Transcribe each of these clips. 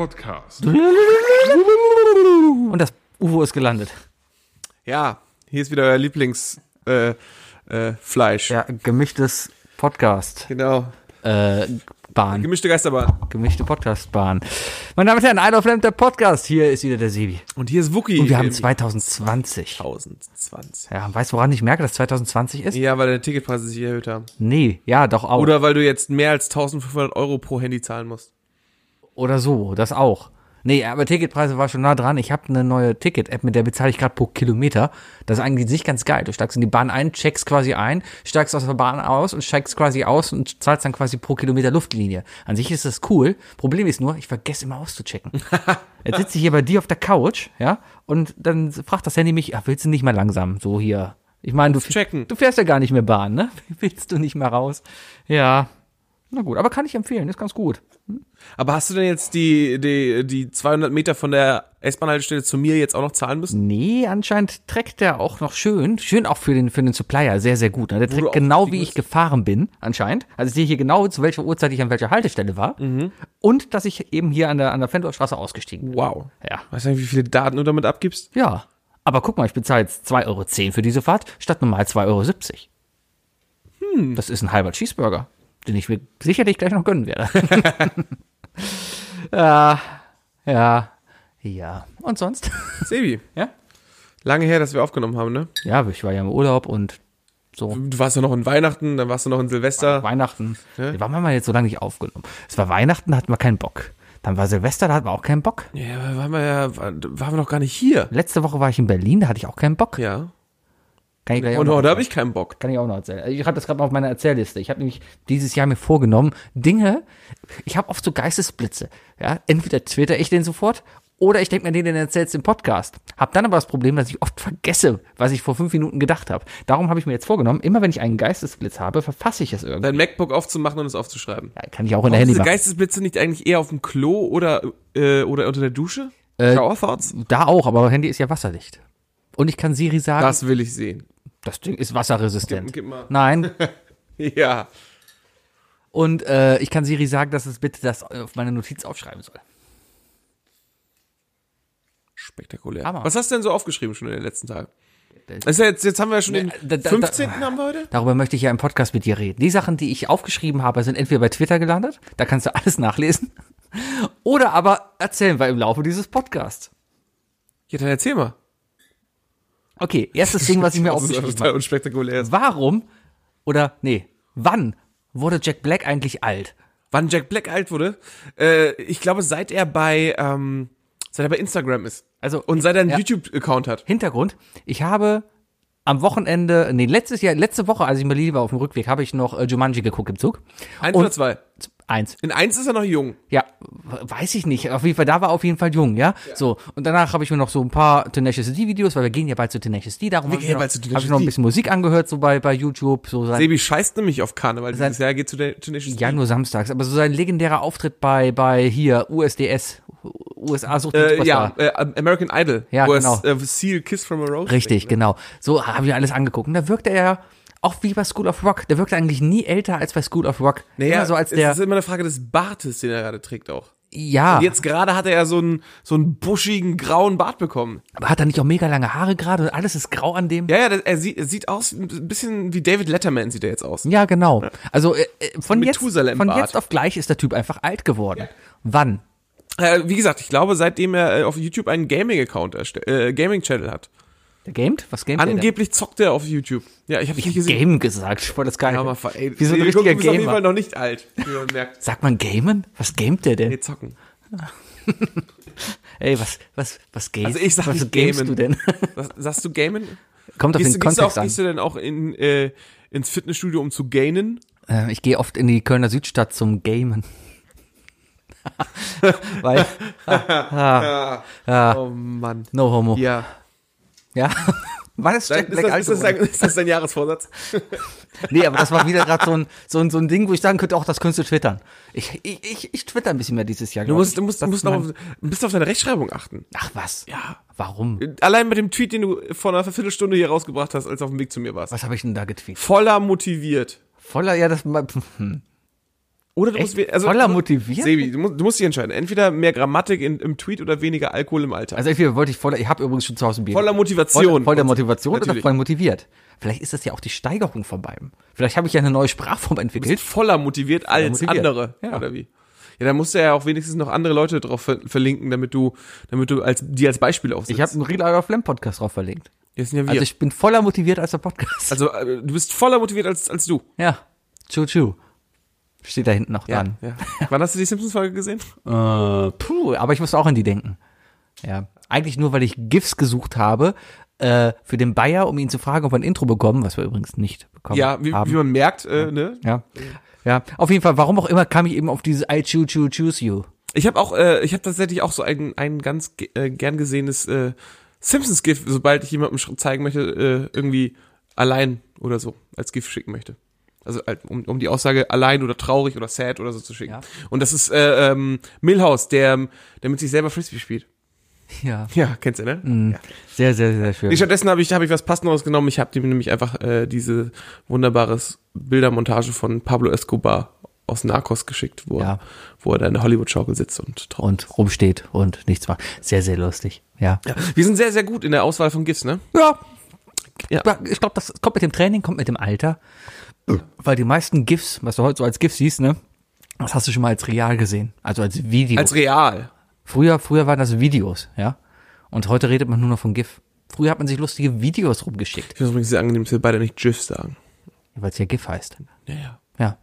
Podcast. Und das UFO ist gelandet. Ja, hier ist wieder euer Lieblings äh, äh, Fleisch. Ja, gemischtes Podcast. Genau. Äh, Bahn. Gemischte Geisterbahn. Gemischte Podcastbahn. Meine Damen und Herren, Isle of Lamb, der Podcast. Hier ist wieder der Sebi. Und hier ist Wookie. Und wir haben im 2020. 1020. Ja, weißt du, woran ich merke, dass 2020 ist? Ja, weil deine Ticketpreise sich erhöht haben. Nee, ja, doch auch. Oder weil du jetzt mehr als 1500 Euro pro Handy zahlen musst. Oder so, das auch. Nee, aber Ticketpreise war schon nah dran. Ich habe eine neue Ticket-App, mit der bezahle ich gerade pro Kilometer. Das ist eigentlich nicht ganz geil. Du steigst in die Bahn ein, checkst quasi ein, steigst aus der Bahn aus und steigst quasi aus und zahlst dann quasi pro Kilometer Luftlinie. An sich ist das cool. Problem ist nur, ich vergesse immer auszuchecken. Jetzt sitze ich hier bei dir auf der Couch, ja, und dann fragt das Handy mich, ach, willst du nicht mal langsam, so hier. Ich meine, du, du fährst ja gar nicht mehr Bahn, ne? Willst du nicht mal raus? Ja. Na gut, aber kann ich empfehlen, ist ganz gut. Aber hast du denn jetzt die, die, die 200 Meter von der S-Bahn-Haltestelle zu mir jetzt auch noch zahlen müssen? Nee, anscheinend trägt der auch noch schön. Schön auch für den, für den Supplier, sehr, sehr gut. ne? Der trägt genau, wie ich gefahren bin, anscheinend. Also ich sehe hier genau, zu welcher Uhrzeit ich an welcher Haltestelle war. Mhm. Und dass ich eben hier an der, an der Fendorfstraße ausgestiegen bin. Wow. Ja. Weißt du, wie viele Daten du damit abgibst? Ja. Aber guck mal, ich bezahle jetzt 2,10 Euro für diese Fahrt, statt normal 2,70 Euro. Hm. Das ist ein halber Cheeseburger, den ich mir sicherlich gleich noch gönnen werde. ja, ja, ja. Und sonst? Sebi, Ja? lange her, dass wir aufgenommen haben, ne? Ja, ich war ja im Urlaub und so. Du warst ja noch in Weihnachten, dann warst du noch in Silvester. Weihnachten. Warum haben wir jetzt so lange nicht aufgenommen? Es war Weihnachten, da hatten wir keinen Bock. Dann war Silvester, da hatten wir auch keinen Bock. Ja, waren wir ja, waren wir noch gar nicht hier. Letzte Woche war ich in Berlin, da hatte ich auch keinen Bock. Ja. Kann ich gleich auch Und heute habe ich keinen Bock. Kann ich auch noch erzählen. Ich habe das gerade mal auf meiner Erzählliste. Ich habe nämlich dieses Jahr mir vorgenommen, Dinge, ich habe oft so Geistesblitze. Ja, entweder twitter ich den sofort oder ich denke mir den, den erzählst im Podcast. Hab dann aber das Problem, dass ich oft vergesse, was ich vor fünf Minuten gedacht habe. Darum habe ich mir jetzt vorgenommen, immer wenn ich einen Geistesblitz habe, verfasse ich es irgendwie. Dein MacBook aufzumachen und es aufzuschreiben. Ja, kann ich auch in der Handy diese machen. Geistesblitze nicht eigentlich eher auf dem Klo oder, äh, oder unter der Dusche? Äh, Shower Thoughts? Da auch, aber Handy ist ja wasserdicht. Und ich kann Siri sagen, das, Das will ich sehen. Ding ist wasserresistent. Gib mal. Nein. Ja. Und äh, ich kann Siri sagen, dass es bitte das auf meine Notiz aufschreiben soll. Spektakulär. Hammer. Was hast du denn so aufgeschrieben schon in den letzten Tagen? Das ist ja jetzt, jetzt haben wir ja schon den da- da- 15. haben wir heute? Darüber möchte ich ja im Podcast mit dir reden. Die Sachen, die ich aufgeschrieben habe, sind entweder bei Twitter gelandet, da kannst du alles nachlesen, oder aber erzählen wir im Laufe dieses Podcasts. Ja, dann erzähl mal. Okay, erstes Ding, was ich mir aufgeschrieben total habe. unspektakulär. ist. Warum, oder nee, wann wurde Jack Black eigentlich alt? Wann Jack Black alt wurde? Äh, ich glaube, seit er bei, ähm, seit er bei Instagram ist. Also, Und seit er einen ja. YouTube-Account hat. Hintergrund, ich habe am Wochenende, nee, letztes Jahr, letzte Woche, als ich in Berlin war auf dem Rückweg, habe ich noch äh, Jumanji geguckt im Zug. Eins oder zwei? Eins. In eins ist er noch jung. Ja, weiß ich nicht. Auf jeden Fall, da war auf jeden Fall jung, ja. So, und danach habe ich mir noch so ein paar Tenacious D-Videos, weil wir gehen ja bald zu Tenacious D, darum habe ich, noch- hab ich noch ein bisschen Musik angehört, so bei, bei YouTube, so sein, Sebi scheißt nämlich auf Karneval Sein- dieses Jahr, geht zu Tenacious ja, D. nur samstags, aber so sein legendärer Auftritt bei, bei hier, USDS, USA sucht den Äh, ja, äh, American Idol. Ja, genau. äh, Seal Kiss from a Rose Richtig, ne? genau. So habe ich alles angeguckt. Und da wirkte er auch wie bei School of Rock. Der wirkte eigentlich nie älter als bei School of Rock. Naja, Immer so als es der, ist immer eine Frage des Bartes, den er gerade trägt auch. ja, Und jetzt gerade hat er ja so einen, so einen buschigen, grauen Bart bekommen. aber hat er nicht auch mega lange Haare gerade und alles ist grau an dem? Ja, ja, er, sieht, er sieht aus, ein bisschen wie David Letterman sieht er jetzt aus. Ja, genau. Also äh, äh, von, jetzt, von jetzt auf gleich ist der Typ einfach alt geworden. Wann? Äh, wie gesagt, ich glaube, seitdem er äh, auf YouTube einen Gaming-Account, erste- äh, Gaming-Channel hat. Der gamed? Was gamet der? Angeblich zockt er auf YouTube. Ja, ich habe nicht gesehen. Game gesagt. Ich wollte das gar Ja, nicht. aber ey, Wie so ein richtiger bist auf jeden Fall Gamer. noch nicht alt, wie man merkt. Sagt man gamen? Was gamet der denn? Nee, zocken. Ey, was, was, was game? Also ich sag was gamest du denn? Was, sagst du Gamen? Kommt auf Gehst, den du auch, Kontext an. gehst du denn auch in, äh, ins Fitnessstudio, um zu gainen? Äh, ich gehe oft in die Kölner Südstadt zum Gamen. Weil, Oh Mann. no homo. Ja. Ja. Wann ist Jack Ist Black das, ist, das geworden? dein, ist das dein Jahresvorsatz? Nee, aber das war wieder gerade so ein, so, ein, so ein Ding, wo ich sagen könnte, auch das könntest du twittern. Ich, ich, ich, ich twitter ein bisschen mehr dieses Jahr. Du musst, du musst, du musst ist noch auf, bisschen auf deine Rechtschreibung achten. Ach was? Ja. Warum? Allein mit dem Tweet, den du vor einer Viertelstunde hier rausgebracht hast, als du auf dem Weg zu mir warst. Was habe ich denn da getweetet? Voller motiviert. Voller, ja, das hm. Oder du Echt? musst, also, Voller motiviert? Sebi, du musst, du musst dich entscheiden. Entweder mehr Grammatik in, im Tweet oder weniger Alkohol im Alltag. Also entweder wollte ich voller, ich habe übrigens schon zu Hause ein Bier. Voller Motivation. Voller, voller Motivation oder Natürlich. voll motiviert. Vielleicht ist das ja auch die Steigerung von beidem. Vielleicht habe ich ja eine neue Sprachform Du entwickelt. bist voller motiviert als motiviert. andere. Ja. Oder wie? Ja, dann musst du ja auch wenigstens noch andere Leute drauf ver verlinken, damit du, damit du als, die als Beispiel aufsetzt. Ich habe einen Real Out of Lamp Podcast drauf verlinkt. Ja. Also ich bin voller motiviert als der Podcast. Also, äh, du bist voller motiviert als, als du. ja. Choo choo. Steht da hinten noch dran. ja. Wann hast du die Simpsons-Folge gesehen? Äh, puh, aber ich musste auch an die denken. Ja. Eigentlich nur, weil ich GIFs gesucht habe äh, für den Bayer, um ihn zu fragen, ob wir ein Intro bekommen, was wir übrigens nicht bekommen Ja, wie, haben. wie man merkt, äh, ne? ja. Ja, auf jeden Fall, warum auch immer, kam ich eben auf dieses I choo choo choose you. Ich habe auch, äh, ich habe tatsächlich auch so ein, ein ganz äh, gern gesehenes äh, Simpsons-GIF, sobald ich jemandem zeigen möchte, äh, irgendwie allein oder so als GIF schicken möchte. Also halt, um, um die Aussage allein oder traurig oder sad oder so zu schicken. Ja. Und das ist äh, ähm, Milhouse, der, der mit sich selber Frisbee spielt. Ja. Ja, kennst du, ne? Mhm. Sehr, sehr, sehr schön. Nee, stattdessen habe ich, hab ich was Passenderes genommen. Ich habe nämlich einfach äh, diese wunderbares Bildermontage von Pablo Escobar aus Narcos geschickt, wo, Ja. er, wo er da in der Hollywood-Schaukel sitzt und trauert. und rumsteht und nichts macht. Sehr, sehr lustig. Ja. Ja. Wir sind sehr, sehr gut in der Auswahl von GIFs, ne? Ja. Ja. Ich glaube, das kommt mit dem Training, kommt mit dem Alter. Weil die meisten GIFs, was du heute so als GIF siehst, ne, das hast du schon mal als real gesehen. Also als Video. Als real. früher, früher waren das Videos, ja. Und heute redet man nur noch von GIF. Früher hat man sich lustige Videos rumgeschickt, Ich finde es übrigens sehr angenehm, dass wir beide nicht GIF sagen. weil es ja GIF heißt. Ja, ja. Ja.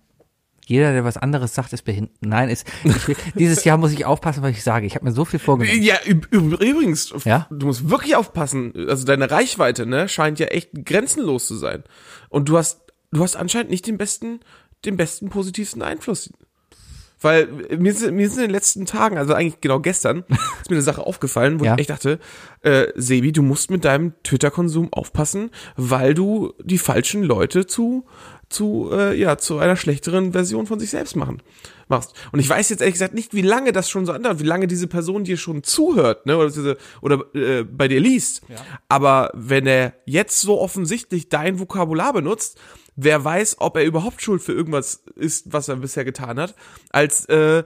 Jeder, der was anderes sagt, ist behindert. Nein, ist, ich will, dieses Jahr muss ich aufpassen, was ich sage. Ich habe mir so viel vorgenommen. Ja, üb- üb- übrigens, Ja? du musst wirklich aufpassen. Also deine Reichweite, ne, scheint ja echt grenzenlos zu sein. Und du hast, du hast anscheinend nicht den besten, den besten, positivsten Einfluss. Weil äh, mir sind, mir sind in den letzten Tagen, also eigentlich genau gestern, ist mir eine Sache aufgefallen, wo Ja. ich echt dachte, äh, Sebi, du musst mit deinem Twitter-Konsum aufpassen, weil du die falschen Leute zu, zu, äh, ja, zu einer schlechteren Version von sich selbst machen machst. Und ich weiß jetzt ehrlich gesagt nicht, wie lange das schon so andauert, wie lange diese Person dir schon zuhört, ne, oder, diese- oder äh, bei dir liest. Aber wenn er jetzt so offensichtlich dein Vokabular benutzt, wer weiß, ob er überhaupt schuld für irgendwas ist, was er bisher getan hat, als äh,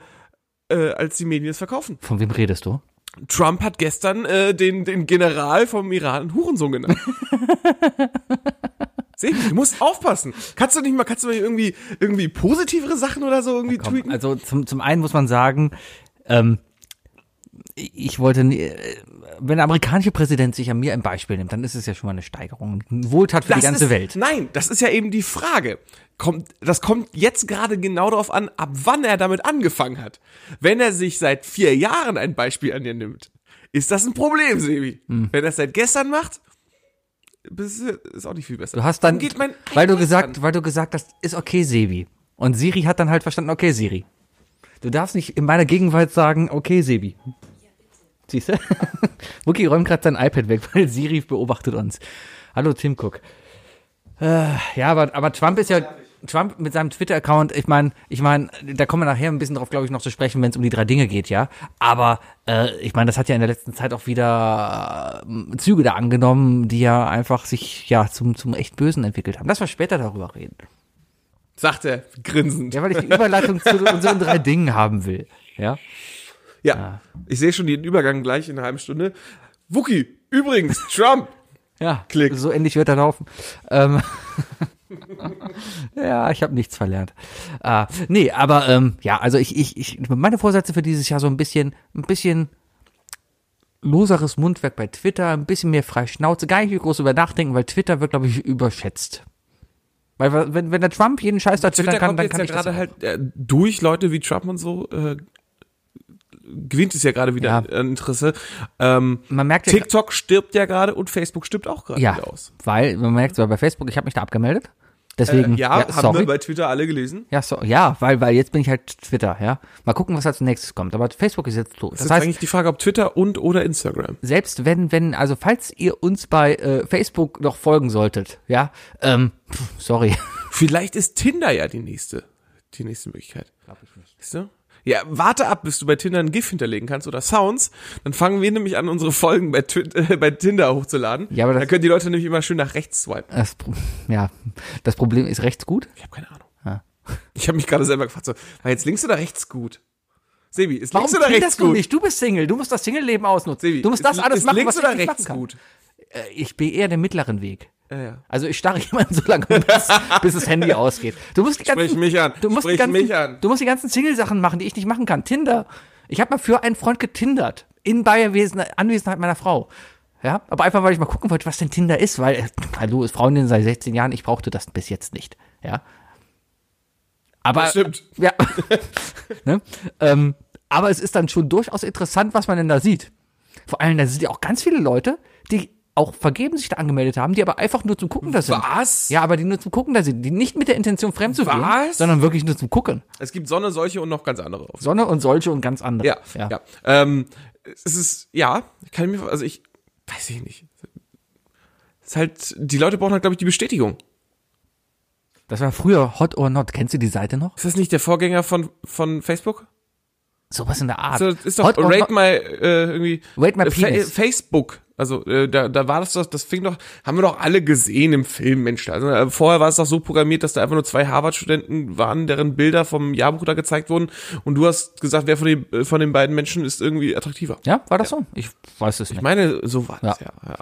äh, als die Medien es verkaufen. Von wem redest du? Trump hat gestern äh, den, den General vom Iran Hurensohn genannt. Seh, du musst aufpassen. Kannst du nicht mal, kannst du mal irgendwie, irgendwie positivere Sachen oder so irgendwie Komm, tweeten? also zum, zum einen muss man sagen, ähm, ich wollte, nie- äh, wenn der amerikanische Präsident sich an mir ein Beispiel nimmt, dann ist es ja schon mal eine Steigerung. Wohltat für die ganze ist, Welt. Nein, das ist ja eben die Frage. Kommt, das kommt jetzt gerade genau darauf an, ab wann er damit angefangen hat. Wenn er sich seit vier Jahren ein Beispiel an dir nimmt, ist das ein Problem, Sebi. Hm. Wenn er es seit gestern macht, ist, auch nicht viel besser. Du hast dann, mein weil du gesagt, an. weil du gesagt hast, ist okay, Sebi. Und Siri hat dann halt verstanden, okay, Siri. Du darfst nicht in meiner Gegenwart sagen, okay, Sebi. Siehst du? Wookie räumt gerade sein iPad weg, weil Siri beobachtet uns. Hallo, Tim Cook. Äh, ja, aber, aber Trump ist ja, Trump mit seinem Twitter-Account, ich meine, ich meine, da kommen wir nachher ein bisschen drauf, glaube ich, noch zu sprechen, wenn es um die drei Dinge geht, ja. Aber äh, ich meine, das hat ja in der letzten Zeit auch wieder äh, Züge da angenommen, die ja einfach sich ja zum, zum echt Bösen entwickelt haben. Lass mal später darüber reden. Sagt er, grinsend. Ja, weil ich die Überleitung zu unseren drei Dingen haben will. Ja. Ja, ich sehe schon den Übergang gleich in einer halben Stunde. Wookie, übrigens, Trump. Ja, Klick. so ähnlich wird er laufen. Ähm, ja, ich habe nichts verlernt. Äh, nee, aber ähm, ja, also ich, ich, ich, meine Vorsätze für dieses Jahr so ein bisschen, ein bisschen loseres Mundwerk bei Twitter, ein bisschen mehr frei Schnauze, gar nicht groß über nachdenken, weil Twitter wird, glaube ich, überschätzt. Weil wenn, wenn der Trump jeden Scheiß da twittern Twitter kann, dann kann ja ich gerade halt äh, durch Leute wie Trump und so äh, gewinnt es ja gerade wieder Ja. an Interesse. Ähm, Man merkt ja, TikTok stirbt ja gerade und Facebook stirbt auch gerade ja, wieder aus. weil man merkt so bei Facebook, ich habe mich da abgemeldet. Deswegen, Äh, ja, haben sorry. wir bei Twitter alle gelesen. Ja, so, ja, weil, weil jetzt bin ich halt Twitter, ja. Mal gucken, was als nächstes kommt. Aber Facebook ist jetzt tot. Das Das ist heißt, eigentlich die Frage, ob Twitter und oder Instagram. selbst wenn, wenn, also falls ihr uns bei äh, Facebook noch folgen solltet, ja, ähm, pff, sorry. Vielleicht ist Tinder ja die nächste, die nächste Möglichkeit. Glaube ich nicht. Weißt du? Ja, warte ab, bis du bei Tinder ein GIF hinterlegen kannst oder Sounds. Dann fangen wir nämlich an, unsere Folgen bei, Twi äh, bei Tinder hochzuladen. Ja, aber das- dann können die Leute nämlich immer schön nach rechts swipen. Das, ja, das Problem ist rechts gut. Ich habe keine Ahnung. Ja. Ich habe mich gerade selber gefragt, so, war jetzt links oder rechts gut? Sebi, ist Warum links oder rechts du gut? nicht? Du bist Single. Du musst das Single-Leben ausnutzen. Sebi, du musst das alles machen, links was oder rechts machen kann. gut? Äh, Ich bin eher der mittleren Weg. Ja, ja. Also ich starre jemanden so lange, bis, bis das Handy ausgeht. Du musst die ganzen, Sprich mich an. Du musst Sprich die ganzen, mich an. Du musst die ganzen Single-Sachen machen, die ich nicht machen kann. Tinder. Ich habe mal für einen Freund getindert. In Bayerwesen, Anwesenheit meiner Frau. Ja, aber einfach, weil ich mal gucken wollte, was denn Tinder ist, weil, äh, hallo, ist Freundin seit 16 Jahren, ich brauchte das bis jetzt nicht. Ja. Aber, Das stimmt. ja. ne? ähm, aber es ist dann schon durchaus interessant, was man denn da sieht. Vor allem, da sind ja auch ganz viele Leute, die auch vergeben sich da angemeldet haben, die aber einfach nur zum Gucken da sind. Was? Ja, aber die nur zum Gucken da sind, die nicht mit der Intention fremd zu gehen, Was? sondern wirklich nur zum Gucken. Es gibt Sonne, solche und noch ganz andere. Auf. Sonne und solche und ganz andere. Ja, ja. Ähm, es ist, ja, kann ich mir, also ich, weiß ich nicht. Es ist halt, die Leute brauchen halt, glaube ich, die Bestätigung. Das war früher Hot or Not. Kennst du die Seite noch? Ist das nicht der Vorgänger von, von Facebook? Sowas in der Art. So, ist doch Hot or Rate Not- My, äh, irgendwie. Rate My äh, Fa- Penis. Facebook. Also, äh, da, da war das doch, das fing doch, haben wir doch alle gesehen im Film, Mensch. Also, äh, vorher war es doch so programmiert, dass da einfach nur zwei Harvard-Studenten waren, deren Bilder vom Jahrbuch da gezeigt wurden. Und du hast gesagt, wer von den, äh, von den beiden Menschen ist irgendwie attraktiver. Ja, war das so? Ich weiß es nicht. Ich meine, so war das, Ja. ja.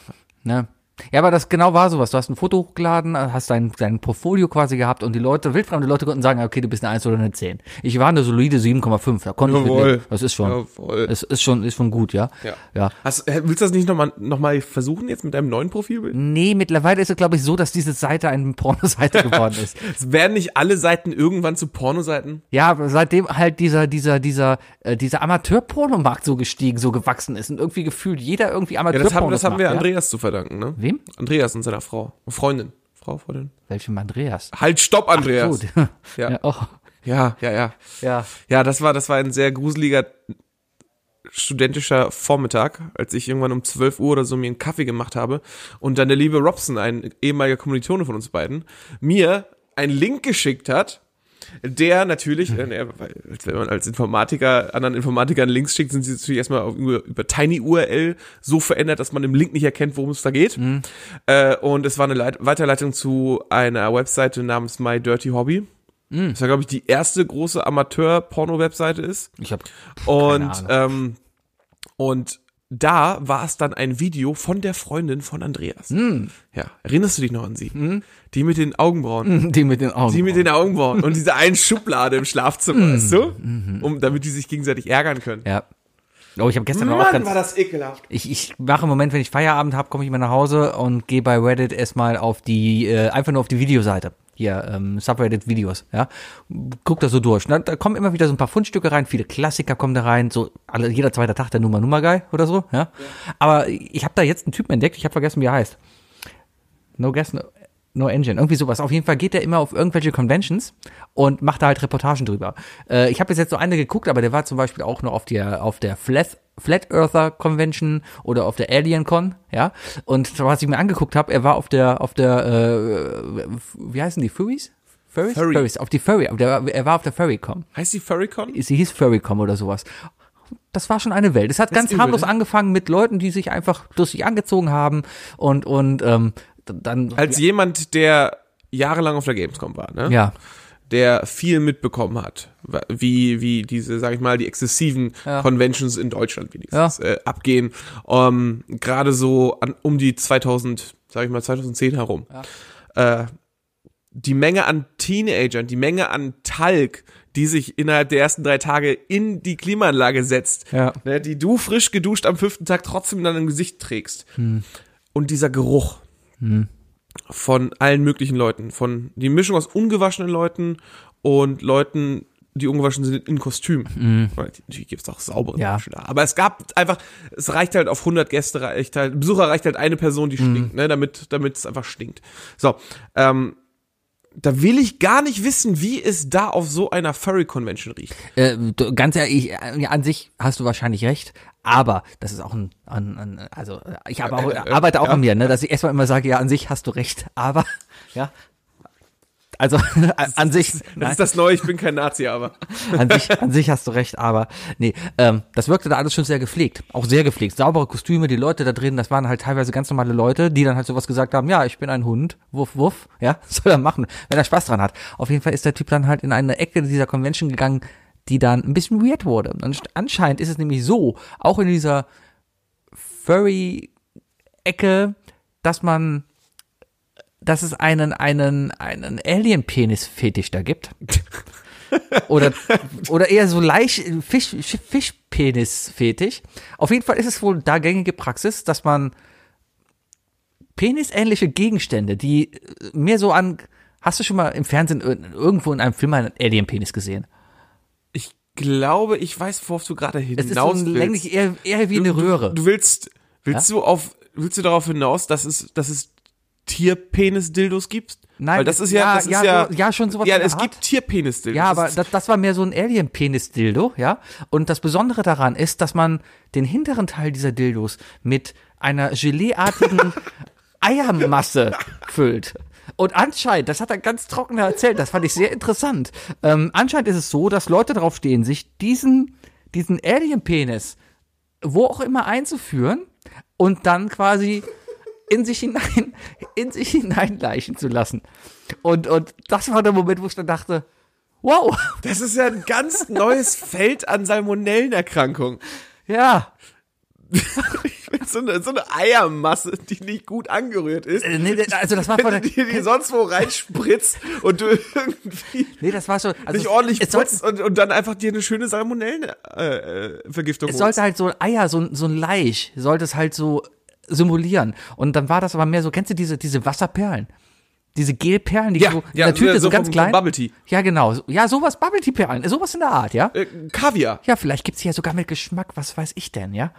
ja. Ja, aber das genau war sowas. Du hast ein Foto hochgeladen, hast dein, dein Portfolio quasi gehabt und die Leute, wildfremde Leute konnten sagen, okay, du bist eine 1 oder eine 10. Ich war eine solide 7,5. Da konnte ich Jawohl. mitleben. Das ist schon, Jawohl. es ist schon, ist schon gut, ja. Ja. ja. Hast, äh, willst du das nicht nochmal noch mal versuchen jetzt mit deinem neuen Profilbild? Nee, mittlerweile ist es, glaube ich, so, dass diese Seite eine Pornoseite geworden ist. Es werden nicht alle Seiten irgendwann zu Pornoseiten? Ja, seitdem halt dieser, dieser, dieser, äh, dieser Amateur-Pornomarkt so gestiegen, so gewachsen ist und irgendwie gefühlt jeder irgendwie Ja, amateur das haben, das haben wir ja? Andreas zu verdanken, ne? Wem? Andreas und seiner Frau. Freundin. Frau, Freundin. Welchem Andreas? Halt, stopp, Andreas. Gut. Ja. ja. Oh. Ja, ja, ja. Ja. Ja, das war, das war ein sehr gruseliger studentischer Vormittag, als ich irgendwann um 12 Uhr oder so mir einen Kaffee gemacht habe und dann der liebe Robson, ein ehemaliger Kommilitone von uns beiden, mir einen Link geschickt hat, der natürlich, äh, ne, wenn man als Informatiker anderen Informatikern Links schickt, sind sie natürlich erstmal auf, über, über Tiny URL so verändert, dass man im Link nicht erkennt, worum es da geht. Äh, und es war eine Leit Weiterleitung zu einer Webseite namens My Dirty Hobby. Das war, glaube ich, die erste große Amateur-Porno-Webseite ist. Ich habe Und, ähm, und da war es dann ein Video von der Freundin von Andreas. Hm. Ja, erinnerst du dich noch an sie? Die mit den Augenbrauen. die mit den Augen. Die mit den Augenbrauen und diese einen Schublade im Schlafzimmer, Hm. weißt du? Mhm. Um, damit die sich gegenseitig ärgern können. ja. Oh, ich habe gestern auch Mann, ganz, war das ekelhaft. ich, ich mache im Moment, wenn ich Feierabend habe, komme ich mal nach Hause und gehe bei Reddit erstmal auf die, äh, einfach nur auf die Videoseite. Hier, ähm, Subreddit-Videos, ja. Guck da so durch. Da, da kommen immer wieder so ein paar Fundstücke rein, viele Klassiker kommen da rein, so alle, jeder zweite Tag der Nummer Nummer Guy oder so, ja. Aber ich habe da jetzt einen Typen entdeckt, ich habe vergessen, wie er heißt. No Guess, no, no Engine, irgendwie sowas. Auf jeden Fall geht er immer auf irgendwelche Conventions und macht da halt Reportagen drüber. Äh, ich habe jetzt so eine geguckt, aber der war zum Beispiel auch noch auf der auf der Flat, Flat Earther Convention oder auf der Alien Con, ja. Und was ich mir angeguckt habe, er war auf der auf der äh, wie heißen die Furries? Furries? Furry. Furries, auf die Furry, auf der, er war auf der Furrycon. Heißt die Furrycon? Sie hieß Furrycon oder sowas. Das war schon eine Welt. Es hat ganz übel, harmlos ne? angefangen mit Leuten, die sich einfach lustig angezogen haben und und ähm, dann Als jemand, der jahrelang auf der Gamescom war, ne? ja der viel mitbekommen hat, wie, wie diese, sag ich mal, die exzessiven Ja. Conventions in Deutschland wenigstens äh, abgehen. Ähm, Gerade so an, um die 2000, sag ich mal, 2010 herum. Äh, die Menge an Teenagern, die Menge an Talg, die sich innerhalb der ersten drei Tage in die Klimaanlage setzt, Ja. ne, die du frisch geduscht am fünften Tag trotzdem dann im Gesicht trägst. Und dieser Geruch von allen möglichen Leuten, von die Mischung aus ungewaschenen Leuten und Leuten, die ungewaschen sind in Kostüm. Weil Natürlich gibt es auch saubere Ja. Menschen da. Aber es gab einfach, es reicht halt auf 100 Gäste, reicht halt, Besucher reicht halt eine Person, die stinkt, ne, damit, damit es einfach stinkt. So, ähm, da will ich gar nicht wissen, wie es da auf so einer Furry-Convention riecht. Äh, ganz ehrlich, äh, an sich hast du wahrscheinlich recht, aber das ist auch ein, ein, ein also äh, ich auch, Äh, äh, arbeite auch ja. an mir, ne, dass ich erstmal immer sage, ja, an sich hast du recht, aber ja, Also an, an sich, Das nein, ist das Neue, ich bin kein Nazi, aber. an sich, an sich hast du recht, aber nee, ähm, das wirkte da alles schon sehr gepflegt, auch sehr gepflegt. Saubere Kostüme, die Leute da drin, das waren halt teilweise ganz normale Leute, die dann halt sowas gesagt haben, ja, ich bin ein Hund, wuff, wuff, ja, soll er machen, wenn er Spaß dran hat. Auf jeden Fall ist der Typ dann halt in eine Ecke dieser Convention gegangen, die dann ein bisschen weird wurde. Und anscheinend ist es nämlich so, auch in dieser Furry-Ecke, dass man, dass es einen, einen, einen Alien-Penis-Fetisch da gibt. oder, oder eher so leicht Fisch, Fischpenis-Fetisch. Auf jeden Fall ist es wohl da gängige Praxis, dass man penisähnliche Gegenstände, die mehr so an, hast du schon mal im Fernsehen ir- irgendwo in einem Film einen Alien-Penis gesehen? Ich glaube, ich weiß, worauf du gerade hinaus Es ist so willst. länglich eher, eher wie eine Röhre. Du, du willst, willst du auf, willst du darauf hinaus, dass es, dass es Tierpenis-Dildos gibt? Nein, Weil das ist ja, ja, das ist ja, ja, so- ja, schon sowas Ja, es Art. gibt Tierpenis-Dildos. Ja, aber das, das war mehr so ein Alien-Penis-Dildo, ja. Und das Besondere daran ist, dass man den hinteren Teil dieser Dildos mit einer Geleeartigen Eiermasse füllt. Und anscheinend, das hat er ganz trocken erzählt, das fand ich sehr interessant. Ähm, anscheinend ist es so, dass Leute drauf stehen, sich diesen, diesen Alien-Penis wo auch immer einzuführen und dann quasi in sich hinein, in sich hineinleichen zu lassen. Und, und das war der Moment, wo ich dann dachte, wow, das ist ja ein ganz neues Feld an Salmonellenerkrankungen. ja. So eine, so eine Eiermasse, die nicht gut angerührt ist. Äh, Nee, also das war von der, dir die sonst wo reinspritzt und du irgendwie nee, das war schon, also nicht ordentlich putzt und, und dann einfach dir eine schöne Salmonellenvergiftung äh, Vergiftung es holst. sollte halt so ein Eier, so, ein- so ein Laich, sollte es halt so simulieren. Und dann war das aber mehr so, kennst du diese, diese Wasserperlen? Diese Gelperlen, die Ja, so in ja, der Tüte so so, ganz vom- vom klein. Bubble Tea. Ja, genau. Ja, sowas, Bubble Tea Perlen, sowas in der Art, ja? äh, Kaviar. Ja, vielleicht gibt's die ja sogar mit Geschmack, was weiß ich denn, ja?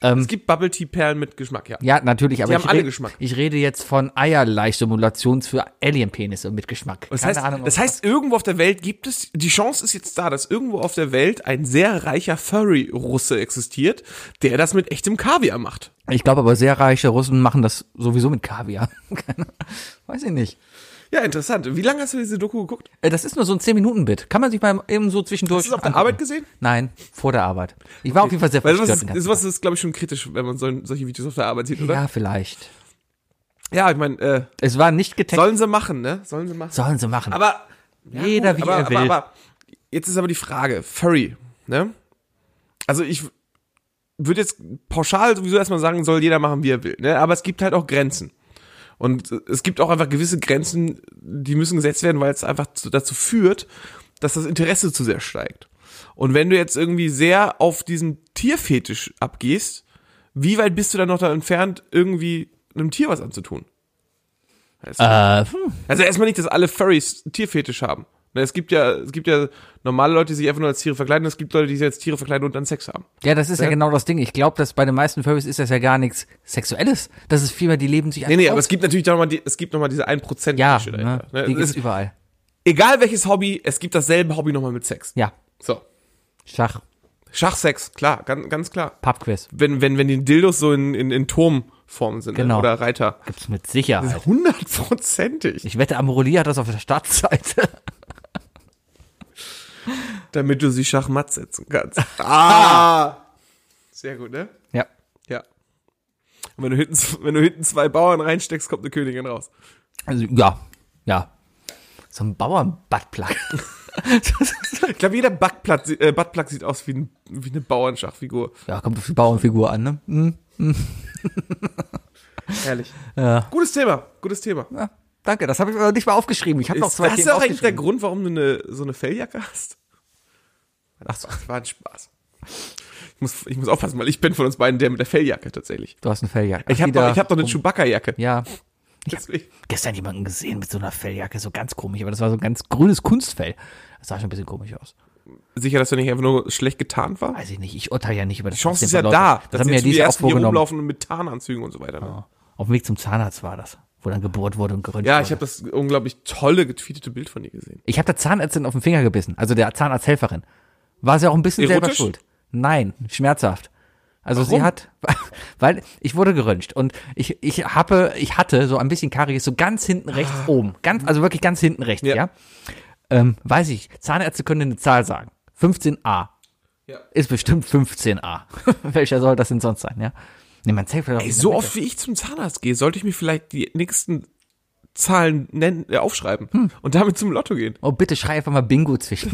Es gibt Bubble Tea Perlen mit Geschmack, ja. Ja, natürlich, aber Die ich, haben alle red- Geschmack. ich rede jetzt von Eierleichsimulation für Alienpenisse mit Geschmack. Das Keine heißt, Ahnung, das heißt, irgendwo auf der Welt gibt es, die Chance ist jetzt da, dass irgendwo auf der Welt ein sehr reicher Furry-Russe existiert, der das mit echtem Kaviar macht. ich glaube aber sehr reiche Russen machen das sowieso mit Kaviar. Weiß ich nicht. Ja, interessant. Wie lange hast du diese Doku geguckt? Äh, Das ist nur so ein 10-Minuten-Bit. Kann man sich mal eben so zwischendurch. Hast du es auf der angucken. Arbeit gesehen? Nein, vor der Arbeit. Ich war auf jeden Fall sehr Weil verstört. ganzen sowas ist glaube ich, schon kritisch, wenn man so, solche Videos auf der Arbeit sieht, oder? Ja, vielleicht. Ja, ich meine, äh, Es war nicht getaggt. sollen sie machen, ne? Sollen sie machen. Sollen sie machen. Aber Jeder wie aber, er will. Aber, aber jetzt ist aber die Frage, Furry, ne? Also ich würde jetzt pauschal sowieso erstmal sagen, soll jeder machen, wie er will, ne? Aber es gibt halt auch Grenzen. Und es gibt auch einfach gewisse Grenzen, die müssen gesetzt werden, weil es einfach zu, dazu führt, dass das Interesse zu sehr steigt. Und wenn du jetzt irgendwie sehr auf diesen Tierfetisch abgehst, wie weit bist du dann noch da entfernt, irgendwie einem Tier was anzutun? Weißt du? äh, hm. Also erstmal nicht, dass alle Furries Tierfetisch haben. Es gibt ja, es gibt ja normale Leute, die sich einfach nur als Tiere verkleiden. Es gibt Leute, die sich als Tiere verkleiden und dann Sex haben. Ja, das ist ja, Ja. genau das Ding. Ich glaube, dass bei den meisten Furries ist das ja gar nichts Sexuelles. Das ist vielmehr, die leben sich Nee, nee, einfach aber es gibt natürlich noch mal die, es gibt noch mal diese 1% Ja, Nische ne, dahinter, ne? die gibt's ist, überall. egal welches Hobby, es gibt dasselbe Hobby nochmal mit Sex. Ja, So. Schach, Schachsex, klar, ganz, ganz klar. Pubquiz. Wenn, wenn, wenn die Dildos so in, in, in Turmform sind ne? Genau. oder Reiter. Gibt's mit Sicherheit. Hundertprozentig. Ich wette, Amorelie hat das auf der Startseite. Damit du sie Schachmatt setzen kannst. Ah! Sehr gut, ne? ja. Ja. Und wenn du hinten, wenn du hinten zwei Bauern reinsteckst, kommt eine Königin raus. Also, ja, ja. So ein Bauernbuttplug. Ich glaube, jeder Buttplug, äh, Buttplug sieht aus wie, ein, wie eine Bauernschachfigur. ja, kommt auf die Bauernfigur an, ne? Hm. Herrlich. Ja. Gutes Thema, gutes Thema. ja. Danke, das habe ich aber nicht mal aufgeschrieben. Ich habe noch Ist zwei das Themen auch eigentlich der. Grund, warum du eine, so eine Felljacke hast? Ach so, Das war ein Spaß. Ich muss, ich muss aufpassen, weil ich bin von uns beiden der mit der Felljacke tatsächlich. du hast eine Felljacke. Ich habe doch, ich hab doch eine um- Chewbacca-Jacke. Ja, Deswegen. gestern jemanden gesehen mit so einer Felljacke, so ganz komisch, aber das war so ein ganz grünes Kunstfell. Das sah schon ein bisschen komisch aus. Sicher, dass du nicht einfach nur schlecht getarnt war? Weiß ich nicht, ich urteile ja nicht über das Die Chance ist ja da. Das haben mir jetzt ja die diese auch ersten hier vorgenommen. rumlaufen mit Tarnanzügen und so weiter. Ne? Auf dem Weg zum Zahnarzt war das, wo dann gebohrt wurde und geröntgt Ja, ich habe das unglaublich tolle getweetete Bild von dir gesehen. Ich habe der Zahnärztin auf den Finger gebissen, also der Zahnarzthelferin. War sie auch ein bisschen selber Erotisch? schuld. Nein, schmerzhaft. Also sie Warum? hat, weil ich wurde geröntgt und ich, ich habe, ich hatte so ein bisschen Karies so ganz hinten rechts oben, ganz, also wirklich ganz hinten rechts, ja. Ah. Ja. Ähm, weiß ich, Zahnärzte können eine Zahl sagen. 15a. Ja. Ist bestimmt 15a. Welcher soll das denn sonst sein, ja? Nee, man zählt Ey, so oft wie ich zum Zahnarzt gehe, sollte ich mir vielleicht die nächsten Zahlen nennen, äh, aufschreiben Hm. und damit zum Lotto gehen. Oh, bitte schrei einfach mal Bingo zwischen.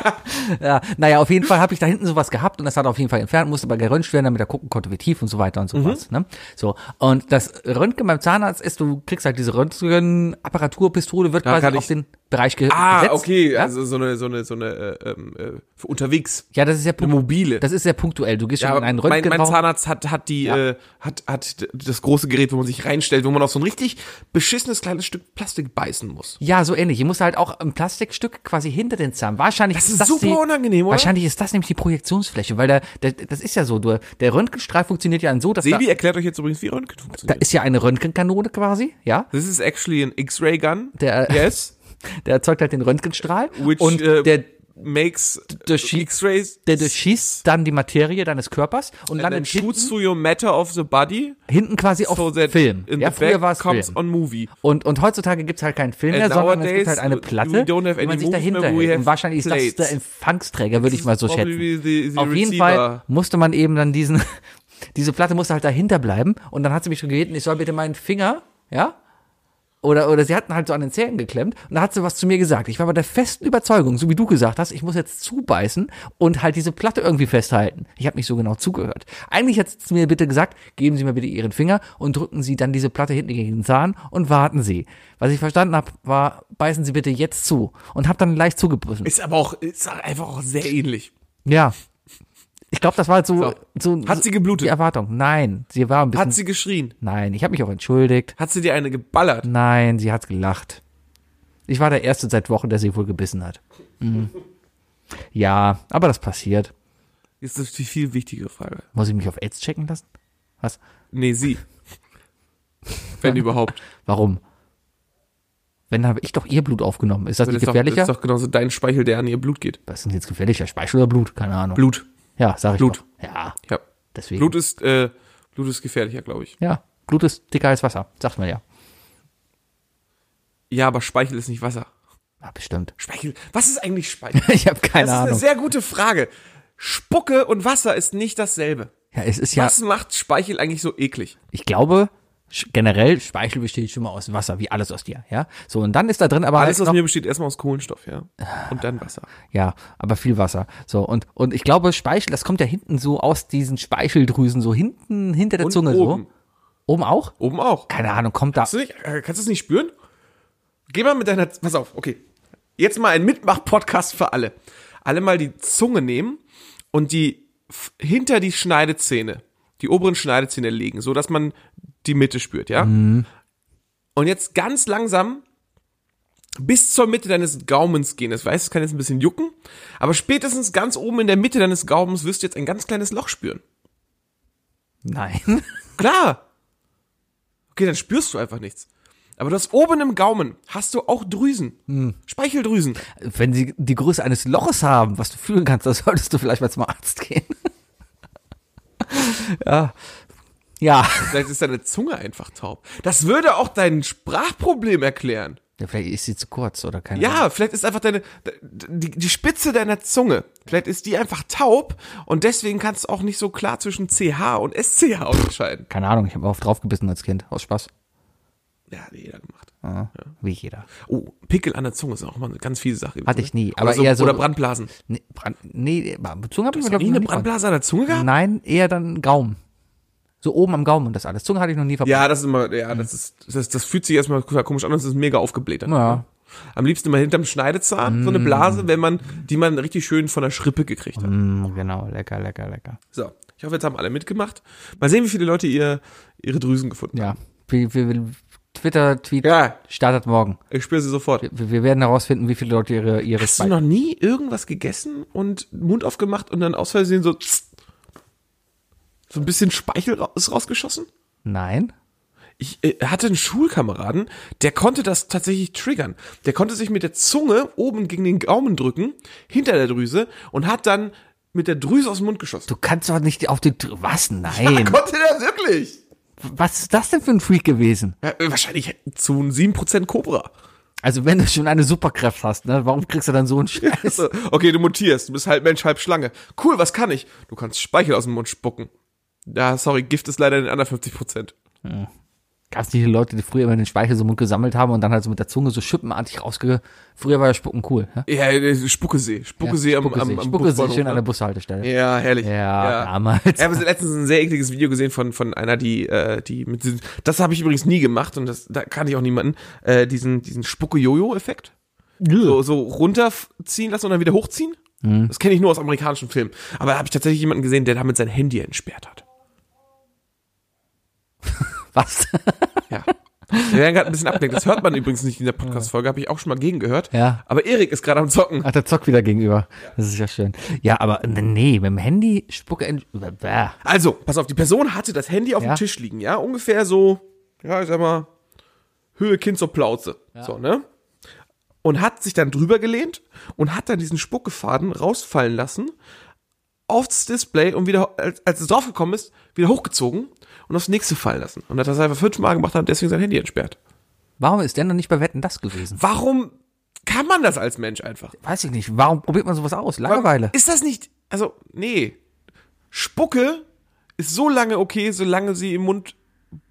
ja, naja, auf jeden Fall habe ich da hinten sowas gehabt und das hat auf jeden Fall entfernt, musste aber geröntgt werden, damit er gucken konnte, wie tief und so weiter und so was. Ne? So, und das Röntgen beim Zahnarzt ist, du kriegst halt diese Röntgenapparaturpistole, wird Ja, quasi auf den Bereich ge Ah, gesetzt. okay, Ja? also so eine, so eine, so eine, äh, ähm, äh, für unterwegs. ja, das ist ja mobile. Das ist sehr punktuell. Du gehst Ja, schon in einen mein, mein Röntgenraum. Zahnarzt hat, hat die, Ja. äh, hat, hat das große Gerät, wo man sich reinstellt, wo man auf so ein richtig beschissenes kleines Stück Plastik beißen muss. Ja, so ähnlich. Ihr musst halt auch ein Plastikstück quasi hinter den Zahn. Wahrscheinlich Das ist ist das super die, unangenehm, oder? Wahrscheinlich ist das nämlich die Projektionsfläche, weil der, der, das ist ja so, du, der Röntgenstrahl funktioniert ja so, dass da, Sebi erklärt euch jetzt übrigens, wie Röntgen da funktioniert. ist ja eine Röntgenkanone quasi, ja. This is actually an X-ray gun. Der- yes, Der erzeugt halt den Röntgenstrahl which und äh, der, makes X-rays. der durchschießt dann die Materie deines Körpers und and then landet hinten, shoots through your matter of the body, hinten quasi auf so that Film. in Ja, früher war es Film. on movie. Und, und heutzutage gibt's halt keinen Film mehr, And sondern es gibt halt eine Platte, wo man sich dahinter hält. Und wahrscheinlich ist das der Empfangsträger, würde ich mal so schätzen. The- the Auf jeden receiver. Fall musste man eben dann diesen, diese Platte musste halt dahinter bleiben und dann hat sie mich schon gebeten, ich soll bitte meinen Finger, ja, oder, oder sie hatten halt so an den Zähnen geklemmt und da hat sie was zu mir gesagt. Ich war bei der festen Überzeugung, so wie du gesagt hast, ich muss jetzt zubeißen und halt diese Platte irgendwie festhalten. Ich habe nicht so genau zugehört. Eigentlich hat sie mir bitte gesagt, geben Sie mir bitte Ihren Finger und drücken Sie dann diese Platte hinten gegen den Zahn und warten Sie. Was ich verstanden habe, war, beißen Sie bitte jetzt zu und habe dann leicht zugebissen. Ist aber auch, ist einfach auch sehr ähnlich. Ja. Ich glaube, das war halt so, so, Hat sie geblutet? Die Erwartung. Nein, sie war ein bisschen. Hat sie geschrien? nein, ich habe mich auch entschuldigt. Hat sie dir eine geballert? Nein, sie hat gelacht. Ich war der Erste seit Wochen, der sie wohl gebissen hat. Mhm. Ja, aber das passiert. Ist das die viel wichtigere Frage. Muss ich mich auf AIDS checken lassen? Was? Nee, sie. Wenn überhaupt. Warum? Wenn habe ich doch ihr Blut aufgenommen. Ist das Das nicht ist, doch, das gefährlicher? ist doch genauso dein Speichel, der an ihr Blut geht. Was ist denn jetzt gefährlicher? Speichel oder Blut? Keine Ahnung. Blut. Ja, sag ich Blut. doch. Ja, Ja. deswegen. Blut ist, äh, Blut ist gefährlicher, glaube ich. Ja, Blut ist dicker als Wasser. Sagt man ja. Ja, aber Speichel ist nicht Wasser. Ja, bestimmt. Speichel. Was ist eigentlich Speichel? Ich habe keine das ist eine Ahnung. sehr gute Frage. Spucke und Wasser ist nicht dasselbe. Ja, es ist ja, Was macht Speichel eigentlich so eklig? ich glaube, generell, Speichel besteht schon mal aus Wasser, wie alles aus dir, ja. So, und dann ist da drin aber Alles halt aus mir besteht erstmal aus Kohlenstoff, ja. Und dann Wasser. ja, aber viel Wasser. So, und, und ich glaube, Speichel, das kommt ja hinten so aus diesen Speicheldrüsen, so hinten, hinter der Und Zunge oben. so. Oben auch? Oben auch. Keine Ahnung, kommt da. Kannst du, nicht, äh, kannst du es nicht spüren? Geh mal mit deiner, pass auf, okay. Jetzt mal ein Mitmach-Podcast für alle. Alle mal die Zunge nehmen und die hinter die Schneidezähne, die oberen Schneidezähne legen, so dass man die Mitte spürt, ja? Und jetzt ganz langsam bis zur Mitte deines Gaumens gehen. Das weiß, es kann jetzt ein bisschen jucken, aber spätestens ganz oben in der Mitte deines Gaumens wirst du jetzt ein ganz kleines Loch spüren. Nein. Klar. Okay, dann spürst du einfach nichts. Aber du hast oben im Gaumen, hast du auch Drüsen. Speicheldrüsen. Wenn sie die Größe eines Loches haben, was du fühlen kannst, dann solltest du vielleicht mal zum Arzt gehen. ja. Ja. Vielleicht ist deine Zunge einfach taub. Das würde auch dein Sprachproblem erklären. ja. Vielleicht ist sie zu kurz oder keine Ahnung. Ja, vielleicht ist einfach deine, die, die Spitze deiner Zunge, vielleicht ist die einfach taub und deswegen kannst du auch nicht so klar zwischen CH und SCH unterscheiden. Keine Ahnung, ich habe oft draufgebissen als Kind. Aus Spaß. Ja, hat jeder gemacht. Ja. Wie jeder. Oh, Pickel an der Zunge ist auch mal eine ganz fiese Sache. Hatte ich nie, ne? aber oder so, eher so- Oder Brandblasen. Nee, Brand, nee Zunge habe ich mir, glaube nie ich, noch eine nie Brandblase an der Zunge gehabt? Nein, eher dann Gaumen. So oben am Gaumen und das alles. Zunge hatte ich noch nie verbrannt. Ja, das ist immer, ja, das ist, das, das fühlt sich erstmal komisch an und es ist mega aufgebläht. Ja. Am liebsten immer hinterm Schneidezahn, so eine Blase, wenn man, die man richtig schön von der Schrippe gekriegt hat. Mm, genau, lecker, lecker, lecker. So. Ich hoffe, jetzt haben alle mitgemacht. Mal sehen, wie viele Leute ihr, ihre Drüsen gefunden haben. Ja. Wie, wie, Twitter-Tweet Ja, startet morgen. ich spüre sie sofort. Wir, wir werden herausfinden, wie viele Leute ihre, ihre Hast du noch nie irgendwas gegessen und Mund aufgemacht und dann aus Versehen so, so ein bisschen Speichel ist rausgeschossen? Nein? Ich äh, hatte einen Schulkameraden, der konnte das tatsächlich triggern. Der konnte sich mit der Zunge oben gegen den Gaumen drücken, hinter der Drüse, und hat dann mit der Drüse aus dem Mund geschossen. Du kannst doch nicht auf die, was? Nein. Konnte der wirklich? Was ist das denn für ein Freak gewesen? Ja, äh, wahrscheinlich zu 7% Cobra. Also wenn du schon eine Superkraft hast, ne, warum kriegst du dann so einen Scheiß? Okay, du mutierst, du bist halb Mensch, halb Schlange. Cool, was kann ich? Du kannst Speichel aus dem Mund spucken. Ja, sorry, Gift ist leider in den anderen 50%. Gab es nicht die Leute, die früher immer den Speichel so im Mund gesammelt haben und dann halt so mit der Zunge so schippenartig rausge... Früher war ja Spucken cool. Ja? Ja, äh, Spuckesee. Spuckesee am, am, am Spuckesee, schön ne? an der Bushaltestelle. Ja, herrlich. Ja, damals. Ich habe letztens ein sehr ekliges Video gesehen von, von einer, die, äh, die mit diesen, das habe ich übrigens nie gemacht und das, da kann ich auch niemanden, äh, diesen, diesen Spucke-Jojo-Effekt. So, so runterziehen lassen und dann wieder hochziehen. Mhm. Das kenne ich nur aus amerikanischen Filmen. Aber da habe ich tatsächlich jemanden gesehen, der damit sein Handy entsperrt hat. Was? Ja. Wir werden gerade ein bisschen abgelenkt. Das hört man übrigens nicht in der Podcast-Folge, habe ich auch schon mal gegengehört. Ja. Aber Erik ist gerade am Zocken. Ach, der zockt wieder gegenüber. Das ist ja schön. Ja, aber nee, mit dem Handy Spucke. Also, pass auf, die Person hatte das Handy auf Ja. dem Tisch liegen, ja, ungefähr so, ja, ich sag mal, Höhe Kind zur Plauze, so, ne? Und hat sich dann drüber gelehnt und hat dann diesen Spuckefaden rausfallen lassen aufs Display und wieder, als, als es draufgekommen ist, wieder hochgezogen und aufs nächste fallen lassen. Und hat das einfach fünfmal gemacht und hat deswegen sein Handy entsperrt. Warum ist der noch nicht bei Wetten das gewesen? Warum kann man das als Mensch einfach? Weiß ich nicht. Warum probiert man sowas aus? Langeweile. Ist das nicht, also, nee. Spucke ist so lange okay, solange sie im Mund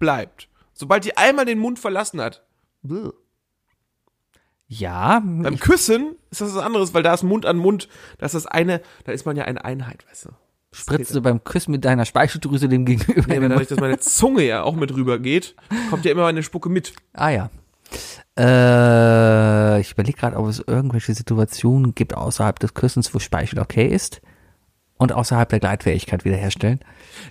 bleibt. Sobald die einmal den Mund verlassen hat. Ja, Beim Küssen ist das was anderes, weil da ist Mund an Mund, da ist das eine, da ist man ja eine Einheit, weißt du. Spritzt du beim Küssen mit deiner Speicheldrüse dem gegenüber. Nee, dadurch, dass meine Zunge ja auch mit rüber geht, kommt ja immer meine Spucke mit. Ah ja. Äh, ich überlege gerade, ob es irgendwelche Situationen gibt außerhalb des Küssens, wo Speichel okay ist und außerhalb der Gleitfähigkeit wiederherstellen.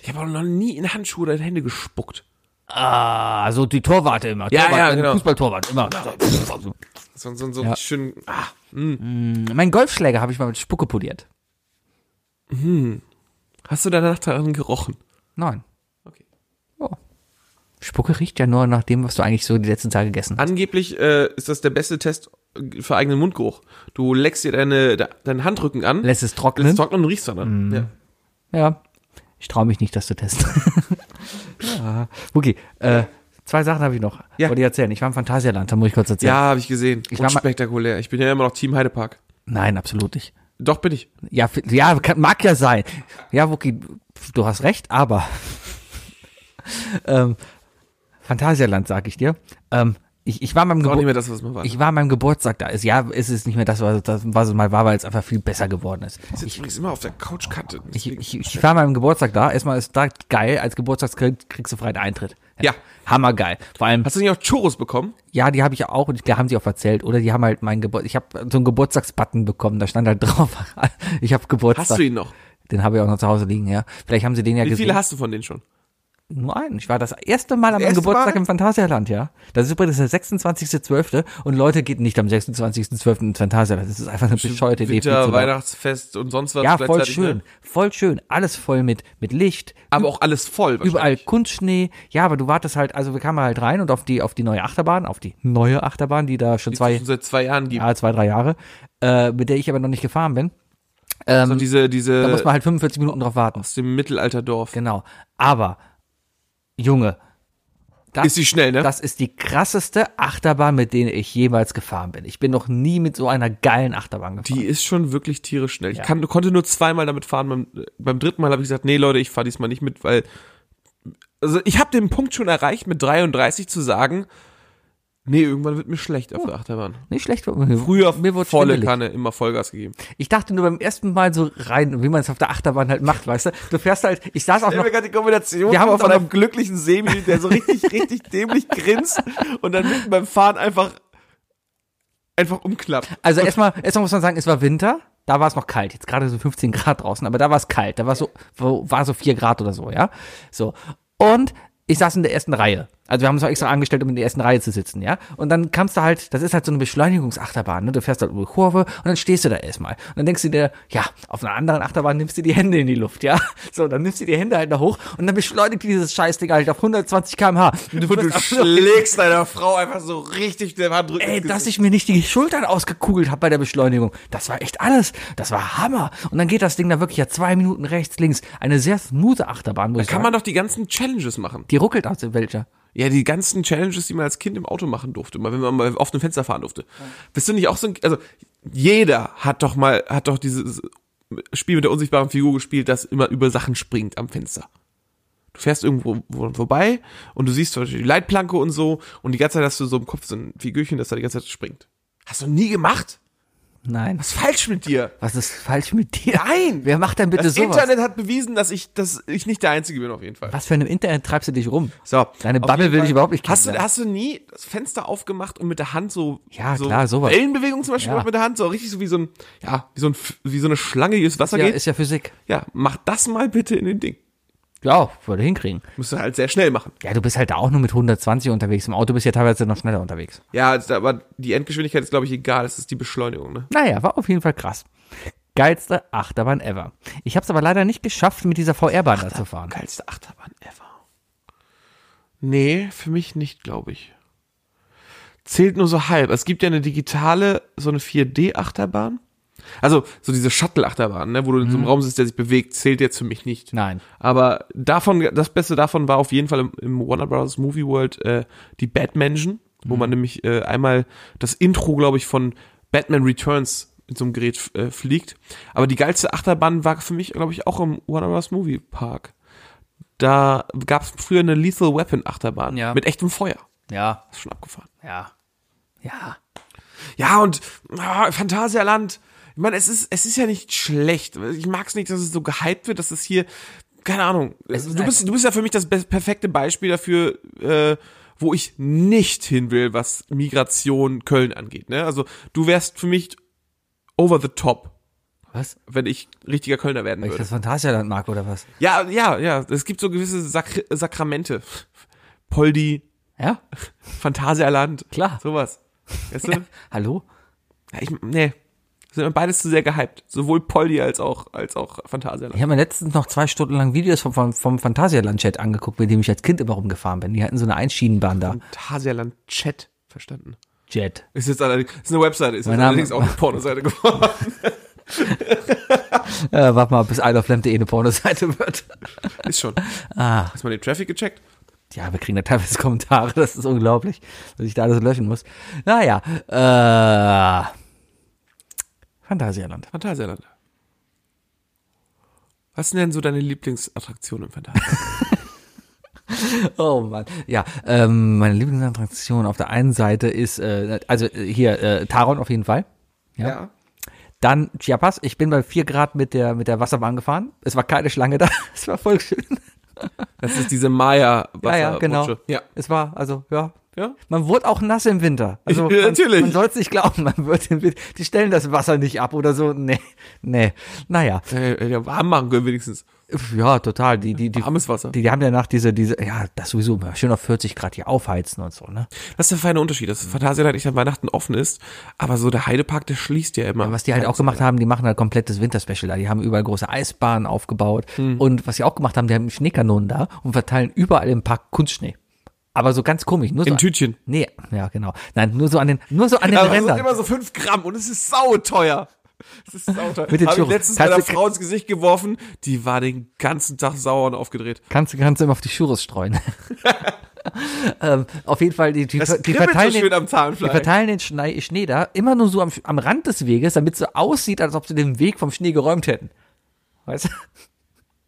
Ich habe auch noch nie in Handschuhe oder in Hände gespuckt. Ah, so die Torwarte immer. Ja, Torwart, ja, genau. Fußballtorwart immer. So, so, so Ja. schön, ah, Mein Golfschläger habe ich mal mit Spucke poliert. Hast du danach daran gerochen? Nein. Okay. Ja. Spucke riecht ja nur nach dem, was du eigentlich so die letzten Tage gegessen hast. Angeblich äh, ist das der beste Test äh, für eigenen Mundgeruch. Du leckst dir deine, de, deinen Handrücken an, Lässt es lässt trocknen. es trocknen und riechst dann. Ja. Ja. Ich traue mich nicht, das zu testen. ja. Okay, äh, zwei Sachen habe ich noch. Ja. Wollte ich erzählen. Ich war im Phantasialand, da muss ich kurz erzählen. Ja, habe ich gesehen. Ich war Unspektakulär. Ich bin ja immer noch Team Heidepark. Nein, absolut nicht. Doch, bin ich. Ja, ja, kann, mag ja sein. Ja, Wookie, du hast recht, aber ähm, Phantasialand, sag ich dir. Ähm, ich, ich war nicht Gebur das, war. ich war meinem Geburtstag da. Ist, ja, ist es nicht mehr das, was, das, was es mal war, weil es einfach viel besser geworden ist. Ich sitze übrigens immer auf der Couchkante. Ich, ich, ich war meinem Geburtstag da. Erstmal ist da geil, als Geburtstagskind kriegst du freien Eintritt. Ja. Hammergeil. Vor allem, Hast du nicht auch Churros bekommen? ja, die habe ich auch und die haben sie auch erzählt. Oder die haben halt meinen Geburt, ich habe so einen Geburtstagsbutton bekommen, da stand halt drauf, ich habe Geburtstag. Hast du ihn noch? Den habe ich auch noch zu Hause liegen, ja. Vielleicht haben sie den ja Wie gesehen. viele hast du von denen schon? Nur einen. Ich war das erste Mal erste Geburtstag Mal? im Phantasialand, ja. Das ist übrigens der 26.12. und Leute geht nicht am 26.12. ins Phantasialand. Das ist einfach eine bescheuerte Idee. Winter. Weihnachtsfest und sonst was. Ja, voll schön. Ne? Voll schön. Alles voll mit, mit Licht. Aber auch alles voll. Überall. Kunstschnee. Ja, aber du wartest halt, also wir kamen halt rein und auf die, auf die neue Achterbahn, auf die neue Achterbahn, die da schon Die zwei, schon seit zwei Jahren gibt. ja, zwei, drei Jahre, äh, mit der ich aber noch nicht gefahren bin. Ähm, so diese, diese da muss man halt 45 Minuten drauf warten. aus dem Mittelalterdorf. Genau. Aber, Junge, das, Ist sie schnell, ne? das ist die krasseste Achterbahn, mit der ich jemals gefahren bin. Ich bin noch nie mit so einer geilen Achterbahn gefahren. Die ist schon wirklich tierisch schnell. Ja. Ich kann, konnte nur zweimal damit fahren. Beim, beim dritten Mal habe ich gesagt, nee Leute, ich fahre diesmal nicht mit, weil also ich habe den Punkt schon erreicht, mit 33 zu sagen, nee, irgendwann wird mir schlecht auf der Achterbahn. Nicht schlecht. Mir Früher mir wurde volle schwindelig. Kanne, immer Vollgas gegeben. Ich dachte nur beim ersten Mal so rein, wie man es auf der Achterbahn halt macht, weißt du? Du fährst halt, ich saß auch noch, gerade die Kombination Wir haben auch einem glücklichen Semi, der so richtig, richtig dämlich grinst und dann mitten beim Fahren einfach einfach umklappt. also erstmal, erstmal muss man sagen, es war Winter, da war es noch kalt, jetzt gerade so 15 Grad draußen, aber da war es kalt, da war so, war so 4 Grad oder so, ja? So. Und ich saß in der ersten Reihe. Also wir haben uns auch extra angestellt, um in der ersten Reihe zu sitzen, ja. Und dann kamst du halt, das ist halt so eine Beschleunigungsachterbahn, ne? Du fährst halt über die Kurve und dann stehst du da erstmal. Und dann denkst du dir, ja, auf einer anderen Achterbahn nimmst du die Hände in die Luft, ja. So, dann nimmst du die Hände halt da hoch und dann beschleunigt dieses Scheißding halt auf 120 km/h. Und Und du einfach nur- schlägst deiner Frau einfach so richtig den Handrücken. Ey, dass ich mir nicht die Schultern ausgekugelt habe bei der Beschleunigung. Das war echt alles. Das war Hammer. Und dann geht das Ding da wirklich ja zwei Minuten rechts, links. Eine sehr smooth Achterbahn, muss ich Kann sagen. man doch die ganzen Challenges machen. Die ruckelt aus welcher? Ja, die ganzen Challenges, die man als Kind im Auto machen durfte, mal wenn man mal auf einem Fenster fahren durfte. Bist du nicht auch so ein, also jeder hat doch mal, hat doch dieses Spiel mit der unsichtbaren Figur gespielt, das immer über Sachen springt am Fenster. Du fährst irgendwo wo- vorbei und du siehst zum Beispiel die Leitplanke und so und die ganze Zeit hast du so im Kopf so ein Figürchen, das da die ganze Zeit springt. Hast du nie gemacht? Nein. Was ist falsch mit dir? Was ist falsch mit dir? Nein! Wer macht denn bitte Das sowas? Internet hat bewiesen, dass ich, dass ich nicht der Einzige bin auf jeden Fall. Was für ein Internet treibst du dich rum? So, Deine Bubble will ich überhaupt nicht Hast du, hast du nie das Fenster aufgemacht und mit der Hand so, Ja, so klar, sowas. Wellenbewegung zum Beispiel Ja. mit der Hand, so richtig so wie so ein, ja, wie so ein, wie so eine Schlange, die ins Wasser Ja, geht. ist ja Physik. Ja, mach das mal bitte in den Ding. Ja, würde hinkriegen. Musst du halt sehr schnell machen. Ja, du bist halt da auch nur mit 120 unterwegs. Im Auto bist du ja teilweise noch schneller unterwegs. Ja, das- aber die Endgeschwindigkeit ist, glaube ich, egal. Es ist die Beschleunigung, ne? Naja, war auf jeden Fall krass. Geilste Achterbahn ever. Ich habe es aber leider nicht geschafft, mit dieser VR-Bahn da zu fahren. Geilste Achterbahn ever. Nee, für mich nicht, glaube ich. Zählt nur so halb. Es gibt ja eine digitale, so eine 4D-Achterbahn. Also, so diese Shuttle-Achterbahn, ne, wo du in so einem Raum sitzt, der sich bewegt, zählt jetzt für mich nicht. Nein. Aber davon, das Beste davon war auf jeden Fall im, im Warner Bros. Movie World äh, die Batmansion, wo man nämlich äh, einmal das Intro, glaube ich, von Batman Returns in so einem Gerät äh, fliegt. Aber die geilste Achterbahn war für mich, glaube ich, auch im Warner Bros. Movie Park. Da gab es früher eine Lethal Weapon Achterbahn Ja. mit echtem Feuer. Ja, ist schon abgefahren. ja, ja. Ja, und ah, Phantasialand, ich meine, es ist, es ist ja nicht schlecht. Ich mag es nicht, dass es so gehypt wird, dass es hier, keine Ahnung, du, bist, du bist ja für mich das perfekte Beispiel dafür, äh, wo ich nicht hin will, was Migration Köln angeht. Ne? Also du wärst für mich over the top, Was? wenn ich richtiger Kölner werden Weil ich würde. das Phantasialand mag oder was? Ja, ja, ja. Es gibt so gewisse Sak Sakramente. Poldi, Ja? Phantasialand, Klar. sowas. Weißt du? Hallo? Ja, ich, nee. Sind beides zu sehr gehypt. Sowohl Polly als auch, als auch Phantasialand. Ich habe mir letztens noch zwei Stunden lang Videos vom, vom, vom Phantasialand-Chat angeguckt, mit dem ich als Kind immer rumgefahren bin. Die hatten so eine Einschienenbahn da. Phantasialand Chat. Verstanden. Jet. Ist jetzt allerdings, ist eine Webseite, ist jetzt allerdings auch eine Pornoseite geworden. Äh, warte mal, bis isleoflamp.de eine Pornoseite wird. ist schon. Ah. Hast du mal den Traffic gecheckt? Ja, wir kriegen da teilweise Kommentare, das ist unglaublich, dass ich da alles löschen muss. Naja, äh, Phantasialand. Phantasialand. Was sind denn so deine Lieblingsattraktionen im Phantasialand? Oh Mann. Ja, ähm, meine Lieblingsattraktion auf der einen Seite ist, äh, also äh, hier, äh, Taron auf jeden Fall. Ja. Dann Chiapas. Ich bin bei 4 Grad mit der, mit der Wasserbahn gefahren. Es war keine Schlange da. Es war voll schön. Das ist diese Maya Ja, ja, genau. Ja. Es war, also, ja. Ja. Man wurde auch nass im Winter. Also, Ja, man, natürlich. Man soll es nicht glauben, man wird im Winter, die stellen das Wasser nicht ab oder so. Nee, nee. Naja, Äh, ja, warm machen können wenigstens. Ja, total. Die, die, die, Warmes Wasser. die, die haben ja nach diese, diese, ja, das sowieso immer schön auf 40 Grad hier aufheizen und so, ne? Das ist der feine Unterschied, dass Phantasialand nicht an Weihnachten offen ist, aber so der Heidepark, der schließt ja immer. Was die halt auch gemacht haben, die machen halt komplettes Winterspecial da. Die haben überall große Eisbahnen aufgebaut. Hm. Und was sie auch gemacht haben, die haben Schneekanonen da und verteilen überall im Park Kunstschnee. Aber so ganz komisch. Nur so Im Tütchen. Nee, ja, genau. Nein, nur so an den, nur so an den Aber Rändern. immer so fünf Gramm und es ist sauteuer. Es ist sauteuer. Mit den Habe ich letztens Kannst Frau ins Gesicht geworfen, die war den ganzen Tag sauer und aufgedreht. Kannst, du- kannst du immer auf die Churros streuen. ähm, auf jeden Fall, die, die, Das die, verteilen so den, am die verteilen den Schnee, Schnee da immer nur so am, am Rand des Weges, damit es so aussieht, als ob sie den Weg vom Schnee geräumt hätten. Weißt du?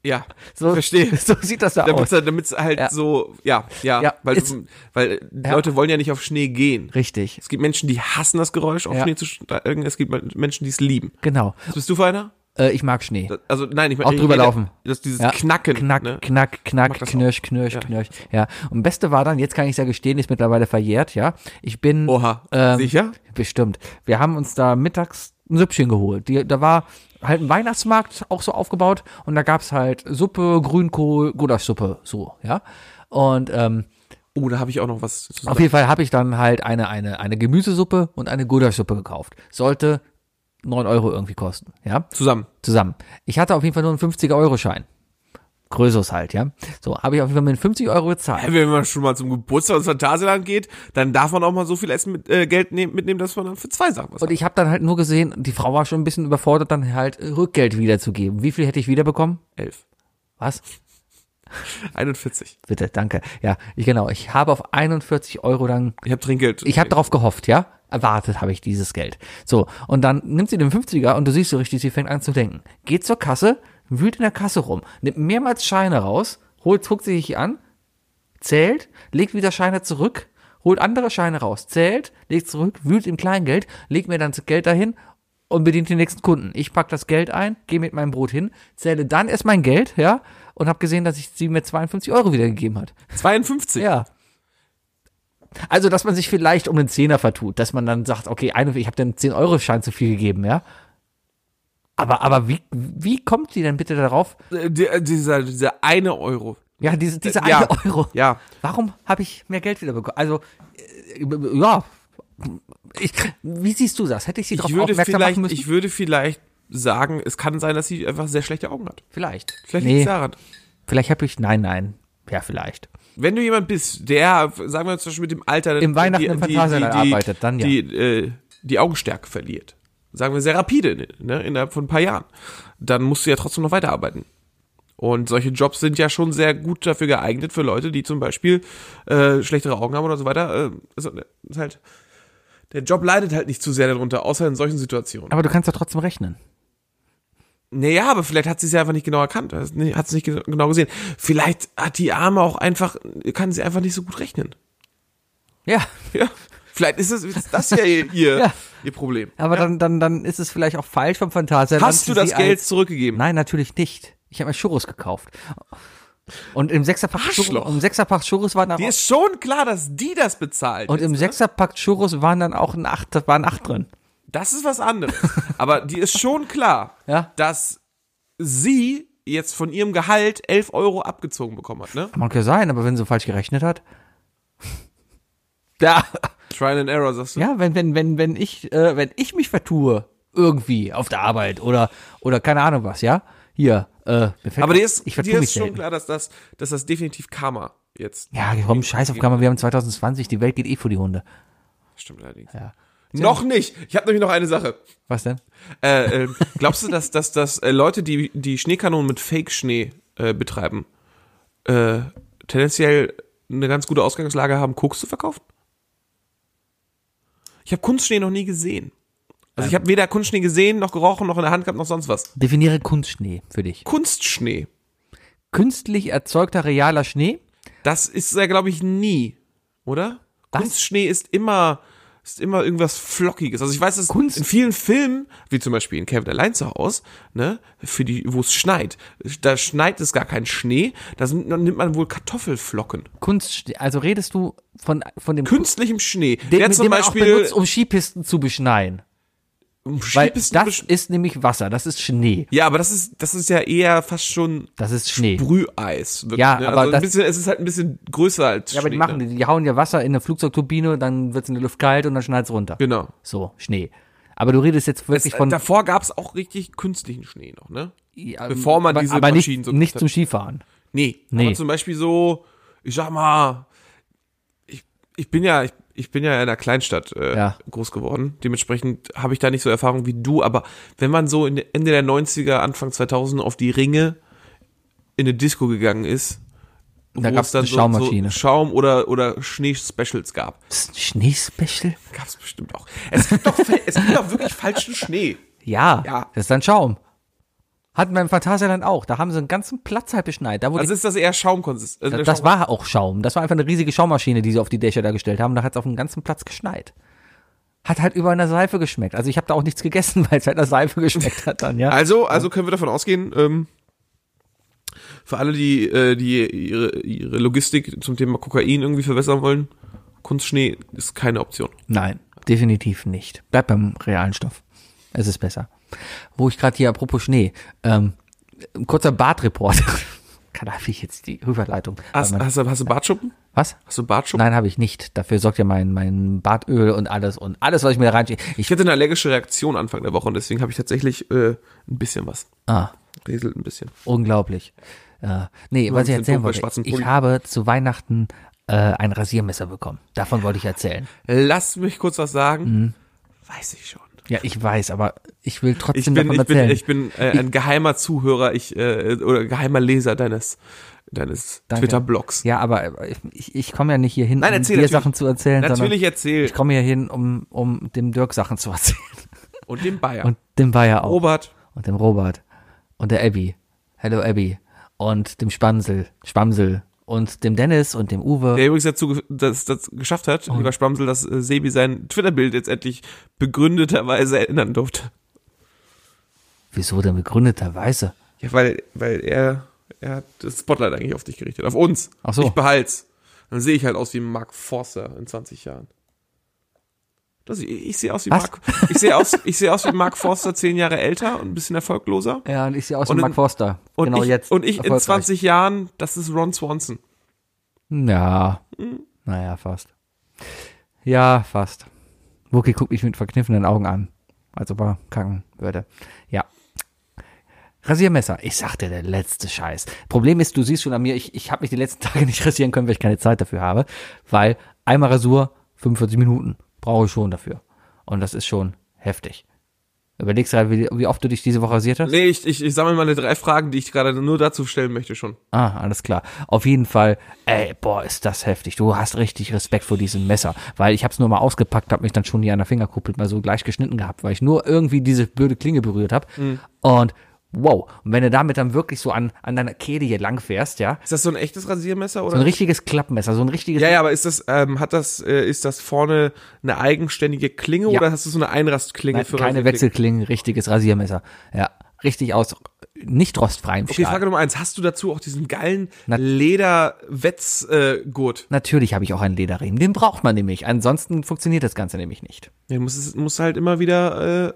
Ja, So, verstehe. So sieht das da Damit aus. damit es halt Ja. so, ja, ja, Ja, weil, ist- weil die Leute wollen ja nicht auf Schnee gehen. Richtig, Es gibt Menschen, die hassen das Geräusch, auf Ja. Schnee zu steigen. Es gibt Menschen, die es lieben. genau. Was bist du für einer? Äh, ich mag Schnee. Also nein, ich meine, Auch drüber laufen. Das dieses Ja, Knacken. Knack, ne? knack, Mag knack, das knirsch, knirsch, Ja. knirsch. Ja. Und Beste war dann, jetzt kann ich ja gestehen, ist mittlerweile verjährt, ja. Ich bin. Oha, ähm, sicher? Bestimmt. Wir haben uns da mittags ein Süppchen geholt. Die, da war halt ein Weihnachtsmarkt auch so aufgebaut und da gab's halt Suppe, Grünkohl, Gulaschsuppe, so, ja. Und ähm, Oh, da habe ich auch noch was zu Auf sagen. jeden Fall habe ich dann halt eine, eine, eine Gemüsesuppe und eine Gulaschsuppe gekauft. Sollte 9 Euro irgendwie kosten, ja, Zusammen. zusammen. Ich hatte auf jeden Fall nur einen 50er-Euro-Schein. Größeres halt, ja. So, habe ich auf jeden Fall mit 50 Euro gezahlt. Wenn man schon mal zum Geburtstag ins Phantasialand geht, dann darf man auch mal so viel Essen mit, äh, Geld nehmen, mitnehmen, dass man dann für zwei Sachen was Und ich habe dann halt nur gesehen, die Frau war schon ein bisschen überfordert, dann halt Rückgeld wiederzugeben. Wie viel hätte ich wiederbekommen? hat. Elf. Was? 41. Bitte, danke. Ja, ich genau. Ich habe auf 41 Euro dann Ich habe Trinkgeld. Ich habe darauf gehofft, ja? Erwartet habe ich dieses Geld. So, und dann nimmt sie den 50er und du siehst so richtig, sie fängt an zu denken. Geht zur Kasse, wühlt in der Kasse rum, nimmt mehrmals Scheine raus, holt, guckt sie sich an, zählt, legt wieder Scheine zurück, holt andere Scheine raus, zählt, legt zurück, wühlt im Kleingeld, legt mir dann das Geld dahin und bedient den nächsten Kunden. Ich pack das Geld ein, gehe mit meinem Brot hin, zähle dann erst mein Geld, ja, und habe gesehen, dass ich sie mir 52 Euro wiedergegeben hat. 52. Ja. Also, dass man sich vielleicht um den Zehner vertut, dass man dann sagt, okay, eine, ich habe den 10-Euro-Schein zu viel gegeben, ja. Aber, aber wie, wie kommt die denn bitte darauf? Äh, der- dieser, dieser eine Euro. Ja, diese, diese Äh, ja. eine Euro. Ja. Warum habe ich mehr Geld wieder bekommen? Also, äh, ja. Ich, wie siehst du das? Hätte ich sie darauf aufmerksam vielleicht, machen müssen? ich würde vielleicht sagen, es kann sein, dass sie einfach sehr schlechte Augen hat. vielleicht. Vielleicht nee, liegt daran. vielleicht habe ich, nein, nein. Ja, vielleicht. Wenn du jemand bist, der, sagen wir zum Beispiel mit dem Alter, Im Weihnachten im Phantasialand arbeitet, dann ja. Die, äh, die Augenstärke verliert. Sagen wir sehr rapide, ne, innerhalb von ein paar Jahren. Dann musst du ja trotzdem noch weiterarbeiten. Und solche Jobs sind ja schon sehr gut dafür geeignet für Leute, die zum Beispiel äh, schlechtere Augen haben oder so weiter. Äh, also, äh, ist halt, der Job leidet halt nicht zu sehr darunter, außer in solchen Situationen. Aber du kannst doch trotzdem rechnen. Naja, aber vielleicht hat sie es ja einfach nicht genau erkannt, hat es nicht ge- genau gesehen. Vielleicht hat die Arme auch einfach, kann sie einfach nicht so gut rechnen. Ja. Ja, vielleicht ist das, ist das ja ihr, ihr, Ja. ihr Problem. Aber dann, dann, dann ist es vielleicht auch falsch vom Phantasialand. Hast du das sie Geld als- zurückgegeben? Nein, natürlich nicht. Ich habe mir Churros gekauft. Und im Sechserpack Churros, im Sechserpack Churros waren dann Dir auch, ist schon klar, dass die das bezahlt. und im Sechserpack Churros waren dann auch ein acht, waren acht drin. das ist was anderes. aber dir ist schon klar, Ja. dass sie jetzt von ihrem Gehalt 11 Euro abgezogen bekommen hat, ne? Mag ja sein, aber wenn sie falsch gerechnet hat. Ja, Trial and Error, sagst du? ja, wenn, wenn, wenn, wenn ich, äh, wenn ich mich vertue, irgendwie auf der Arbeit oder, oder keine Ahnung was, ja? Hier, äh, Aber dir ist, ich dir ist schon klar, dass das, dass das definitiv Karma jetzt. Ja, komm, scheiß auf Kammer, wir haben 2020, die Welt geht eh vor die Hunde. Stimmt allerdings. Ja. Noch nicht. Ich habe nämlich noch eine Sache. Was denn? Äh, äh, glaubst du, dass, dass, dass äh, Leute, die die Schneekanonen mit Fake-Schnee äh, betreiben, äh, tendenziell eine ganz gute Ausgangslage haben, Koks zu verkaufen? Ich habe Kunstschnee noch nie gesehen. Also ich habe weder Kunstschnee gesehen, noch gerochen, noch in der Hand gehabt, noch sonst was. Definiere Kunstschnee für dich. Kunstschnee, Künstlich erzeugter realer Schnee? das ist ja, glaube ich, nie, oder? Was? Kunstschnee ist immer, ist immer irgendwas Flockiges. Also ich weiß, dass Kunst- in vielen Filmen, wie zum Beispiel in Kevin allein zu Hause, ne, für die, wo es schneit, da schneit es gar kein Schnee, da sind, nimmt man wohl Kartoffelflocken. Kunstschnee, also redest du von, von dem Künstlichem Schnee. den, der zum Beispiel benutzt, um Skipisten zu beschneien. Weil das ist nämlich Wasser, das ist Schnee. ja, aber das ist, das ist ja eher fast schon Das ist Schnee. Brüheis. Wirklich, Ja, ne? aber also das- bisschen, es ist halt ein bisschen größer als Ja, aber die Schnee, machen, ne? die, die hauen ja Wasser in eine Flugzeugturbine, dann wird es in der Luft kalt und dann schneit es runter. Genau. So, Schnee. Aber du redest jetzt wirklich Es, von. davor gab es auch richtig künstlichen Schnee noch, ne? Ja, bevor man aber, diese aber nicht, Maschinen so nicht zum Skifahren. Nee, Nee. aber zum Beispiel so, ich sag mal, ich, ich bin ja, ich, ich bin ja in einer Kleinstadt äh, Ja. groß geworden. Dementsprechend habe ich da nicht so Erfahrung wie du, aber wenn man so in, Ende der 90er, Anfang 2000 auf die Ringe in eine Disco gegangen ist, Da wo gab's es dann so, so Schaum oder, oder Schnee-Specials gab. Schneespecial? Gab es bestimmt auch. Es gibt doch, es gibt doch wirklich falschen Schnee. Ja, Ja. das ist dann Schaum. Hatten wir im Phantasialand auch. Da haben sie einen ganzen Platz halt beschneit. Da, wo Also ist das eher Schaumkonsist. Äh, das, das war auch Schaum. Das war einfach eine riesige Schaumaschine, die sie auf die Dächer da gestellt haben. Da hat es auf dem ganzen Platz geschneit. Hat halt über einer Seife geschmeckt. Also ich habe da auch nichts gegessen, weil es halt nach Seife geschmeckt hat dann, ja. Also, also können wir davon ausgehen, ähm, für alle, die, äh, die ihre, ihre Logistik zum Thema Kokain irgendwie verbessern wollen, Kunstschnee ist keine Option. Nein, definitiv nicht. Bleib beim realen Stoff. Es ist besser. Wo ich gerade hier, apropos Schnee, ähm, ein kurzer Badreport. Kann habe ich jetzt die Überleitung. Hast, hast, du, hast du Bartschuppen? was? Hast du Bartschuppen? Nein, habe ich nicht. Dafür sorgt ja mein, mein Bartöl und alles und alles, was ich mir da reinschiebe. Ich, Ich hatte eine allergische Reaktion Anfang der Woche und deswegen habe ich tatsächlich äh, ein bisschen was. ah, Rieselt ein bisschen. unglaublich. Äh, nee, was ich erzählen wollte. Ich habe zu Weihnachten äh, ein Rasiermesser bekommen. Davon wollte ich erzählen. Lass mich kurz was sagen. Mhm. Weiß ich schon. Ja, ich weiß, aber ich will Ich trotzdem bin, davon ich bin, erzählen. ich bin äh, ein geheimer Zuhörer ich, äh, oder geheimer Leser deines, deines. Twitter-Blogs. ja, aber äh, ich, ich komme ja nicht hier hin, Nein, um erzähl dir natürlich. Sachen zu erzählen, Natürlich erzähl. ich komme hier hin, um, um dem Dirk Sachen zu erzählen. Und dem Bayer. Und dem Bayer auch. Robert. und dem Robert und der Abby. Hello Abby. Und dem Spamsel, Spamsel und dem Dennis und dem Uwe. Der übrigens dazu das, das geschafft hat, lieber Spamsel, dass äh, Sebi sein Twitter-Bild jetzt endlich begründeterweise ändern durfte. Wieso denn begründeterweise? Ja, weil, weil er, er hat das Spotlight eigentlich auf dich gerichtet. Auf uns. Ach so. Ich behalt's. Dann sehe ich halt aus wie Mark Forster in 20 Jahren. Das, ich, ich sehe aus wie Was? Mark, ich sehe aus, ich sehe aus wie Mark Forster, zehn Jahre älter und ein bisschen erfolgloser. Ja, und ich sehe aus Und wie Mark Forster. Und genau ich, jetzt. und ich in erfolgreich. 20 Jahren, das ist Ron Swanson. Ja. Hm. Naja, fast. Ja, fast. Wookie guckt mich mit verkniffenen Augen an. Als ob er kacken würde. Ja. Rasiermesser. Ich sagte, der letzte Scheiß. Problem ist, du siehst schon an mir, ich, ich habe mich die letzten Tage nicht rasieren können, weil ich keine Zeit dafür habe. Weil einmal Rasur, 45 Minuten. Brauche ich schon dafür. Und das ist schon heftig. Überlegst du gerade, wie, wie oft du dich diese Woche rasiert hast? Nee, ich, ich, ich sammle meine drei Fragen, die ich gerade nur dazu stellen möchte schon. Ah, alles klar. Auf jeden Fall, ey, boah, ist das heftig. Du hast richtig Respekt vor diesem Messer, weil ich hab's nur mal ausgepackt, hab mich dann schon hier an der Fingerkuppel mal so gleich geschnitten gehabt, weil ich nur irgendwie diese blöde Klinge berührt hab. Und wow, und wenn du damit dann wirklich so an, an deiner Kehle hier lang fährst, ja, Ist das so ein echtes Rasiermesser so oder? ein richtiges Klappmesser, so ein richtiges ja, ja, aber ist das, ähm, hat das, äh, ist das vorne eine eigenständige Klinge Ja. oder hast du so eine Einrastklinge Nein, für keine? Wechselklingen, richtiges Rasiermesser. Ja, richtig aus nicht rostfreiem Okay, Stahl. Frage Nummer eins. Hast du dazu auch diesen geilen Na- Leder-Wetz-Gurt? Natürlich habe ich auch einen Lederriemen, den braucht man nämlich, ansonsten funktioniert das Ganze nämlich nicht. Ja, du musst, es- musst halt immer wieder äh.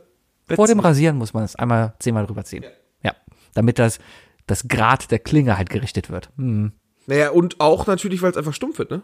Vor dem Rasieren muss man es einmal zehnmal drüber ziehen. Ja. Damit das, das Grad der Klinge halt gerichtet wird. Hm. Naja, und auch natürlich, weil es einfach stumpf wird, ne?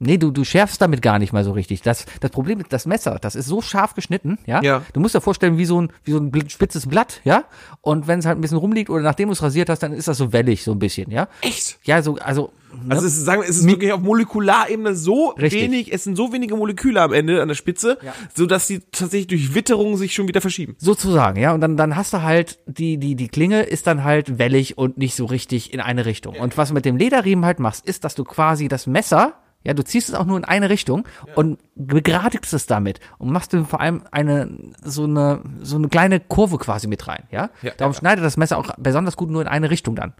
Nee, du, du schärfst damit gar nicht mal so richtig. Das, das Problem ist, das Messer, das ist so scharf geschnitten, ja? Ja. Du musst dir vorstellen, wie so ein, wie so ein spitzes Blatt, ja? Und wenn es halt ein bisschen rumliegt oder nachdem du es rasiert hast, dann ist das so wellig, so ein bisschen, ja? Echt? Ja, so, also, ne? Also es ist, sagen wir, es ist wirklich auf Molekularebene so Richtig. wenig, es sind so wenige Moleküle am Ende an der Spitze, Ja. so dass die tatsächlich durch Witterung sich schon wieder verschieben. Sozusagen, ja. Und dann, dann hast du halt, die, die, die Klinge ist dann halt wellig und nicht so richtig in eine Richtung. Und was du mit dem Lederriemen halt machst, ist, dass du quasi das Messer, ja, du ziehst es auch nur in eine Richtung und begradigst es damit und machst du vor allem eine, so eine, so eine kleine Kurve quasi mit rein, ja. Ja, Darum ja. schneidet das Messer auch besonders gut nur in eine Richtung dann.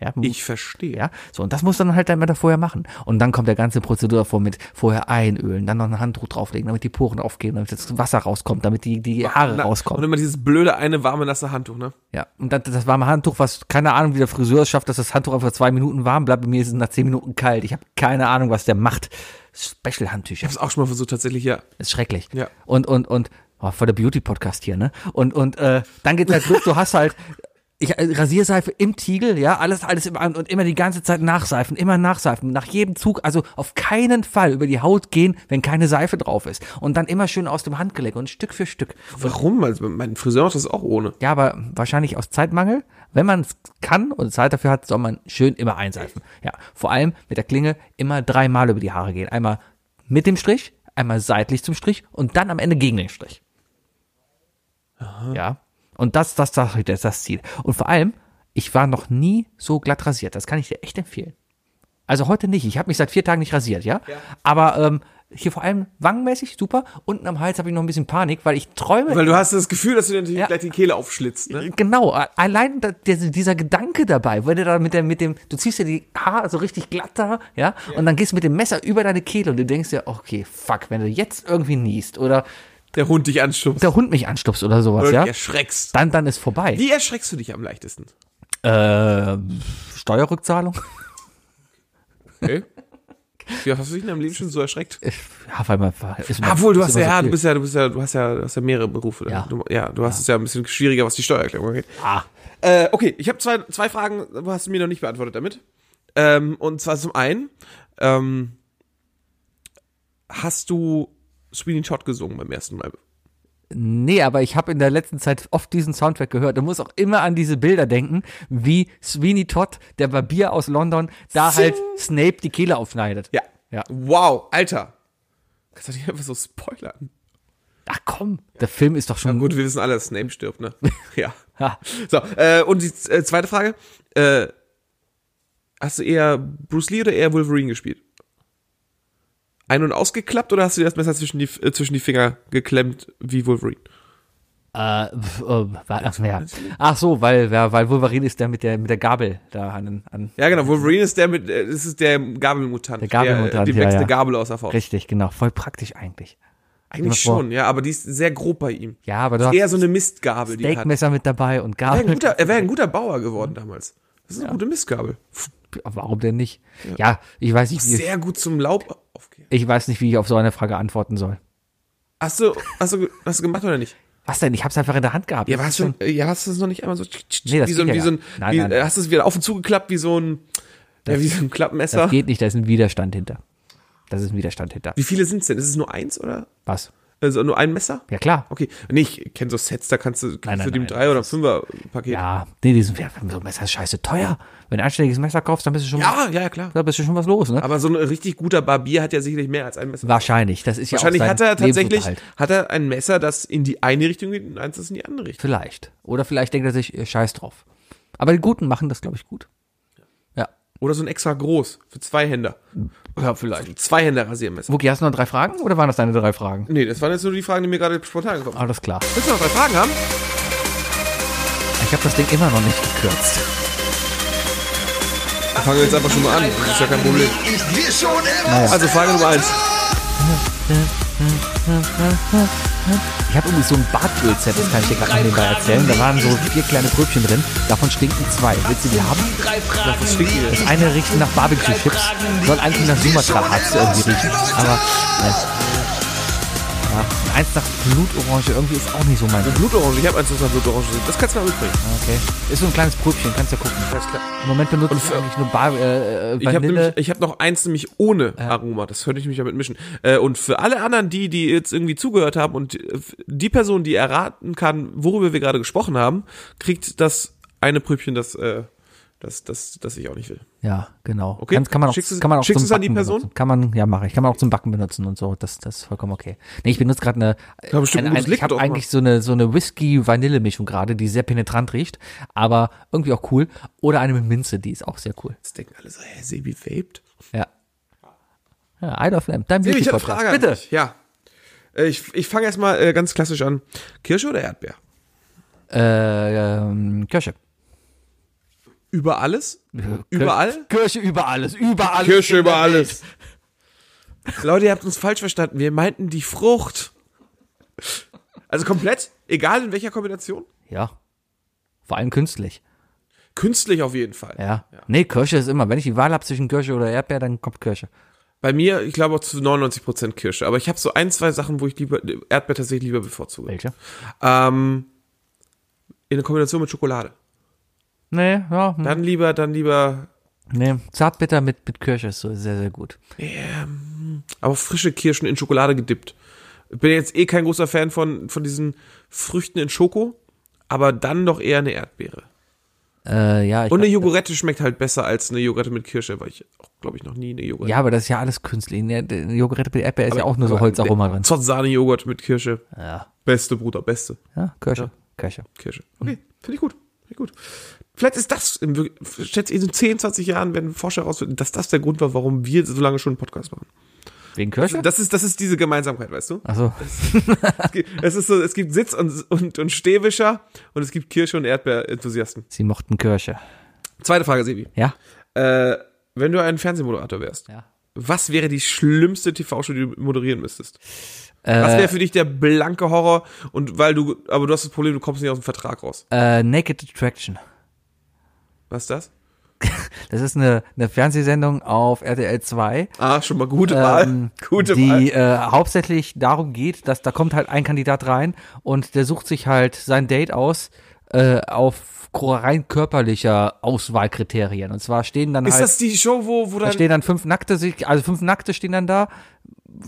Ja, Ich verstehe. ja, so und das muss dann halt einmal da vorher machen. Und dann kommt der ganze Prozedur vor mit vorher einölen, dann noch ein Handtuch drauflegen, damit die Poren aufgehen, damit das Wasser rauskommt, damit die, die Haare Na, rauskommen. Und immer dieses blöde eine warme nasse Handtuch, ne? Ja, und das, das warme Handtuch, was keine Ahnung, wie der Friseur es schafft, dass das Handtuch einfach zwei Minuten warm bleibt. Bei mir ist es nach zehn Minuten kalt. Ich habe keine Ahnung, was der macht. Special-Handtücher. Ich hab's auch schon mal versucht, tatsächlich, ja. Ist schrecklich. Ja. Und, und, und, oh, voll der Beauty-Podcast hier, ne? Und, und, äh, dann geht's halt los, du hast halt, ich, äh, Rasierseife im Tiegel, ja, alles, alles im und immer die ganze Zeit nachseifen, immer nachseifen, nach jedem Zug, also auf keinen Fall über die Haut gehen, wenn keine Seife drauf ist. Und dann immer schön aus dem Handgelenk und Stück für Stück. Warum? Also mein Friseur macht das auch ohne. Ja, aber wahrscheinlich aus Zeitmangel. Wenn man es kann und Zeit dafür hat, soll man schön immer einseifen. Ja, vor allem mit der Klinge immer dreimal über die Haare gehen. Einmal mit dem Strich, einmal seitlich zum Strich und dann am Ende gegen den Strich. Ja. Und das, das, das, das ist das Ziel. Und vor allem, ich war noch nie so glatt rasiert. Das kann ich dir echt empfehlen. Also heute nicht. Ich habe mich seit vier Tagen nicht rasiert, ja. Aber ähm, hier vor allem wangenmäßig super. Unten am Hals habe ich noch ein bisschen Panik, weil ich träume. Weil du hast das Gefühl, dass du dir natürlich Ja. gleich die Kehle aufschlitzt, ne? Genau, allein da, der, dieser Gedanke dabei, wenn du da mit, der, mit dem, du ziehst dir die Haare so richtig glatt da, ja, und dann gehst du mit dem Messer über deine Kehle und du denkst dir, okay, fuck, wenn du jetzt irgendwie niest oder Der Hund dich anstupst. der Hund mich anstupst oder sowas, Oder ja, erschreckst. dann, dann ist vorbei. Wie erschreckst du dich am leichtesten? Äh, Steuerrückzahlung? Okay. Wie hast du dich in deinem Leben schon so erschreckt? Ja, weil man ist immer- Obwohl, du hast ja, so ja, du bist ja, du bist ja, du hast ja, du hast ja mehrere Berufe. Ja. Du, ja, du hast es ja ein bisschen schwieriger, was die Steuererklärung angeht. Ah, Äh, okay, ich habe zwei, zwei Fragen, hast du mir noch nicht beantwortet damit. Ähm, und zwar zum einen, ähm, hast du Sweeney Todd gesungen beim ersten Mal? Nee, aber ich habe in der letzten Zeit oft diesen Soundtrack gehört und muss auch immer an diese Bilder denken, wie Sweeney Todd, der Barbier aus London, da halt Snape die Kehle aufschneidet. Ja. Ja. Wow, Alter. Kannst du nicht einfach so spoilern? Ach komm, der Film ist doch schon Gut, wir wissen alle, dass Snape stirbt, ne? ja. Ja. So, äh, und die äh, zweite Frage. Äh, hast du eher Bruce Lee oder eher Wolverine gespielt? Ein- und ausgeklappt oder hast du dir das Messer zwischen die, äh, zwischen die Finger geklemmt wie Wolverine? Äh, äh, ach, ja. ach so, weil, weil weil Wolverine ist der mit der mit der Gabel da an, an Ja, genau. Wolverine ist der mit, äh, das ist der Gabelmutant. Der Gabelmutant, Der, dem ja, wächst ja. eine Gabel aus der Faust. richtig, genau, voll praktisch eigentlich. Eigentlich schon, ja, aber die ist sehr grob bei ihm. Ja, aber du Das ist eher hast so eine Mistgabel, die er. Steakmesser mit dabei und Er wäre Gabel. ein, guter- er wär ein guter Bauer geworden damals. Das ist eine gute Mistgabel. Warum denn nicht? Ja, ich weiß nicht, Sehr gut zum Laub. Ich weiß nicht, wie ich auf so eine Frage antworten soll. Hast du, hast du, hast du gemacht oder nicht? Was denn? Ich hab's einfach in der Hand gehabt. Ja, Das hast du, ja, hast du es noch nicht einmal so, Nee, das wie so, ja wie so ein. Nein, wie, nein. äh, hast du es wieder auf und zugeklappt wie so ein, ja, wie so ein Klappmesser? Das geht nicht, da ist ein Widerstand hinter. Das ist ein Widerstand hinter. Wie viele sind es denn? Ist es nur eins oder? Was? Also nur ein Messer? Ja, klar. Okay. Nee, ich kenne so Sets, da kannst du, kriegst nein, du die nein, drei oder fünfer Paket. Ja, nee, die sind, ja, so ein Messer ist scheiße teuer. Wenn du ein einstelliges Messer kaufst, dann bist du schon, ja, ja, ja, klar. da bist du schon was los, ne? Aber so ein richtig guter Barbier hat ja sicherlich mehr als ein Messer. Wahrscheinlich. Das ist Wahrscheinlich ja auch hat er tatsächlich, Lebensunterhalt. hat er ein Messer, das in die eine Richtung geht und eins, das in die andere Richtung. Vielleicht. Oder vielleicht denkt er sich, äh, scheiß drauf. Aber die Guten machen das, glaube ich, gut. Oder so ein extra groß für zwei Händer. Ja, vielleicht. Zwei Händer Rasiermesser. Wookie, hast du noch drei Fragen oder waren das deine drei Fragen? Nee, das waren jetzt nur die Fragen, die mir gerade spontan gekommen sind. Alles klar. Willst du noch drei Fragen haben? Ich habe das Ding immer noch nicht gekürzt. Dann fangen wir jetzt einfach schon mal an. Das ist ja kein Problem. Dir schon immer Also Frage Nummer eins. Ich habe irgendwie so ein Bartöl-Set, das kann ich dir gerade nebenbei erzählen. Da waren so vier kleine Pröbchen drin. Davon stinken zwei. Willst du die haben? denn? Das eine riecht nach Barbecue-Chips. Soll eigentlich nach Sumatra-Harz irgendwie riechen. Aber, nein. Ja, eins nach Blutorange irgendwie ist auch nicht so mein. Blutorange, ich habe eins, nach Blutorange. Das kannst du mal mitbringen. Okay. Ist so ein kleines Pröbchen, kannst ja gucken. Alles klar. Im Moment benutze ich eigentlich nur Bar, äh, äh, Ich habe Vanille. nämlich, ich habe noch eins nämlich ohne Aroma. Das könnte ich mich damit mischen. Äh, und für alle anderen, die, die jetzt irgendwie zugehört haben und äh, die Person, die erraten kann, worüber wir gerade gesprochen haben, kriegt das eine Prübchen, das, äh, das, das, das ich auch nicht will. Ja, genau. Okay. Kann, kann man auch, Schickst du- kann man auch schickst zum du's an die Backen Person? benutzen. Kann man, ja, mache ich. Kann man auch zum Backen benutzen und so. Das, das ist vollkommen okay. Nee, ich benutze gerade eine, Ja, bestimmt eine, ein eine ich habe eigentlich so eine, so eine Whisky-Vanille-Mischung gerade, die sehr penetrant riecht, aber irgendwie auch cool. Oder eine mit Minze, die ist auch sehr cool. Jetzt denken alle so, hä, Sebi vaped? Ja. Ja, Isle of Lamp, dein Sebi, ich eine. Frage Bitte. dich. Ja. Äh, Ich, ich fange erstmal äh, ganz klassisch an. Kirsche oder Erdbeer? Äh, ähm, Kirsche. Über alles? Überall? Kirsche über alles. Über alles. Kirsche über alles. Leute, ihr habt uns falsch verstanden. Wir meinten die Frucht. Also komplett, egal in welcher Kombination. Ja. Vor allem künstlich. Künstlich auf jeden Fall. Ja. Nee, Kirsche ist immer. Wenn ich die Wahl habe zwischen Kirsche oder Erdbeer, dann kommt Kirsche. Bei mir, ich glaube auch zu 99% Kirsche. Aber ich habe so ein, zwei Sachen, wo ich lieber Erdbeer tatsächlich lieber bevorzuge. Welche? Ähm, in der Kombination mit Schokolade. Nee, ja. hm. Dann lieber, dann lieber, Nee, Zartbitter mit, mit Kirsche ist so sehr, sehr gut. aber frische Kirschen in Schokolade gedippt. Ich bin jetzt eh kein großer Fan von, von diesen Früchten in Schoko, aber dann doch eher eine Erdbeere. Äh, ja, Und eine Joghurette schmeckt halt besser als eine Joghurette mit Kirsche, weil ich auch, glaube ich, noch nie eine Joghurette. ja, aber das ist ja alles künstlich. Ne, der Joghurt mit Erdbeer ist ja auch nur so Holzaroma drin. Zott-Sahne-Joghurt mit Kirsche. Ja, Beste, Bruder, beste. ja Kirsche. Kirsche. Kirsche. Okay, finde ich gut. Finde ich gut. Vielleicht ist das, schätze ich, in 10, 20 Jahren, wenn Forscher herausfinden, dass das der Grund war, warum wir so lange schon einen Podcast machen. Wegen Kirsche? Das ist, das ist diese Gemeinsamkeit, weißt du? Achso. Es gibt, es ist so, es gibt Sitz- und, und, und Stehwischer und es gibt Kirsche- und Erdbeer-Enthusiasten. Sie mochten Kirsche. Zweite Frage, Sebi. Ja? Äh, wenn du ein Fernsehmoderator wärst, Ja. was wäre die schlimmste TV-Show, die du moderieren müsstest? Äh, Was wäre für dich der blanke Horror? Und weil du, aber du hast das Problem, du kommst nicht aus dem Vertrag raus. äh, Naked Attraction. Was ist das? das ist eine, eine Fernsehsendung auf RTL 2. Ah, schon mal gute Wahl. ähm, gute Wahl. die äh, hauptsächlich darum geht, dass da kommt halt ein Kandidat rein und der sucht sich halt sein Date aus äh, auf rein körperlicher Auswahlkriterien. Und zwar stehen dann Ist halt das die Show, wo, wo da dann. stehen dann fünf Nackte, also fünf Nackte stehen dann da,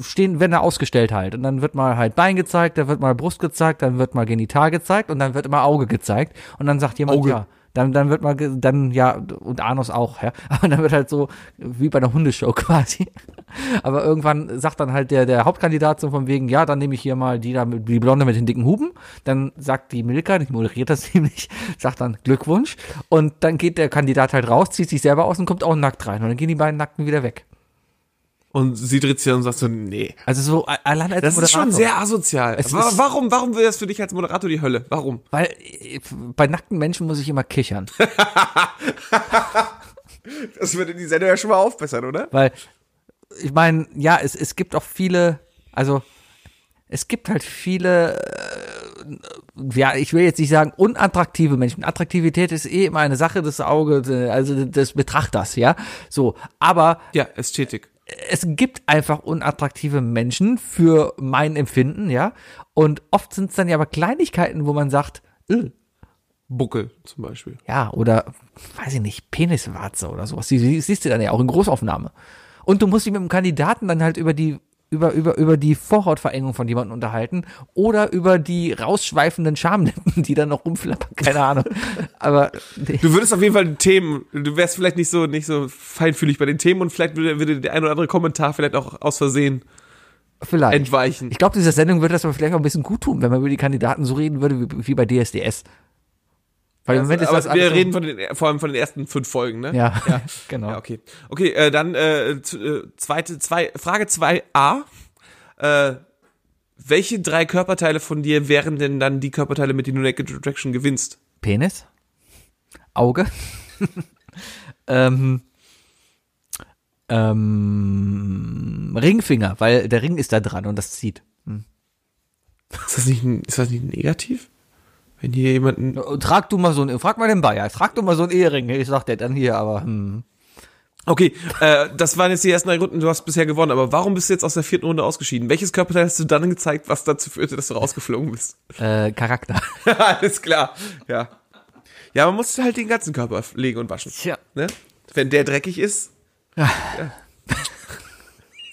stehen, werden da ausgestellt halt. Und dann wird mal halt Bein gezeigt, dann wird mal Brust gezeigt, dann wird mal Genital gezeigt und dann wird immer Auge gezeigt. Und dann sagt jemand, Auge. ja. Dann, dann wird ge- dann, ja, und Anus auch, ja. Aber dann wird halt so, wie bei einer Hundeshow quasi. Aber irgendwann sagt dann halt der, der Hauptkandidat so von wegen, ja, dann nehme ich hier mal die da, mit- die Blonde mit den dicken Huben. Dann sagt die Milka, die moderiert das nämlich, sagt dann Glückwunsch. Und dann geht der Kandidat halt raus, zieht sich selber aus und kommt auch nackt rein. Und dann gehen die beiden Nackten wieder weg. Und sie dreht sich dann und sagt so, nee. Also so allein als Das ist schon Moderator. sehr asozial. Warum, warum wäre das für dich als Moderator die Hölle? Warum? Weil äh, bei nackten Menschen muss ich immer kichern. Das würde die Sendung ja schon mal aufbessern, oder? Weil, ich meine, ja, es, es gibt auch viele, also es gibt halt viele, äh, ja, ich will jetzt nicht sagen unattraktive Menschen. Attraktivität ist eh immer eine Sache des Auges, äh, also des Betrachters, ja. So, aber Ja, Ästhetik. Es gibt einfach unattraktive Menschen für mein Empfinden, ja. Und oft sind es dann ja aber Kleinigkeiten, wo man sagt, äh, Buckel zum Beispiel. Ja, oder, weiß ich nicht, Peniswarze oder sowas. Die, die siehst du dann ja auch in Großaufnahme. Und du musst dich mit dem Kandidaten dann halt über die, über, über, über die Vorhautverengung von jemandem unterhalten oder über die rausschweifenden Schamlippen, die dann noch rumflappern. Keine Ahnung. Aber, Du würdest auf jeden Fall Themen, du wärst vielleicht nicht so, nicht so feinfühlig bei den Themen und vielleicht würde, würde der ein oder andere Kommentar vielleicht auch aus Versehen vielleicht. entweichen. Ich glaube, diese Sendung würde das aber vielleicht auch ein bisschen gut tun, wenn man über die Kandidaten so reden würde wie, wie bei DSDS. Weil im Moment ist Aber das wir reden von den, vor allem von den ersten fünf Folgen, ne? Ja, genau. Ja, okay. Okay, äh, dann äh, äh, zweite, zwei, Frage 2a. Äh, welche drei Körperteile von dir wären denn dann die Körperteile, mit denen du Naked Attraction gewinnst? Penis, Auge, ähm, ähm, Ringfinger, weil der Ring ist da dran und das zieht. Ist das nicht, ist das nicht negativ? Wenn hier jemanden. Trag du mal so ein, frag mal den Bayer, trag du mal so einen Ehering. Ich sag der dann hier, aber hm. Okay, äh, das waren jetzt die ersten drei Runden, du hast bisher gewonnen, aber warum bist du jetzt aus der vierten Runde ausgeschieden? Welches Körperteil hast du dann gezeigt, was dazu führte, dass du rausgeflogen bist? äh, Charakter. Alles klar, ja. Ja, man muss halt den ganzen Körper legen und waschen. Tja. Ne? Wenn der dreckig ist. Ja.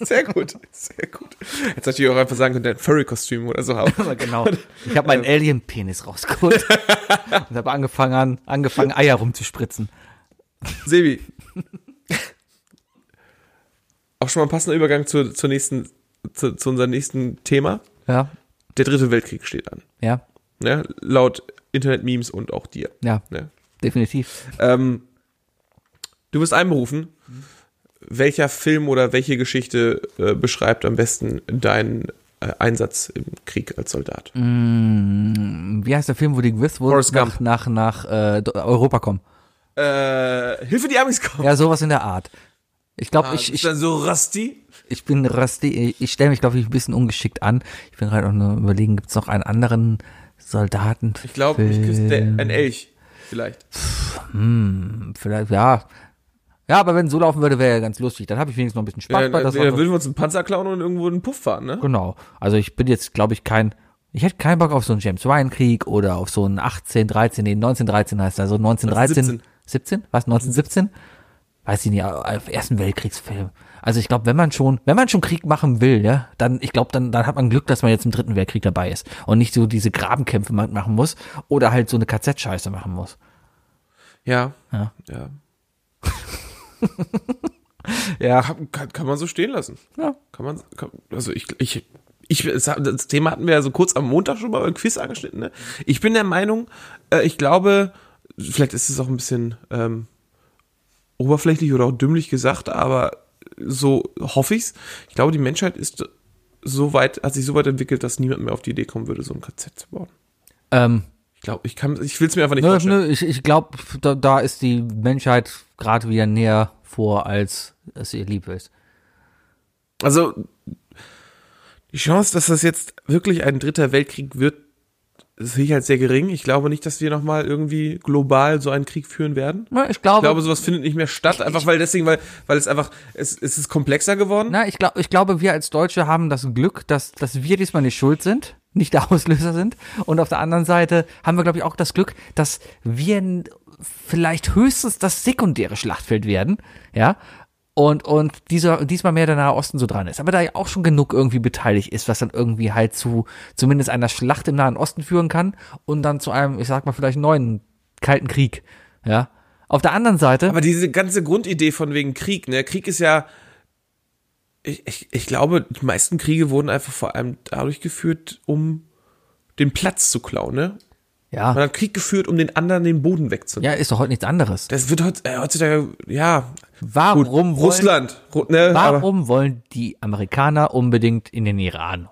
Sehr gut, sehr gut. Jetzt hätte ich auch einfach sagen können, ein Furry-Kostüm oder so haben. Genau. Ich habe meinen Alien-Penis rausgeholt und habe angefangen, an, angefangen Eier rumzuspritzen. Sebi. Auch schon mal ein passender Übergang zu, zur nächsten, zu, zu unserem nächsten Thema. Ja, Der dritte Weltkrieg steht an. ja, Ne? Laut Internet-Memes und auch dir. ja, Ne? definitiv. Ähm, du wirst einberufen. Welcher Film oder welche Geschichte äh, beschreibt am besten deinen äh, Einsatz im Krieg als Soldat? Wie heißt der Film, wo die Griswolds nach, nach, nach äh, Europa kommen? Äh, Hilfe, die Amis kommen. Ja, sowas in der Art. Ich glaube, Ah, ich, bist ich, dann so rusty. ich bin rusty. Ich, ich stelle mich, glaube ich, ein bisschen ungeschickt an. Ich bin gerade auch nur überlegen, gibt es noch einen anderen Soldaten? Ich glaube, mich küsst der, ein Elch. Vielleicht. Vielleicht, ja. Ja, aber wenn so laufen würde, wäre ja ganz lustig. Dann habe ich wenigstens noch ein bisschen Spaß Ja, bei. dann, Das dann war so, würden wir uns einen Panzer klauen und irgendwo einen Puff fahren, ne? genau. Also ich bin jetzt, glaube ich, kein. Ich hätte keinen Bock auf so einen James Ryan Krieg oder auf so einen 18, 13, nee, 1913 heißt er. Also 1913. 17. 17? Was? 1917? Weiß ich nicht, auf Ersten Weltkriegsfilm. Also ich glaube, wenn man schon, wenn man schon Krieg machen will, ja, dann, ich glaube, dann, dann hat man Glück, dass man jetzt im Dritten Weltkrieg dabei ist und nicht so diese Grabenkämpfe ma- machen muss oder halt so eine KZ-Scheiße machen muss. Ja. Ja. Ja. Ja. Kann, kann, kann man so stehen lassen. Ja. Kann man, kann, also ich, ich, ich, das Thema hatten wir ja so kurz am Montag schon mal beim Quiz angeschnitten, ne? Ich bin der Meinung, äh, ich glaube, vielleicht ist es auch ein bisschen ähm, oberflächlich oder auch dümmlich gesagt, aber so hoffe ich's. Ich glaube, die Menschheit ist so weit, hat sich so weit entwickelt, dass niemand mehr auf die Idee kommen würde, so ein KZ zu bauen. Ähm, Ich glaube, ich kann, ich will es mir einfach nicht Nö, vorstellen. nö, ich, ich glaube, da, da ist die Menschheit gerade wieder näher vor, als es ihr lieb ist. Also die Chance, dass das jetzt wirklich ein dritter Weltkrieg wird, sehe ich halt sehr gering. Ich glaube nicht, dass wir nochmal irgendwie global so einen Krieg führen werden. Ich Ich glaube, glaube, sowas findet nicht mehr statt, einfach weil deswegen, weil, weil es einfach, es, es ist komplexer geworden. na, ich, glaub, ich glaube, wir als Deutsche haben das Glück, dass, dass wir diesmal nicht schuld sind, nicht der Auslöser sind. Und auf der anderen Seite haben wir, glaube ich, auch das Glück, dass wir vielleicht höchstens das sekundäre Schlachtfeld werden, ja. Und, und dieser, diesmal mehr der Nahe Osten so dran ist. Aber da ja auch schon genug irgendwie beteiligt ist, was dann irgendwie halt zu zumindest einer Schlacht im Nahen Osten führen kann und dann zu einem, ich sag mal, vielleicht neuen Kalten Krieg, ja. Auf der anderen Seite, Aber diese ganze Grundidee von wegen Krieg, ne? Krieg ist ja, ich, ich, ich glaube, die meisten Kriege wurden einfach vor allem dadurch geführt, um den Platz zu klauen, ne? Man ja, hat Krieg geführt, um den anderen den Boden wegzunehmen. ja, ist doch heute nichts anderes. Das wird äh, heutzutage, ja, Warum gut, wollen, Russland, Ru- ne? Warum wollen die Amerikaner unbedingt in den Iran?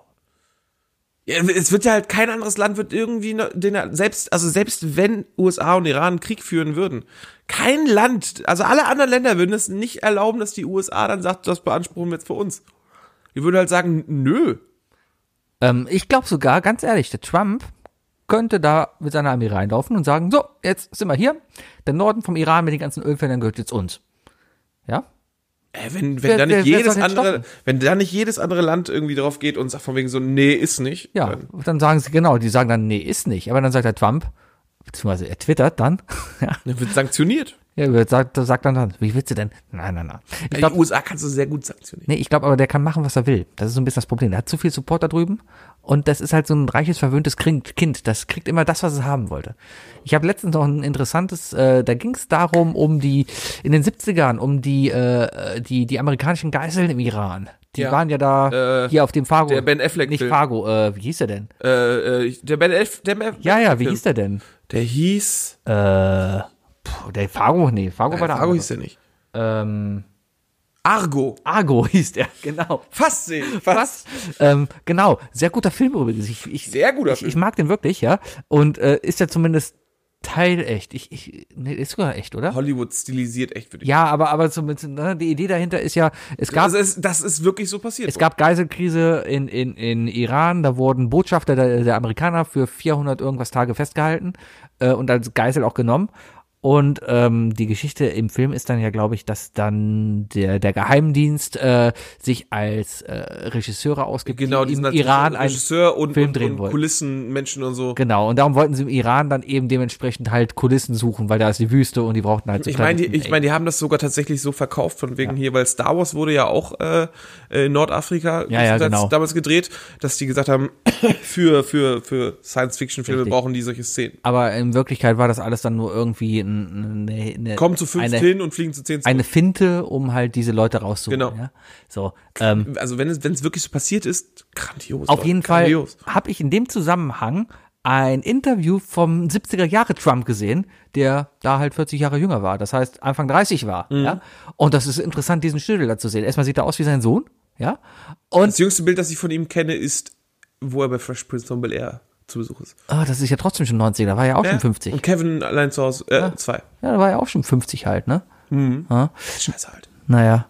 Ja, es wird ja halt kein anderes Land wird irgendwie, den, selbst, also selbst wenn USA und Iran Krieg führen würden, kein Land, also alle anderen Länder würden es nicht erlauben, dass die USA dann sagt, das beanspruchen wir jetzt für uns. Die würden halt sagen, nö. Ähm, ich glaube sogar, ganz ehrlich, der Trump könnte da mit seiner Armee reinlaufen und sagen, so, jetzt sind wir hier. Der Norden vom Iran mit den ganzen Ölfeldern gehört jetzt uns. Ja? Äh, wenn, wenn Wer- da nicht wer- wer jedes den andere, stoppen? wenn da nicht jedes andere Land irgendwie drauf geht und sagt von wegen so, nee, ist nicht. Ja, Dann, dann sagen sie, genau, die sagen dann, nee, ist nicht. Aber dann sagt der Trump, beziehungsweise er twittert dann, ja, dann wird sanktioniert. Er sagt, sagt dann, dann, wie willst du denn? Nein, nein, nein. Ich glaube, die USA kannst du sehr gut sanktionieren. Nee, ich glaube aber, der kann machen, was er will. Das ist so ein bisschen das Problem. Der hat zu viel Support da drüben und das ist halt so ein reiches, verwöhntes Kind. Das kriegt immer das, was es haben wollte. Ich habe letztens noch ein interessantes, äh, da ging es darum, um die, in den 70ern, um die, äh, die, die amerikanischen Geiseln im Iran. Die Ja. waren ja da Äh, hier auf dem Fargo. der Ben Affleck Nicht Film. Fargo, äh, wie hieß der denn? Äh, äh, der Ben Ben Ja, ja, wie hieß der denn? Der hieß, Äh, puh, der Fargo, nee, Fargo war der Fargo hieß der nicht. Ähm, Argo. Argo hieß der, genau. Fast sehen. Was? Ähm, genau, sehr guter Film übrigens. Ich, ich, Sehr guter ich, Film. Ich mag den wirklich, ja. Und äh, ist ja zumindest teilecht. Ich, ich, nee, ist sogar echt, oder? Hollywood stilisiert echt für dich. Ja, aber, aber zumindest, ne, die Idee dahinter ist ja, es gab, Also es, das ist wirklich so passiert. es gab Geiselkrise in, in, in Iran, da wurden Botschafter der, der Amerikaner für 400 irgendwas Tage festgehalten äh, und als Geisel auch genommen. Und ähm, die Geschichte im Film ist dann ja, glaube ich, dass dann der, der Geheimdienst äh, sich als äh, Regisseure ausgibt, genau, die diesen im Iran einen Regisseur und, Film und, drehen und wollten. Kulissenmenschen und so. Genau, und darum wollten sie im Iran dann eben dementsprechend halt Kulissen suchen, weil da ist die Wüste und die brauchten halt so Ich meine, die, ich meine, die haben das sogar tatsächlich so verkauft von wegen hier, weil Star Wars wurde ja auch äh, in Nordafrika Ja, ja, genau. damals gedreht, dass die gesagt haben, für für für Science-Fiction-Filme brauchen die solche Szenen. aber in Wirklichkeit war das alles dann nur irgendwie eine, eine, Kommen zu fünf eine, hin und fliegen zu zehn zurück. eine Finte, um halt diese Leute rauszuholen. Genau. Ja? So, ähm, also wenn es wenn es wirklich so passiert ist, grandios. auf jeden Fall grandios. habe ich in dem Zusammenhang ein Interview vom 70er Jahre Trump gesehen, der da halt 40 Jahre jünger war, das heißt Anfang 30 war, Mhm. ja? Und das ist interessant, diesen Schnödel da zu sehen. Erstmal sieht er aus wie sein Sohn, ja? Und Das jüngste Bild, das ich von ihm kenne, ist, wo er bei Fresh Prince von Bel Air zu Besuch ist. ah, das ist ja trotzdem schon 90, da war ja auch schon 50. Und Kevin allein zu Hause, äh, zwei. Ja, da war er auch schon 50 halt, ne? Ja? Scheiße halt. Naja.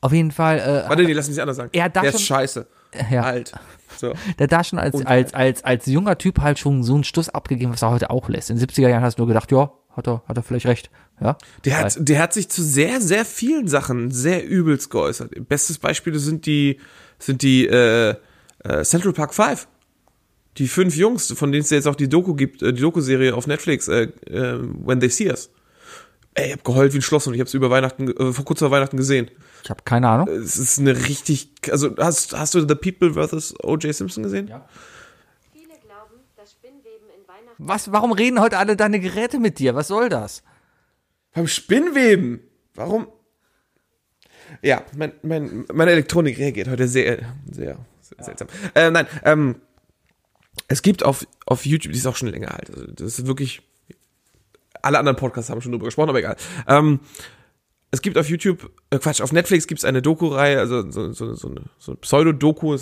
Auf jeden Fall, äh, Warte, nee, lass mich anders sagen. Er da Der schon- ist scheiße. ja, Alt. So. der da schon als, als, als, als junger Typ halt schon so einen Stuss abgegeben, was er heute auch lässt. In den 70er Jahren hast du nur gedacht, ja, hat er, hat er vielleicht recht. Ja. Der hat, der hat sich zu sehr, sehr vielen Sachen sehr übelst geäußert. Bestes Beispiel sind die, sind die äh, äh, Central Park 5. Die fünf Jungs, von denen es jetzt auch die Doku gibt, äh, die Doku-Serie auf Netflix, äh, äh, When They See Us. Ey, ich hab geheult wie ein Schloss und ich hab's über Weihnachten, äh, vor kurzem Weihnachten gesehen. Ich habe keine Ahnung. Es ist eine richtig, also hast, hast du The People vs. O.J. Simpson gesehen? Ja. Viele glauben, dass Spinnweben in Weihnachten Was, warum reden heute alle deine Geräte mit dir? Was soll das? Beim Spinnweben. Warum? Ja, mein, mein, meine Elektronik reagiert heute sehr, sehr, sehr seltsam. Äh, nein, ähm, es gibt auf, auf YouTube, die ist auch schon länger alt. Also das ist wirklich. Alle anderen Podcasts haben schon drüber gesprochen, aber egal. Ähm, es gibt auf YouTube, äh Quatsch, auf Netflix gibt es eine Doku-Reihe, also so, so, so eine, so eine Pseudo-Doku,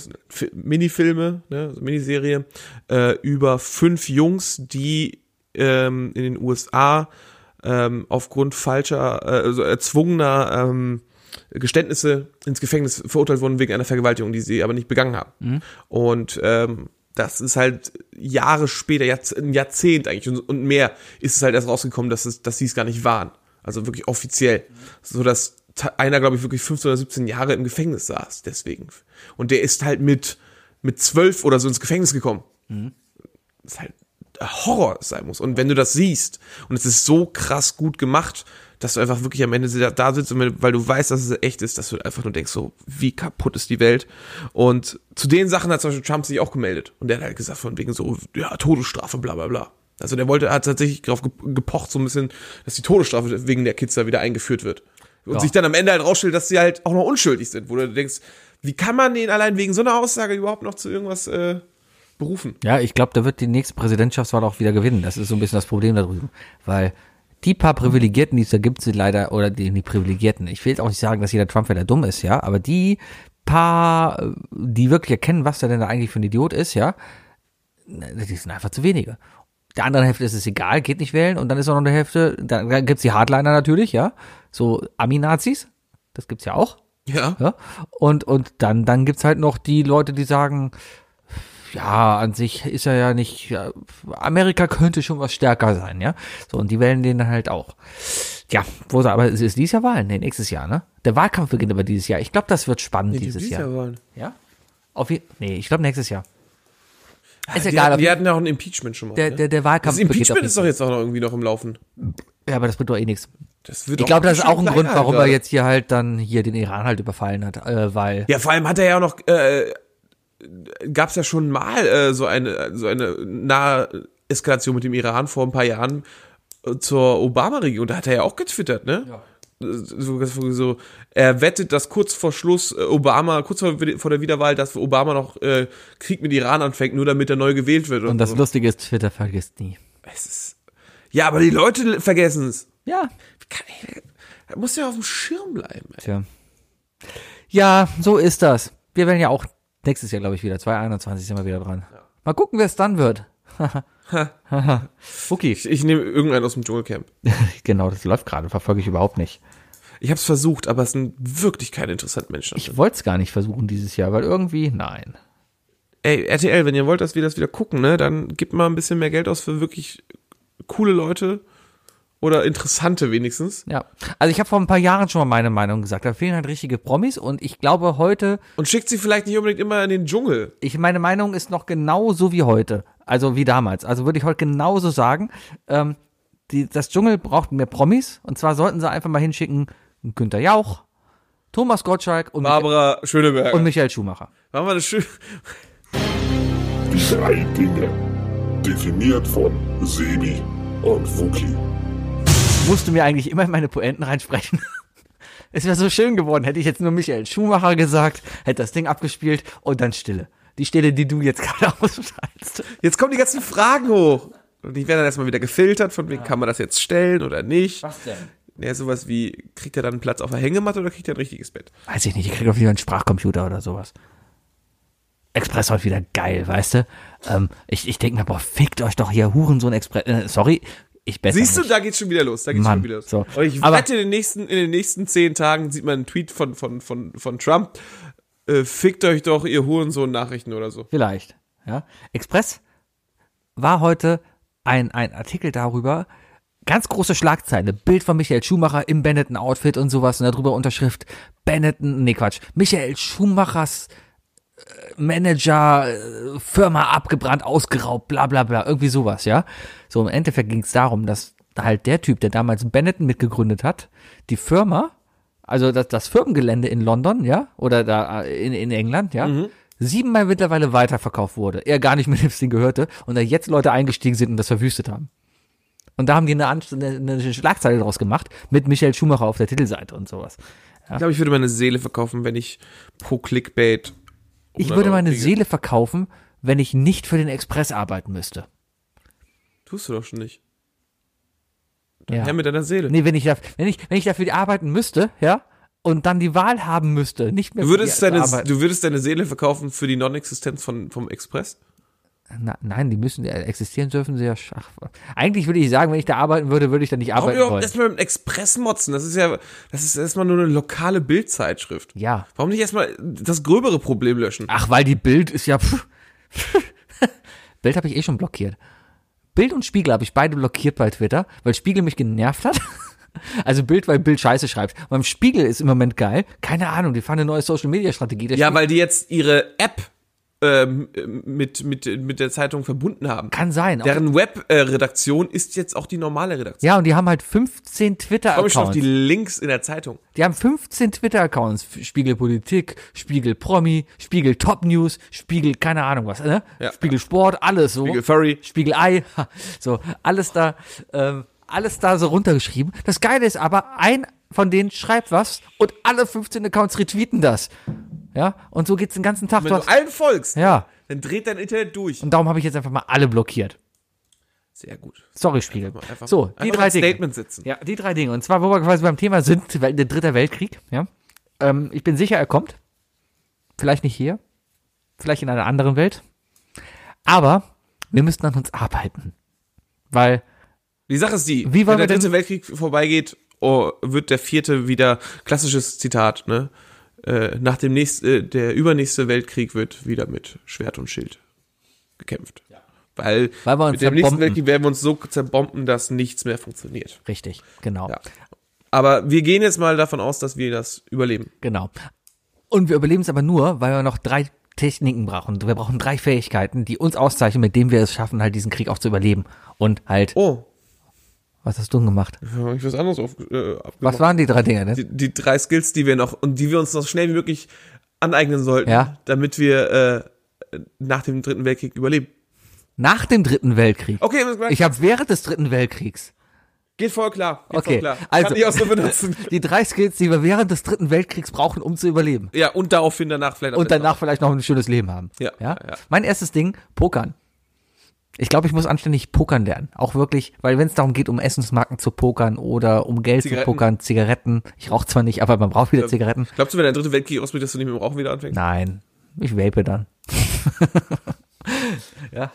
Minifilme, ne, so Miniserie, äh, über fünf Jungs, die ähm, in den USA ähm, aufgrund falscher, äh, also erzwungener ähm, Geständnisse ins Gefängnis verurteilt wurden wegen einer Vergewaltigung, die sie aber nicht begangen haben. Und ähm, das ist halt Jahre später, ein Jahrzehnt eigentlich und, mehr, ist es halt erst rausgekommen, dass, es, dass sie es gar nicht waren. Also wirklich offiziell. So dass einer, glaube ich, wirklich 15 oder 17 Jahre im Gefängnis saß, deswegen. Und der ist halt mit, mit zwölf oder so ins Gefängnis gekommen. Das ist halt Horror sein muss. Und wenn du das siehst, und es ist so krass gut gemacht, dass du einfach wirklich am Ende da- sitzt, und weil du weißt, dass es echt ist, dass du einfach nur denkst, so, wie kaputt ist die Welt. Und zu den Sachen hat zum Beispiel Trump sich auch gemeldet. Und der hat halt gesagt, von wegen so, ja, Todesstrafe, bla bla bla. Also der wollte, hat tatsächlich darauf ge- gepocht, so ein bisschen, dass die Todesstrafe wegen der Kids da wieder eingeführt wird. Und Ja. sich dann am Ende halt rausstellt, dass sie halt auch noch unschuldig sind, wo du denkst, wie kann man den allein wegen so einer Aussage überhaupt noch zu irgendwas äh, berufen? Ja, ich glaube, da wird die nächste Präsidentschaftswahl auch wieder gewinnen. Das ist so ein bisschen das Problem da drüben. Weil die paar Privilegierten, die es da gibt, sind leider, oder die, die Privilegierten. Ich will jetzt auch nicht sagen, dass jeder Trump-Wähler dumm ist, ja, aber die paar, die wirklich erkennen, was der denn da eigentlich für ein Idiot ist, ja, die sind einfach zu wenige. Der anderen Hälfte ist es egal, geht nicht wählen und dann ist auch noch eine Hälfte, dann, dann gibt's die Hardliner natürlich, ja, so Ami-Nazis, das gibt's ja auch. Ja. Ja? Und, und dann, dann gibt's halt noch die Leute, die sagen, ja, an sich ist er ja nicht, ja, Amerika könnte schon was stärker sein, ja. So, und die wählen den dann halt auch. Ja, wo aber es ist dieses Jahr Wahlen, nee, nächstes Jahr, ne? Der Wahlkampf beginnt aber dieses Jahr. Ich glaube, das wird spannend dieses Jahr. Wollen. Ja? Auf nee, ich glaube nächstes Jahr. Ist die, egal, je- hatten ja auch ein Impeachment schon mal. der, ne? der, der Wahlkampf das Impeachment ist doch jetzt auch noch irgendwie noch im Laufen. Ja, aber das bringt doch eh nichts. Das wird Ich glaube, das ist auch ein Grund, warum er jetzt hier halt dann hier den Iran halt überfallen hat, äh, weil Ja, vor allem hat er ja auch noch, äh, gab es ja schon mal äh, so eine so eine nahe Eskalation mit dem Iran vor ein paar Jahren äh, zur Obama-Regierung. Da hat er ja auch getwittert, ne? Ja. So, so, er wettet, dass kurz vor Schluss äh, Obama, kurz vor, vor der Wiederwahl, dass Obama noch äh, Krieg mit Iran anfängt, nur damit er neu gewählt wird. und das so. Lustige ist, Twitter vergisst nie. Es ist, ja, aber die Leute vergessen es. Ja, Er muss ja auf dem Schirm bleiben. Ey. Tja. Ja, so ist das. Wir werden ja auch nächstes Jahr, glaube ich, wieder. 2021 sind wir wieder dran. Mal gucken, wer es dann wird. okay. Ich, ich nehme irgendeinen aus dem Dschungelcamp. genau, das läuft gerade, verfolge ich überhaupt nicht. Ich habe es versucht, aber es sind wirklich keine interessanten Menschen. Ich wollte es gar nicht versuchen dieses Jahr, weil irgendwie, nein. Ey, RTL, wenn ihr wollt, dass wir das wieder gucken, ne, dann gebt mal ein bisschen mehr Geld aus für wirklich coole Leute oder interessante wenigstens. Ja, also ich habe vor ein paar Jahren schon mal meine Meinung gesagt. Da fehlen halt richtige Promis und ich glaube heute, Und schickt sie vielleicht nicht unbedingt immer in den Dschungel. ich meine Meinung ist noch genauso wie heute, also wie damals. Also würde ich heute genauso sagen. Ähm, die, das Dschungel braucht mehr Promis und zwar sollten sie einfach mal hinschicken Günter Jauch, Thomas Gottschalk und, Michael, Barbara Schöneberger. und Michael Schumacher. Machen wir eine schöne. Die drei Dinge. Definiert von Sebi und Wookie. Musste mir eigentlich immer in meine Poenten reinsprechen. Es wäre so schön geworden, hätte ich jetzt nur Michael Schumacher gesagt, hätte das Ding abgespielt und dann Stille. Die Stille, die du jetzt gerade ausstrahlst. Jetzt kommen die ganzen Fragen hoch. Und die werden dann erstmal wieder gefiltert, von wegen kann man das jetzt stellen oder nicht. Was denn? Ja, sowas wie, kriegt er dann einen Platz auf der Hängematte oder kriegt er ein richtiges Bett? Weiß ich nicht, ich krieg auf jeden Fall einen Sprachcomputer oder sowas. Express heute wieder geil, weißt du? Ähm, ich ich denke mir, boah, fickt euch doch hier Hurensohn Express. Äh, sorry, ich besser Siehst du, nicht. da geht's schon wieder los. Da geht's Mann, schon wieder los. so. Und ich Aber- wette, in den nächsten, in den nächsten zehn Tagen sieht man einen Tweet von, von, von, von Trump. Äh, fickt euch doch, ihr Hurensohn-Nachrichten oder so. Vielleicht. Ja. Express war heute ein, ein Artikel darüber, ganz große Schlagzeile, Bild von Michael Schumacher im Benetton-Outfit und sowas und darüber Unterschrift Benetton, nee Quatsch, Michael Schumachers Manager, äh, Firma abgebrannt, ausgeraubt, bla bla bla, irgendwie sowas, ja. So im Endeffekt ging es darum, dass halt der Typ, der damals Benetton mitgegründet hat, die Firma, also das, das Firmengelände in London, ja, oder da äh, in, in England, ja, siebenmal mittlerweile weiterverkauft wurde. Er gar nicht mehr das Ding gehörte und da jetzt Leute eingestiegen sind und das verwüstet haben. Und da haben die eine, eine, eine Schlagzeile draus gemacht mit Michael Schumacher auf der Titelseite und sowas. Ich glaube, ich würde meine Seele verkaufen, wenn ich pro Clickbait. Ich 100 würde meine kriege. Seele verkaufen, wenn ich nicht für den Express arbeiten müsste. Tust du doch schon nicht. Ja. Herr mit deiner Seele. Nee, wenn ich, da, wenn, ich, wenn ich dafür arbeiten müsste, ja, und dann die Wahl haben müsste, nicht mehr Du für würdest, deine, arbeiten. du würdest deine Seele verkaufen für die Non-Existenz von, vom Express? Na, nein, die müssen ja existieren dürfen sie ja schach. Eigentlich würde ich sagen, wenn ich da arbeiten würde, würde ich da nicht Warum arbeiten überhaupt wollen. erstmal mit dem Express motzen? Das ist ja, das ist erstmal nur eine lokale Bildzeitschrift. Ja. Warum nicht erstmal das gröbere Problem löschen? Ach, weil die Bild ist ja. Pff, Bild habe ich eh schon blockiert. Bild und Spiegel habe ich beide blockiert bei Twitter, weil Spiegel mich genervt hat. Also Bild, weil Bild Scheiße schreibt. Beim Spiegel ist im Moment geil. Keine Ahnung, die fahren eine neue Social Media Strategie. Der Ja, Spiegel- weil die jetzt ihre App ähm, mit, mit, mit der Zeitung verbunden haben. kann sein. Deren Web-Redaktion ist jetzt auch die normale Redaktion. ja, und die haben halt 15 Ich freue mich schon auf Twitter-Accounts. die Links in der Zeitung. Die haben 15 Twitter-Accounts. Spiegel Politik, Spiegel Promi, Spiegel Top News, Spiegel keine Ahnung was, ne? Ja. Spiegel Sport, alles so. Spiegel Furry. Spiegel Ei, so, alles da, ähm, alles da so runtergeschrieben. Das Geile ist aber, ein von denen schreibt was und alle 15 Accounts retweeten das. Ja, und so geht's den ganzen Tag. Wenn Du du allen folgst, ja, dann dreht dein Internet durch. und darum habe ich jetzt einfach mal alle blockiert. Sehr gut. Sorry, Spiegel. Einfach, So, die einfach drei Dinge. Statement sitzen. Ja, die drei Dinge. Und zwar, wo wir quasi beim Thema sind, der dritte Weltkrieg, ja. Ähm, ich bin sicher, er kommt. Vielleicht nicht hier. Vielleicht in einer anderen Welt. Aber wir müssten an uns arbeiten. Weil, Die Sache ist die, wenn der dritte Weltkrieg vorbeigeht, oh, wird der vierte wieder, klassisches Zitat, ne? Äh, nach dem nächsten, äh, der übernächste Weltkrieg wird wieder mit Schwert und Schild gekämpft. Weil, Weil wir uns mit dem nächsten zerbomben. Weltkrieg werden wir uns so zerbomben, dass nichts mehr funktioniert. richtig, genau. Ja. Aber wir gehen jetzt mal davon aus, dass wir das überleben. Genau. Und wir überleben es aber nur, weil wir noch drei Techniken brauchen. Wir brauchen drei Fähigkeiten, die uns auszeichnen, mit denen wir es schaffen, halt diesen Krieg auch zu überleben. Und halt, Oh, was hast du denn gemacht? habe ich was anderes auf, äh, abgemacht. Was waren die drei Dinge, ne? die, die drei Skills, die wir noch und die wir uns noch schnell wie möglich aneignen sollten, Ja. damit wir äh, nach dem Dritten Weltkrieg überleben. Nach dem dritten Weltkrieg. Okay, Ich habe während des dritten Weltkriegs. geht voll klar. Geht Okay, voll klar. also Kann ich auch so benutzen. die drei Skills, die wir während des dritten Weltkriegs brauchen, um zu überleben. ja, und daraufhin danach vielleicht Und danach vielleicht noch ein schönes Leben haben. Ja, ja? ja. Mein erstes Ding, Pokern. Ich glaube, ich muss anständig pokern lernen. Auch wirklich, weil wenn es darum geht, um Essensmarken zu pokern oder um Geld Zigaretten. zu pokern, Zigaretten. Ich rauche zwar nicht, aber man braucht wieder Zigaretten. Glaubst du, wenn der dritte Weltkrieg ausbricht, dass du nicht mit dem Rauchen wieder anfängst? Nein, ich vape dann. ja.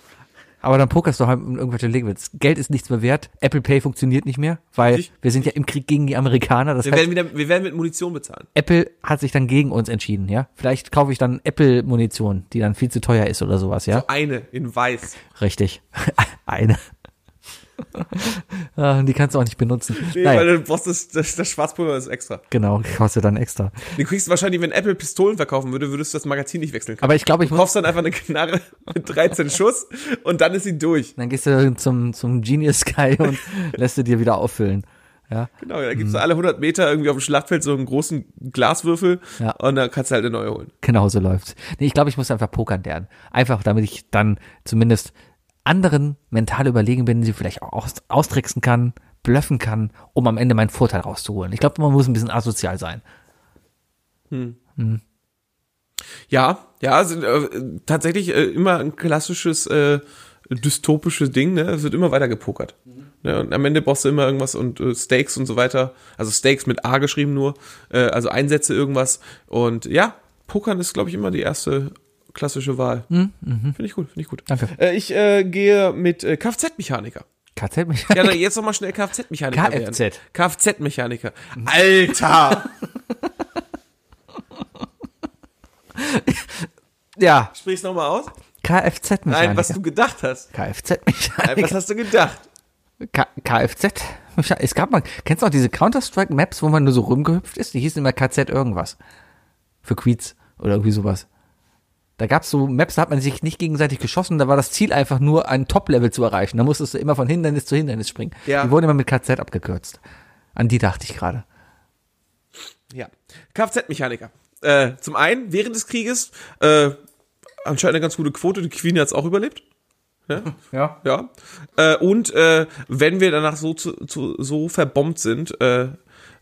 Aber dann pokerst du halt in irgendwelche Legwitz. Geld ist nichts mehr wert. Apple Pay funktioniert nicht mehr, weil Richtig. wir sind ja im Krieg gegen die Amerikaner. Das Wir heißt, werden, wieder, wir werden mit Munition bezahlen. Apple hat sich dann gegen uns entschieden, ja. Vielleicht kaufe ich dann Apple-Munition, die dann viel zu teuer ist oder sowas, ja. Eine in weiß. Richtig. Eine. Ah, die kannst du auch nicht benutzen. Nee, naja, weil du brauchst das, das, das Schwarzpulver ist extra. genau, kostet dann extra. Du kriegst wahrscheinlich, wenn Apple Pistolen verkaufen würde, würdest du das Magazin nicht wechseln können. Aber ich glaube, ich Du kaufst dann einfach eine Knarre mit 13 Schuss und dann ist sie durch. Dann gehst du zum, zum Genius Guy und lässt du dir wieder auffüllen. Ja. Genau, da gibt's du alle 100 Meter irgendwie auf dem Schlachtfeld so einen großen Glaswürfel Ja. und dann kannst du halt eine neue holen. Genau so läuft's. Nee, ich glaube, ich muss einfach pokern lernen. Einfach, damit ich dann zumindest anderen mental überlegen bin, sie vielleicht auch aus, austricksen kann, bluffen kann, um am Ende meinen Vorteil rauszuholen. Ich glaube, man muss ein bisschen asozial sein. Ja, ja, sind äh, tatsächlich äh, immer ein klassisches äh, dystopisches Ding, ne? Es wird immer weiter gepokert. Ne? Und am Ende brauchst du immer irgendwas und äh, Stakes und so weiter. Also Stakes mit A geschrieben nur, äh, also Einsätze irgendwas. Und ja, Pokern ist, glaube ich, immer die erste klassische Wahl. Finde ich gut, finde ich gut. Danke. Äh, ich äh, gehe mit äh, Kfz-Mechaniker. Mich. Ja, jetzt noch mal schnell Kfz-Mechaniker werden. Kfz. Kfz-Mechaniker. Alter! ja, Sprich's noch mal aus? Kfz-Mechaniker. Nein, was du gedacht hast. Kfz-Mechaniker. was hast du gedacht? K- Kfz. Es gab mal, kennst du noch diese Counter-Strike-Maps, wo man nur so rumgehüpft ist? Die hießen immer KZ irgendwas. Für Queets oder irgendwie sowas. Da gab's so Maps, da hat man sich nicht gegenseitig geschossen, da war das Ziel einfach nur, ein Top-Level zu erreichen. Da musstest du immer von Hindernis zu Hindernis springen. Ja. Die wurden immer mit KZ abgekürzt. An die dachte ich gerade. Ja. Kfz-Mechaniker. Äh, zum einen, während des Krieges, äh, anscheinend eine ganz gute Quote, die Queen hat's auch überlebt. Ja. Ja. ja. Äh, und äh, wenn wir danach so, zu, zu, so verbombt sind, äh,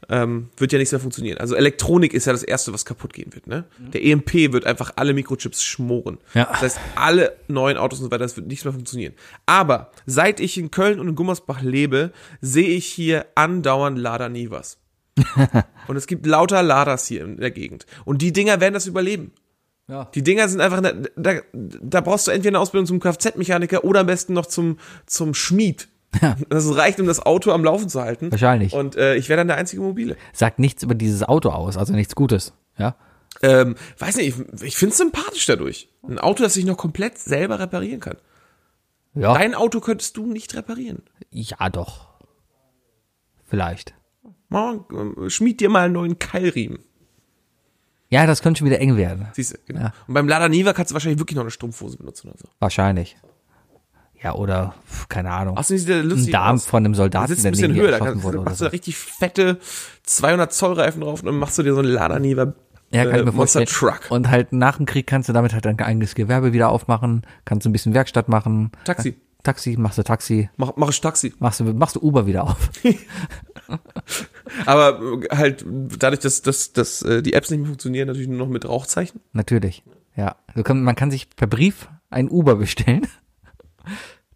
ähm, wird ja nichts mehr funktionieren. Also Elektronik ist ja das Erste, was kaputt gehen wird. Ne? Der EMP wird einfach alle Mikrochips schmoren. Ja. Das heißt, alle neuen Autos und so weiter, das wird nichts mehr funktionieren. Aber seit ich in Köln und in Gummersbach lebe, sehe ich hier andauernd Lada nie was. und es gibt lauter Ladas hier in der Gegend. Und die Dinger werden das überleben. Ja. Die Dinger sind einfach, da, da, da brauchst du entweder eine Ausbildung zum Kfz-Mechaniker oder am besten noch zum, zum Schmied. Das reicht, um das Auto am Laufen zu halten. Wahrscheinlich. Und äh, ich wäre dann der einzige Mobile. Sagt nichts über dieses Auto aus, also nichts Gutes. Ja. Ähm, weiß nicht, ich, ich finde es sympathisch dadurch. Ein Auto, das sich noch komplett selber reparieren kann. Ja. Dein Auto könntest du nicht reparieren. Ja, doch. Vielleicht. Äh, Schmied dir mal einen neuen Keilriemen. Ja, das könnte schon wieder eng werden. Siehst du, genau. Ja. Und beim Lada Niva kannst du wahrscheinlich wirklich noch eine Strumpfhose benutzen oder so. Wahrscheinlich. Ja, oder, keine Ahnung. Außerdem sieht der Ein lustig Darm aus. von einem Da Soldaten, sitzt ein bisschen höher, da kannst, wurde du- oder machst du so. da richtig fette 200 Zoll Reifen drauf und dann machst du dir so einen Lada Niva Ja, kann äh, ich mir Monster. Truck. Und halt nach dem Krieg kannst du damit halt dein eigenes Gewerbe wieder aufmachen, kannst du ein bisschen Werkstatt machen. Taxi. Taxi, machst du Taxi, Mach, mach ich Taxi. machst du, machst du Uber wieder auf. Aber äh, halt dadurch, dass, dass, dass äh, die Apps nicht mehr funktionieren, natürlich nur noch mit Rauchzeichen. Natürlich. Ja. Du man kann sich per Brief ein Uber bestellen.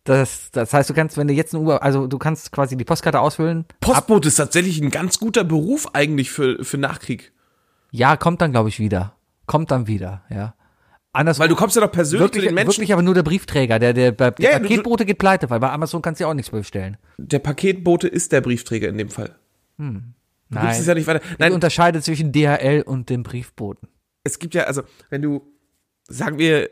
Das, das heißt, du kannst, wenn du jetzt ein Uber, also du kannst quasi die Postkarte ausfüllen. Postbote ist tatsächlich ein ganz guter Beruf eigentlich für, für Nachkrieg. Ja, kommt dann, glaube ich, wieder. Kommt dann wieder, ja. Anders Weil du kommst ja doch persönlich wirklich, zu den Menschen. wirklich aber nur der Briefträger, der, der, der, Ja, ja, der du- Paketbote geht pleite, weil bei Amazon kannst du ja auch nichts bestellen. Der Paketbote ist der Briefträger in dem Fall. Du gibst Nein. es ja nicht weiter. Ich Nein, unterscheide zwischen DHL und dem Briefboten. es gibt ja, also, wenn du, sagen wir,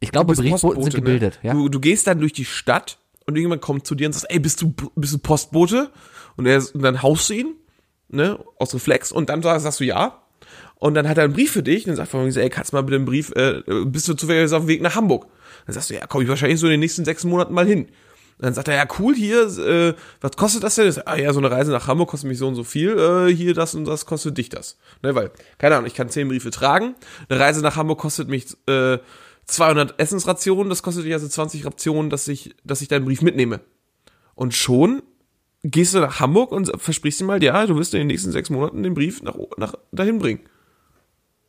Ich glaube, Briefboten sind Postbote, gebildet, ne? ja. Du, du gehst dann durch die Stadt und irgendjemand kommt zu dir und sagt, ey, bist du, bist du Postbote? Und, er, und dann haust du ihn, ne, aus Reflex und dann sagst, sagst du ja. Und dann hat er einen Brief für dich und dann sagt er, ey, kannst du mal bitte einen Brief, äh, bist du zufällig auf dem Weg nach Hamburg? Dann sagst du, ja, komm ich wahrscheinlich so in den nächsten sechs Monaten mal hin. Und dann sagt er, ja, cool, hier, äh, was kostet das denn? Sag, ah ja, so eine Reise nach Hamburg kostet mich so und so viel, äh, hier das und das kostet dich das. Ne, weil, keine Ahnung, ich kann zehn Briefe tragen, eine Reise nach Hamburg kostet mich äh, 200 Essensrationen, das kostet dich also 20 Rationen, dass ich, dass ich deinen Brief mitnehme. Und schon gehst du nach Hamburg und versprichst ihm mal, ja, du wirst in den nächsten sechs Monaten den Brief nach, nach dahin bringen.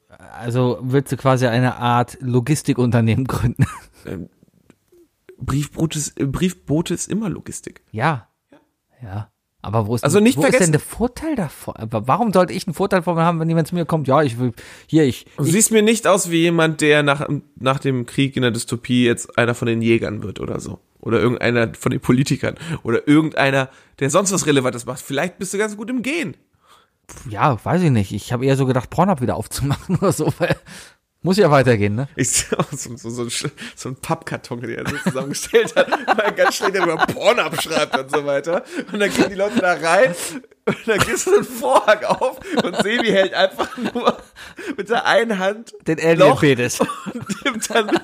Also willst du quasi eine Art Logistikunternehmen gründen. Briefbote ist, Briefbote ist immer Logistik. ja. Ja. Aber wo ist, Also nicht wo ist denn der Vorteil davon? Aber warum sollte ich einen Vorteil davon haben, wenn jemand zu mir kommt? Ja, ich will, hier, ich, Du siehst mir nicht aus wie jemand, der nach, nach dem Krieg in der Dystopie jetzt einer von den Jägern wird oder so. Oder irgendeiner von den Politikern. Oder irgendeiner, der sonst was Relevantes macht. Vielleicht bist du ganz gut im Gehen. ja, weiß ich nicht. Ich habe eher so gedacht, Pornhub wieder aufzumachen oder so, weil muss ja weitergehen, ne? Ich sehe auch so, so, so, so ein Pappkarton, den er so zusammengestellt hat, weil er ganz schlecht über Porn abschreibt und so weiter. Und dann gehen die Leute da rein und dann geht so ein Vorhang auf und Sebi hält einfach nur mit der einen Hand Den Alien-Penis. und nimmt dann mit,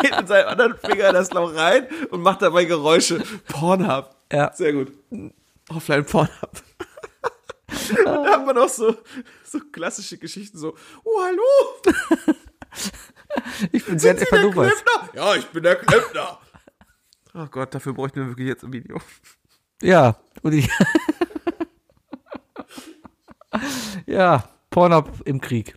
geht mit seinem anderen Finger in das Loch rein und macht dabei Geräusche. Pornhub. Ja. Sehr gut. Offline Pornhub. Und da hat man auch so, so klassische Geschichten, so, oh, hallo, Ich bin sehr Sie der. Klempner? Ja, ich bin der Klempner. Oh Gott, dafür bräuchten wir wirklich jetzt ein Video. Ja, und ich. ja, Pornhub im Krieg.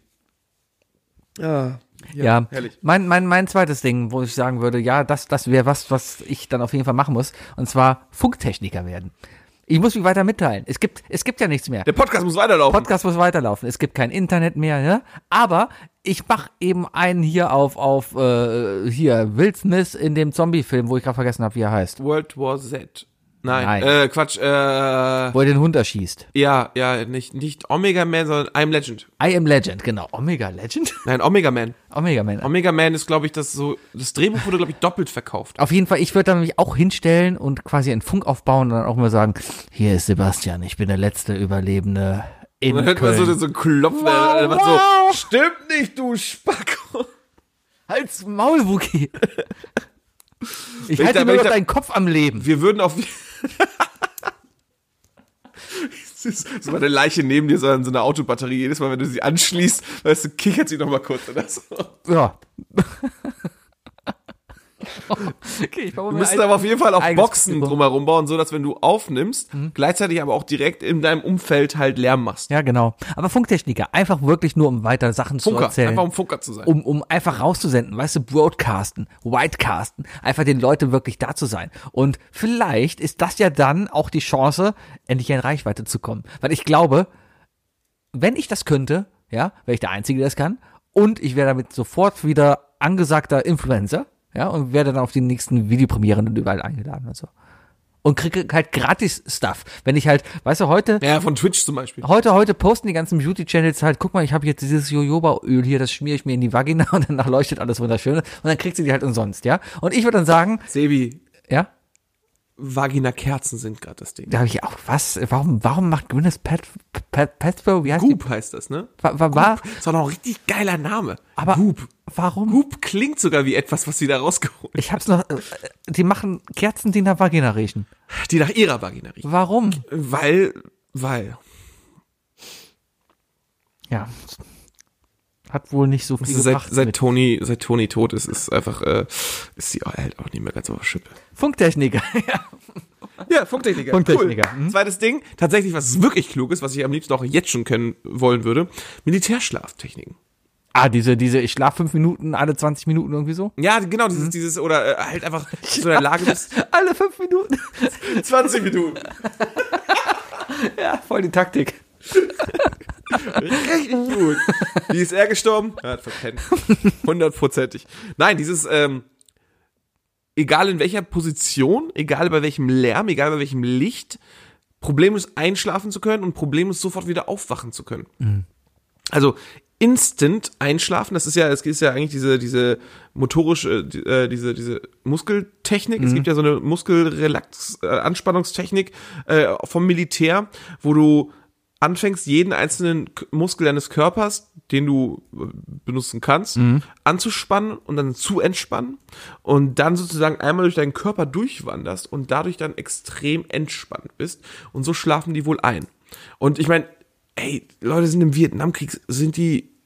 Ja, Ja, herrlich. Mein, mein, mein zweites Ding, wo ich sagen würde, ja, das, das wäre was, was ich dann auf jeden Fall machen muss. Und zwar Funktechniker werden. Ich muss mich weiter mitteilen. Es gibt, es gibt ja nichts mehr. Der Podcast muss weiterlaufen. Podcast muss weiterlaufen. Es gibt kein Internet mehr, ja. Aber ich mach eben einen hier auf, auf äh, hier, Will Smith in dem Zombie-Film, wo ich gerade vergessen habe, wie er heißt. World War Z. Nein, Nein. äh, Quatsch, äh, Wo er den Hund erschießt. ja, ja, nicht, nicht Omega Man, sondern I'm Legend. I am Legend, genau. Omega Legend? Nein, Omega Man. Omega Man. Omega Man ist, glaube ich, das so, das Drehbuch wurde, glaube ich, doppelt verkauft. Auf jeden Fall, ich würde dann mich auch hinstellen und quasi einen Funk aufbauen und dann auch mal sagen, hier ist Sebastian, ich bin der letzte Überlebende in Und dann hört man Köln. so, so einen Klopfen, Wow, wow. so, stimmt nicht, du Spacko. Halt's Maul, Wookie. Ich halte wenn noch deinen Kopf am Leben. Wir würden auf, so eine Leiche neben dir, sondern so eine Autobatterie. Jedes Mal, wenn du sie anschließt, weißt du, kichert sie noch mal kurz oder so. Ja. okay, müssen ein- aber auf jeden Fall auch Boxen drumherum bauen, so dass wenn du aufnimmst, Mhm. gleichzeitig aber auch direkt in deinem Umfeld halt Lärm machst. Ja, genau. Aber Funktechniker, einfach wirklich nur, um weiter Sachen zu Funker, erzählen. einfach um Funker zu sein. um, um einfach rauszusenden, weißt du, broadcasten, whitecasten, einfach den Leuten wirklich da zu sein. Und vielleicht ist das ja dann auch die Chance, endlich in Reichweite zu kommen. Weil ich glaube, wenn ich das könnte, ja, wäre ich der Einzige, der das kann. Und ich wäre damit sofort wieder angesagter Influencer, ja, und wäre dann auf die nächsten Videopremieren und überall eingeladen und so. und kriege halt gratis Stuff. Wenn ich halt, weißt du, heute, Ja, von Twitch zum Beispiel. heute, heute posten die ganzen Beauty-Channels halt, guck mal, ich habe jetzt dieses Jojoba-Öl hier, das schmiere ich mir in die Vagina und danach leuchtet alles wunderschön und dann kriegt sie die halt umsonst, ja. Und ich würde dann sagen, Sebi, ja, Vagina-Kerzen sind gerade das Ding. da habe ich auch, was, warum, warum macht Gwyneth Pat, Pat, Paltrow, wie heißt die? Goop heißt das, ne? War, war, war, Das war noch ein richtig geiler Name. aber Goop. warum? Goop klingt sogar wie etwas, was sie da rausgeholt Ich hab's noch, äh, die machen Kerzen, die nach Vagina riechen. Die nach ihrer Vagina riechen. Warum? Weil, weil. Ja. Hat wohl nicht so viel Also seit, gebracht. seit mit Tony, seit Tony tot ist, ist einfach, äh, ist sie halt auch nicht mehr ganz auf Schippe. Funktechniker. ja. Ja, Funktechniker. Funktechniker, Cool. mhm. Zweites Ding, tatsächlich, was wirklich klug ist, was ich am liebsten auch jetzt schon können wollen würde, Militärschlaftechniken. Ah, diese, diese, ich schlaf fünf Minuten, alle 20 Minuten irgendwie so. Ja, genau, Mhm. dieses, dieses, oder äh, halt einfach so in der Lage bist. Alle fünf Minuten. 20 Minuten. ja, voll die Taktik. Richtig gut. Wie ist er gestorben? Er hat verpennt. Hundertprozentig. Nein, dieses, ähm, egal in welcher Position, egal bei welchem Lärm, egal bei welchem Licht, problemlos einschlafen zu können und problemlos sofort wieder aufwachen zu können. Also instant einschlafen, das ist ja, es ist ja eigentlich diese, diese motorische, die- äh, diese, diese Muskeltechnik. Es gibt ja so eine Muskelrelax, äh, äh, vom Militär, wo du anfängst, jeden einzelnen Muskel deines Körpers, den du äh, benutzen kannst, anzuspannen und dann zu entspannen und dann sozusagen einmal durch deinen Körper durchwanderst und dadurch dann extrem entspannt bist und so schlafen die wohl ein. Und ich meine, ey, Leute sind im Vietnamkrieg, sind die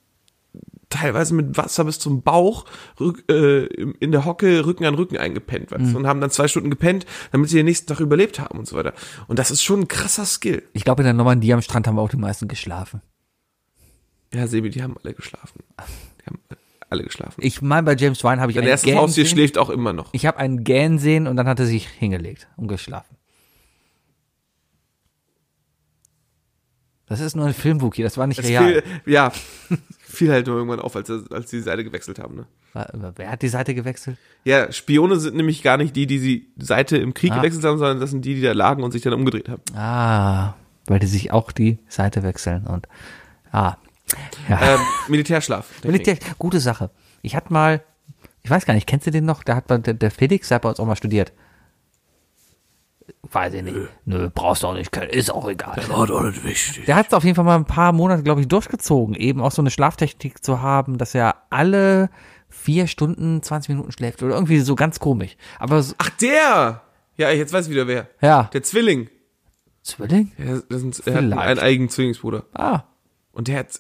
teilweise mit Wasser bis zum Bauch rück, äh, in der Hocke Rücken an Rücken eingepennt weißt, du, und haben dann zwei Stunden gepennt, damit sie den nächsten Tag überlebt haben und so weiter. Und das ist schon ein krasser Skill. Ich glaube, in der Normandie am Strand haben wir auch die meisten geschlafen. Ja, Sebi, die haben alle geschlafen. Die haben alle geschlafen. Ich meine, bei James Wine habe ich Dein einen erstes Haustier sehen. schläft auch immer noch. Ich habe einen Gähn sehen und dann hat er sich hingelegt und geschlafen. Das ist nur ein Filmwookie, das war nicht Es real. fiel, ja, fiel halt nur irgendwann auf, als, als sie die Seite gewechselt haben. Ne? Wer hat die Seite gewechselt? Ja, Spione sind nämlich gar nicht die, die die Seite im Krieg Ah. gewechselt haben, sondern das sind die, die da lagen und sich dann umgedreht haben. Ah, weil die sich auch die Seite wechseln und ah. Ja. Ähm, Militärschlaf. Militär, gute Sache. Ich hatte mal, ich weiß gar nicht, kennst du den noch? Der hat bei, der, der Felix, hat bei uns auch mal studiert. Weiß ich nicht. Nö, brauchst du auch nicht, ist auch egal. War doch nicht wichtig. Der hat es auf jeden Fall mal ein paar Monate, glaube ich, durchgezogen, eben auch so eine Schlaftechnik zu haben, dass er alle vier Stunden 20 Minuten schläft oder irgendwie so ganz komisch. Aber so, Ach, der! Ja, jetzt weiß ich wieder wer. ja, Der Zwilling. Zwilling? Er, das sind, er hat einen eigenen Zwillingsbruder. Ah, Und der hat.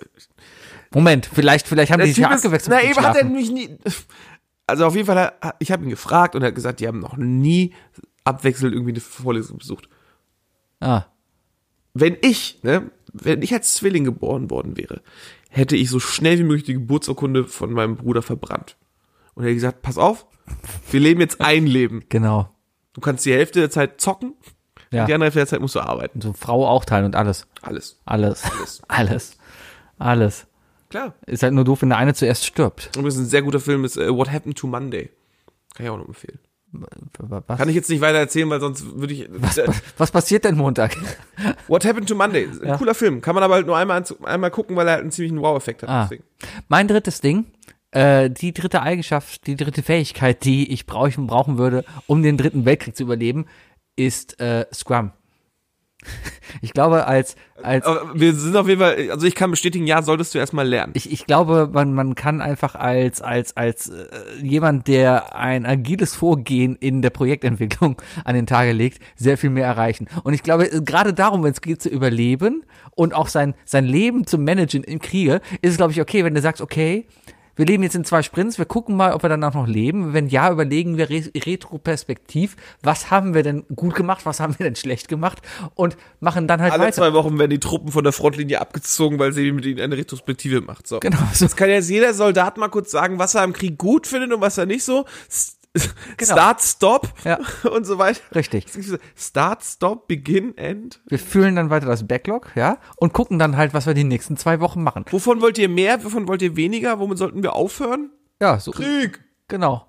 Moment, vielleicht, vielleicht haben Der die sich ja ist- abgewechselt. Na, mit eben hat er nämlich nie. Also auf jeden Fall, ich habe ihn gefragt und er hat gesagt, die haben noch nie abwechselnd irgendwie eine Vorlesung besucht. Ah, Wenn ich, ne, wenn ich als Zwilling geboren worden wäre, hätte ich so schnell wie möglich die Geburtsurkunde von meinem Bruder verbrannt. Und er hätte gesagt, pass auf, wir leben jetzt ein Leben. genau. Du kannst die Hälfte der Zeit zocken, Ja. und die andere Hälfte der Zeit musst du arbeiten. So Frau auch teilen und alles. Alles. Alles. Alles. Alles. Alles. Klar. Ist halt nur doof, wenn der eine zuerst stirbt. Übrigens ein sehr guter Film ist äh, What Happened to Monday. Kann ich auch noch empfehlen. Was, Kann ich jetzt nicht weiter erzählen, weil sonst würde ich. Äh, was passiert denn Montag? What Happened to Monday. Ja. cooler Film. Kann man aber halt nur einmal, einmal gucken, weil er halt einen ziemlichen Wow-Effekt hat. Ah. Mein drittes Ding, äh, die dritte Eigenschaft, die dritte Fähigkeit, die ich brauchen, brauchen würde, um den dritten Weltkrieg zu überleben, ist äh, Scrum. Ich glaube, als, als Aber wir sind auf jeden Fall, also ich kann bestätigen, ja, solltest du erstmal lernen. ich, ich glaube, man, man kann einfach als, als, als äh, jemand, der ein agiles Vorgehen in der Projektentwicklung an den Tage legt, sehr viel mehr erreichen. Und ich glaube, gerade darum, wenn es geht zu überleben und auch sein, sein Leben zu managen im Kriege, ist es, glaube ich, okay, wenn du sagst, okay, wir leben jetzt in zwei Sprints, wir gucken mal, ob wir danach noch leben. Wenn ja, überlegen wir re retroperspektiv, was haben wir denn gut gemacht, was haben wir denn schlecht gemacht und machen dann halt Alle weiter. zwei Wochen werden die Truppen von der Frontlinie abgezogen, weil sie mit ihnen eine Retrospektive macht. So. Genau, so. Jetzt kann jetzt jeder Soldat mal kurz sagen, was er am Krieg gut findet und was er nicht so. Genau. Start, Stop Ja. und so weiter. Richtig. Start, Stop, Begin, End. Wir füllen dann weiter das Backlog, ja, und gucken dann halt, was wir die nächsten zwei Wochen machen. Wovon wollt ihr mehr? Wovon wollt ihr weniger? Womit sollten wir aufhören? Ja, so. Krieg. Genau.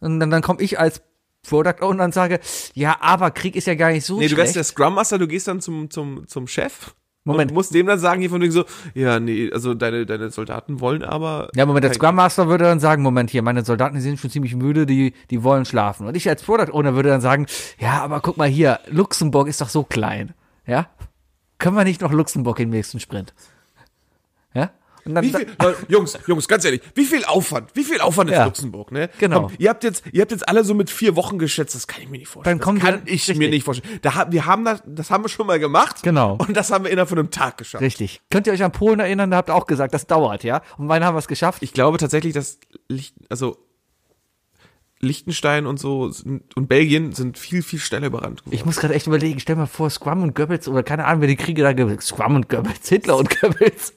Und dann, dann komme ich als Product Owner und sage, ja, aber Krieg ist ja gar nicht so Nee, du schlecht. wärst der Scrum Master, du gehst dann zum, zum, zum Chef. Moment. Und musst dem dann sagen, hier von wegen so, ja, nee, also deine, deine Soldaten wollen aber. Ja, Moment, der Scrum Master würde dann sagen, Moment hier, meine Soldaten, die sind schon ziemlich müde, die, die wollen schlafen. Und ich als Product Owner würde dann sagen, ja, aber guck mal hier, Luxemburg ist doch so klein. Ja? Können wir nicht noch Luxemburg im nächsten Sprint? Ja? Und dann, Wie viel, Leute, Jungs, Jungs, ganz ehrlich, wie viel Aufwand, wie viel Aufwand ist Ja. Luxemburg, ne? Genau. Komm, ihr habt jetzt, ihr habt jetzt alle so mit vier Wochen geschätzt, das kann ich mir nicht vorstellen. Dann kommen das kann ich mir nicht vorstellen. Da, haben- wir haben das, das haben wir schon mal gemacht. Genau. Und das haben wir innerhalb von einem Tag geschafft. richtig. Könnt ihr euch an Polen erinnern? Da habt ihr auch gesagt, das dauert, ja? Und wann haben wir es geschafft? Ich glaube tatsächlich, dass Licht, also Liechtenstein und so sind, und Belgien sind viel, viel schneller überrannt geworden. Ich muss gerade echt überlegen, stell mal vor, Scrum und Goebbels oder keine Ahnung, wer die Kriege da ge- Scrum und Goebbels, Hitler und Goebbels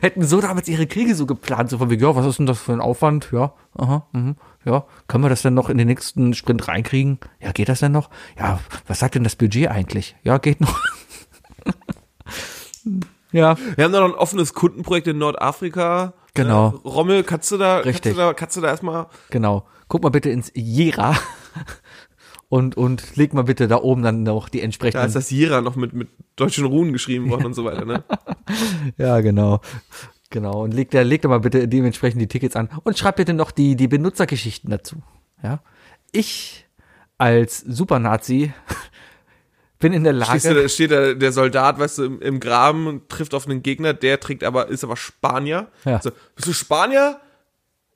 hätten so damals ihre Kriege so geplant, so von wie, ja, was ist denn das für ein Aufwand? Ja, aha, mhm, ja, können wir das denn noch in den nächsten Sprint reinkriegen? Ja, geht das denn noch? Ja, was sagt denn das Budget eigentlich? Ja, geht noch. ja, Wir haben da noch ein offenes Kundenprojekt in Nordafrika. Genau. Äh, Rommel, kannst du da, kannst Richtig. du da, kannst du da erstmal, genau. Guck mal bitte ins Jera und, und leg mal bitte da oben dann noch die da entsprechenden ist das Jira noch mit, mit deutschen Runen geschrieben worden und so weiter, ne? Ja, genau. Genau. Und legt da, legt da mal bitte dementsprechend die Tickets an und schreibt bitte noch die, die Benutzergeschichten dazu. Ja. Ich als Supernazi bin in der Stehst du, Lage. da steht da der Soldat, weißt du, im, im Graben und trifft auf einen Gegner, der trägt aber, ist aber Spanier. Ja. So, bist du Spanier?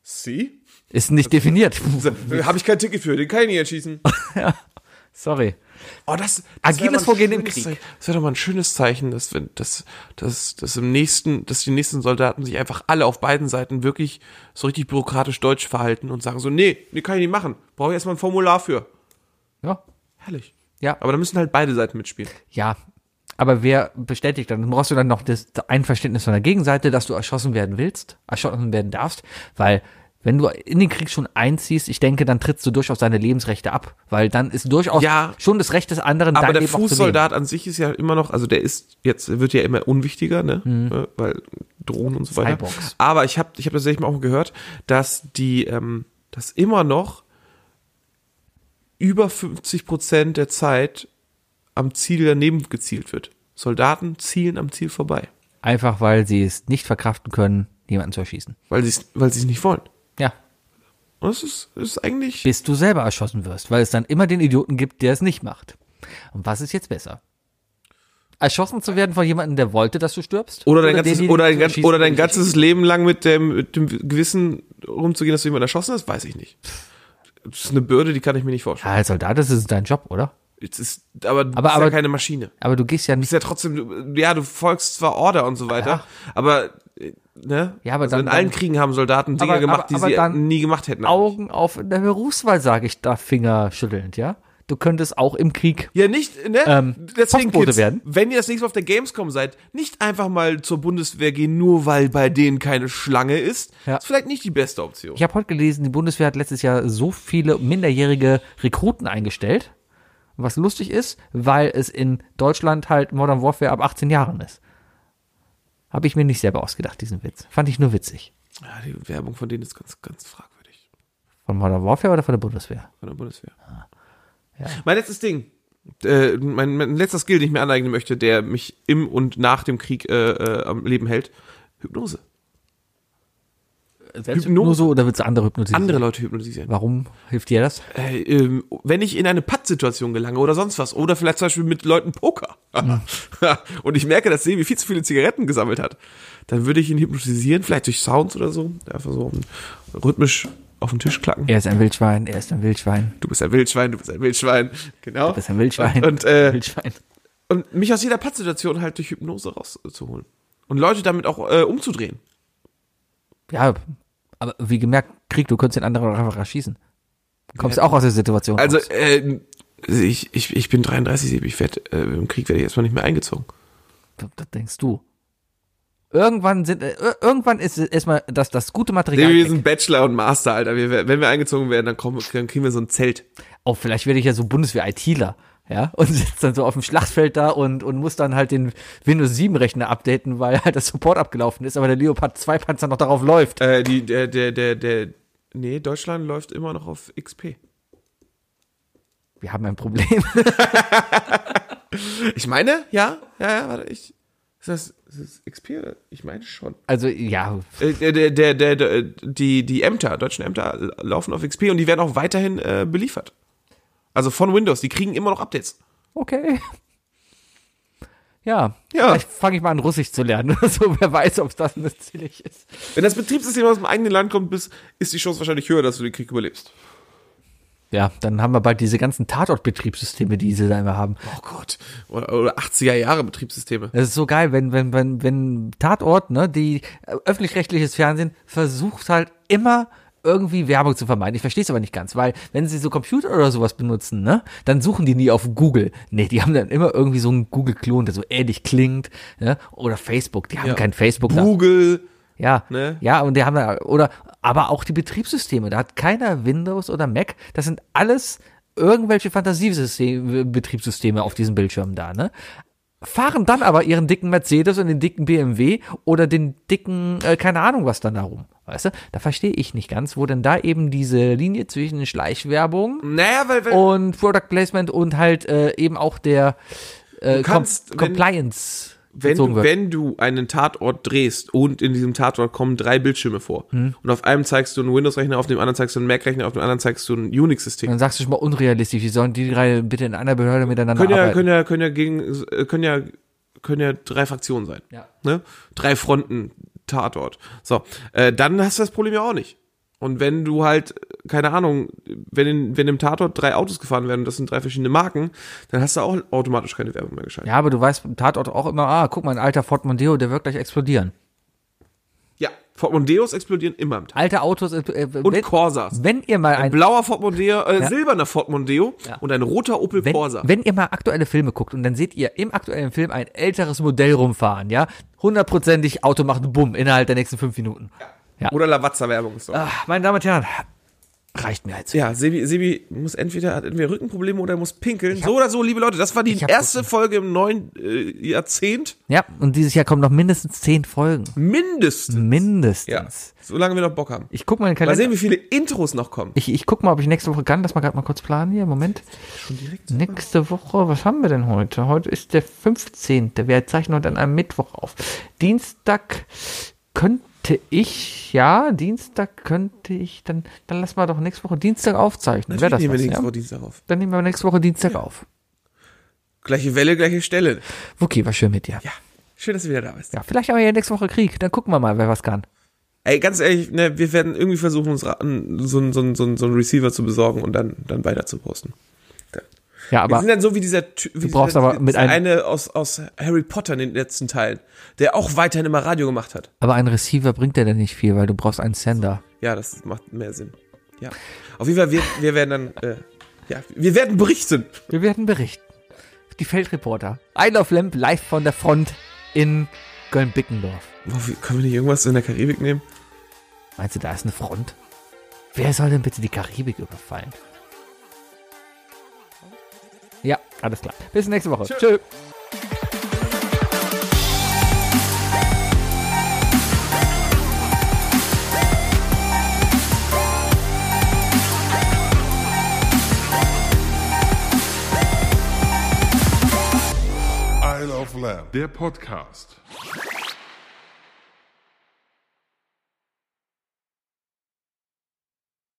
Sie? Ist nicht definiert. So, Habe ich kein Ticket für, den kann ich nicht erschießen. Sorry. Oh, das, das Agiles Vorgehen im Krieg. Zeichen. Das wäre doch mal ein schönes Zeichen, dass, wenn, dass, dass, dass im nächsten, dass die nächsten Soldaten sich einfach alle auf beiden Seiten wirklich so richtig bürokratisch deutsch verhalten und sagen so, nee, nee, kann ich nicht machen. Brauche ich erstmal ein Formular für. Ja. Herrlich. Ja. Aber da müssen halt beide Seiten mitspielen. Ja. Aber wer bestätigt dann? Brauchst du dann noch das Einverständnis von der Gegenseite, dass du erschossen werden willst, erschossen werden darfst? Weil, wenn du in den Krieg schon einziehst, ich denke, dann trittst du durchaus deine Lebensrechte ab. Weil dann ist durchaus Ja. schon das Recht des anderen, Aber der Leben. Fußsoldat an sich ist ja immer noch, also der ist jetzt wird ja immer unwichtiger, ne, Äh, weil Drohnen und so weiter. Cyborgs. Aber ich habe ich habe tatsächlich mal auch gehört, dass die ähm, dass immer noch über 50 Prozent der Zeit am Ziel daneben gezielt wird. Soldaten zielen am Ziel vorbei, Einfach weil sie es nicht verkraften können, jemanden zu erschießen. weil sie weil sie es nicht wollen. Ja. Und das ist, ist eigentlich Bis du selber erschossen wirst, weil es dann immer den Idioten gibt, der es nicht macht. Und was ist jetzt besser? Erschossen zu werden von jemandem, der wollte, dass du stirbst? oder dein ganzes denjenigen oder dein, ganz, oder dein ganzes Leben lang mit dem mit dem Gewissen rumzugehen, dass du jemanden erschossen hast, weiß ich nicht. Das ist eine Bürde, die kann ich mir nicht vorstellen. Ja, als Soldat das ist dein Job, oder? Es ist, aber du Aber- bist aber- ja keine Maschine. Aber du gehst ja Du nicht. bist ja trotzdem, du- ja, du folgst zwar Order und so weiter, aber, äh, ne? Ja, aber also dann- in allen dann- Kriegen haben Soldaten Dinge Aber- gemacht, aber- die aber sie nie gemacht hätten. Augen auf in der Berufswahl, sage ich da fingerschüttelnd, ja? Du könntest auch im Krieg. Ja, nicht, ne? Ähm, Deswegen, Kids, werden. wenn ihr das nächste Mal auf der Gamescom seid, nicht einfach mal zur Bundeswehr gehen, nur weil bei denen keine Schlange ist. Ja. ist vielleicht nicht die beste Option. Ich habe heute gelesen, die Bundeswehr hat letztes Jahr so viele minderjährige Rekruten eingestellt. Was lustig ist, weil es in Deutschland halt Modern Warfare ab 18 Jahren ist. Habe ich mir nicht selber ausgedacht, diesen Witz. Fand ich nur witzig. Ja, die Werbung von denen ist ganz, ganz fragwürdig. Von Modern Warfare oder von der Bundeswehr? Von der Bundeswehr. Ah, Mein letztes Ding. Äh, mein, mein letzter Skill, den ich mir aneignen möchte, der mich im und nach dem Krieg äh, äh, am Leben hält. Hypnose. Selbsthypnose oder willst du andere hypnotisieren? Andere Leute hypnotisieren. Warum hilft dir das? Äh, ähm, wenn ich in eine Pattsituation gelange oder sonst was. Oder vielleicht zum Beispiel mit Leuten Poker. und ich merke, dass Sebi viel zu viele Zigaretten gesammelt hat. Dann würde ich ihn hypnotisieren, vielleicht durch Sounds oder so. Einfach so rhythmisch auf den Tisch klacken. Er ist ein Wildschwein, er ist ein Wildschwein. Du bist ein Wildschwein, du bist ein Wildschwein. Genau. Du bist ein Wildschwein. Und, äh, Wildschwein. und mich aus jeder Pattsituation halt durch Hypnose rauszuholen. Und Leute damit auch äh, umzudrehen. Ja, aber wie gemerkt, Krieg, du könntest den anderen einfach erschießen. Du kommst auch aus der Situation Also, raus. äh, ich, ich, ich bin 33, Sebi, ich werd, äh, im Krieg werde ich erstmal nicht mehr eingezogen. Das, denkst du. Irgendwann sind, äh, ir- irgendwann ist erstmal das, das gute Material. Sebi, wir sind Bachelor und Master, Alter. Wir, wenn wir eingezogen werden, dann, kommen, dann kriegen wir so ein Zelt. Oh, vielleicht werde ich ja so Bundeswehr-ITler, ja, und sitze dann so auf dem Schlachtfeld da und, und muss dann halt den Windows 7 Rechner updaten, weil halt das Support abgelaufen ist, aber der Leopard 2 Panzer noch darauf läuft. Äh, die, der, der, der, der, nee, Deutschland läuft immer noch auf XP. Wir haben ein Problem. Ich meine, ja, ja, ja, warte, ich. Ist das, ist das XP? oder? Ich meine schon. Also, ja, Äh, Der, der, der, der, der, die, die Ämter, deutschen Ämter laufen auf XP und die werden auch weiterhin äh, beliefert. Also von Windows, die kriegen immer noch Updates. okay. Ja, Ja. vielleicht fange ich mal an, Russisch zu lernen oder so. Wer weiß, ob das nützlich ist. Wenn das Betriebssystem aus dem eigenen Land kommt, bist, ist die Chance wahrscheinlich höher, dass du den Krieg überlebst. Ja, dann haben wir bald diese ganzen Tatort-Betriebssysteme, die sie da immer haben. Oh Gott. Oder, oder 80er Jahre Betriebssysteme. Das ist so geil, wenn, wenn, wenn, wenn Tatort, ne, die äh, öffentlich-rechtliches Fernsehen versucht halt immer irgendwie Werbung zu vermeiden. Ich verstehe es aber nicht ganz, weil wenn sie so Computer oder sowas benutzen, ne, dann suchen die nie auf Google. Nee, die haben dann immer irgendwie so einen Google-Klon, der so ähnlich klingt, ne? Oder Facebook, die haben Ja. kein Facebook. da. Google. Ja, Ne? ja, und die haben da, oder, aber auch die Betriebssysteme, da hat keiner Windows oder Mac, das sind alles irgendwelche Fantasiesysteme, Betriebssysteme auf diesen Bildschirmen da, ne? Fahren dann aber ihren dicken Mercedes und den dicken BMW oder den dicken, äh, keine Ahnung was dann da rum, weißt du? Da verstehe ich nicht ganz, wo denn da eben diese Linie zwischen Schleichwerbung Naja, weil, weil und Product Placement und halt äh, eben auch der äh, kannst, Com Compliance wenn du, wird. wenn du einen Tatort drehst und in diesem Tatort kommen drei Bildschirme vor Hm. und auf einem zeigst du einen Windows-Rechner, auf dem anderen zeigst du einen Mac-Rechner, auf dem anderen zeigst du ein Unix-System. Dann sagst du schon mal unrealistisch, wie sollen die drei bitte in einer Behörde miteinander können ja, arbeiten? können ja, können ja gegen, können ja, können ja drei Fraktionen sein. Ja. Ne? Drei Fronten Tatort. So, äh, dann hast du das Problem ja auch nicht. Und wenn du halt, keine Ahnung, wenn in, wenn im Tatort drei Autos gefahren werden und das sind drei verschiedene Marken, dann hast du auch automatisch keine Werbung mehr geschaltet. Ja, aber du weißt beim Tatort auch immer, ah, guck mal, ein alter Ford Mondeo, der wird gleich explodieren. Ja, Ford Mondeos explodieren immer im Tatort. Alte Autos, äh, äh, Und wenn, Corsas. wenn ihr mal Ein ein, blauer Ford Mondeo, äh, Ja. silberner Ford Mondeo Ja. und ein roter Opel wenn, Corsa. wenn ihr mal aktuelle Filme guckt und dann seht ihr im aktuellen Film ein älteres Modell rumfahren, ja, hundertprozentig Auto macht Bumm innerhalb der nächsten fünf Minuten. Ja. Oder Lavazza-Werbung ist doch. Ah, meine Damen und Herren, reicht mir jetzt. Ja, Sebi, Sebi muss entweder, hat entweder Rückenprobleme oder muss pinkeln. so oder so, liebe Leute, das war die hab erste Folge im neuen äh, Jahrzehnt. Ja, und dieses Jahr kommen noch mindestens zehn Folgen. Mindestens. Mindestens. Ja, solange wir noch Bock haben. Ich guck mal in den Mal Kalender. sehen, wie viele Intros noch kommen. Ich, ich guck mal, ob ich nächste Woche kann. Lass mal gerade mal kurz planen hier. Moment. Schon direkt. Nächste Woche, was haben wir denn heute? Heute ist der 15. Wir zeichnen heute an einem Mittwoch auf. Dienstag könnte ich, ja, Dienstag könnte ich, dann, dann lass mal doch nächste Woche Dienstag aufzeichnen. Wäre das nehmen wir nächste ja? Woche Dienstag auf. Dann nehmen wir nächste Woche Dienstag auf. Gleiche Welle, gleiche Stelle. Okay, war schön mit dir. Ja, schön, dass du wieder da bist. Ja, vielleicht haben wir ja nächste Woche Krieg. Dann gucken wir mal, wer was kann. Ey, ganz ehrlich, ne, wir werden irgendwie versuchen, uns so, einen- so, so, so einen Receiver zu besorgen und dann, dann weiter zu posten. Ja, aber sind dann so wie dieser wie brauchst dieser, aber mit einem- eine aus, aus Harry Potter in den letzten Teilen, der auch weiterhin immer Radio gemacht hat. Aber ein Receiver bringt dir dann nicht viel, weil du brauchst einen Sender. Ja, das macht mehr Sinn. Ja. Auf jeden Fall, wir, wir werden dann, äh, ja, wir werden berichten. Wir werden berichten. Die Feldreporter. I Love Lamp live von der Front in Köln-Bickendorf. Können wir nicht irgendwas in der Karibik nehmen? Meinst du, da ist eine Front? Wer soll denn bitte die Karibik überfallen? Alles klar. Bis nächste Woche. Tschö. Isle of Lamb, der Podcast.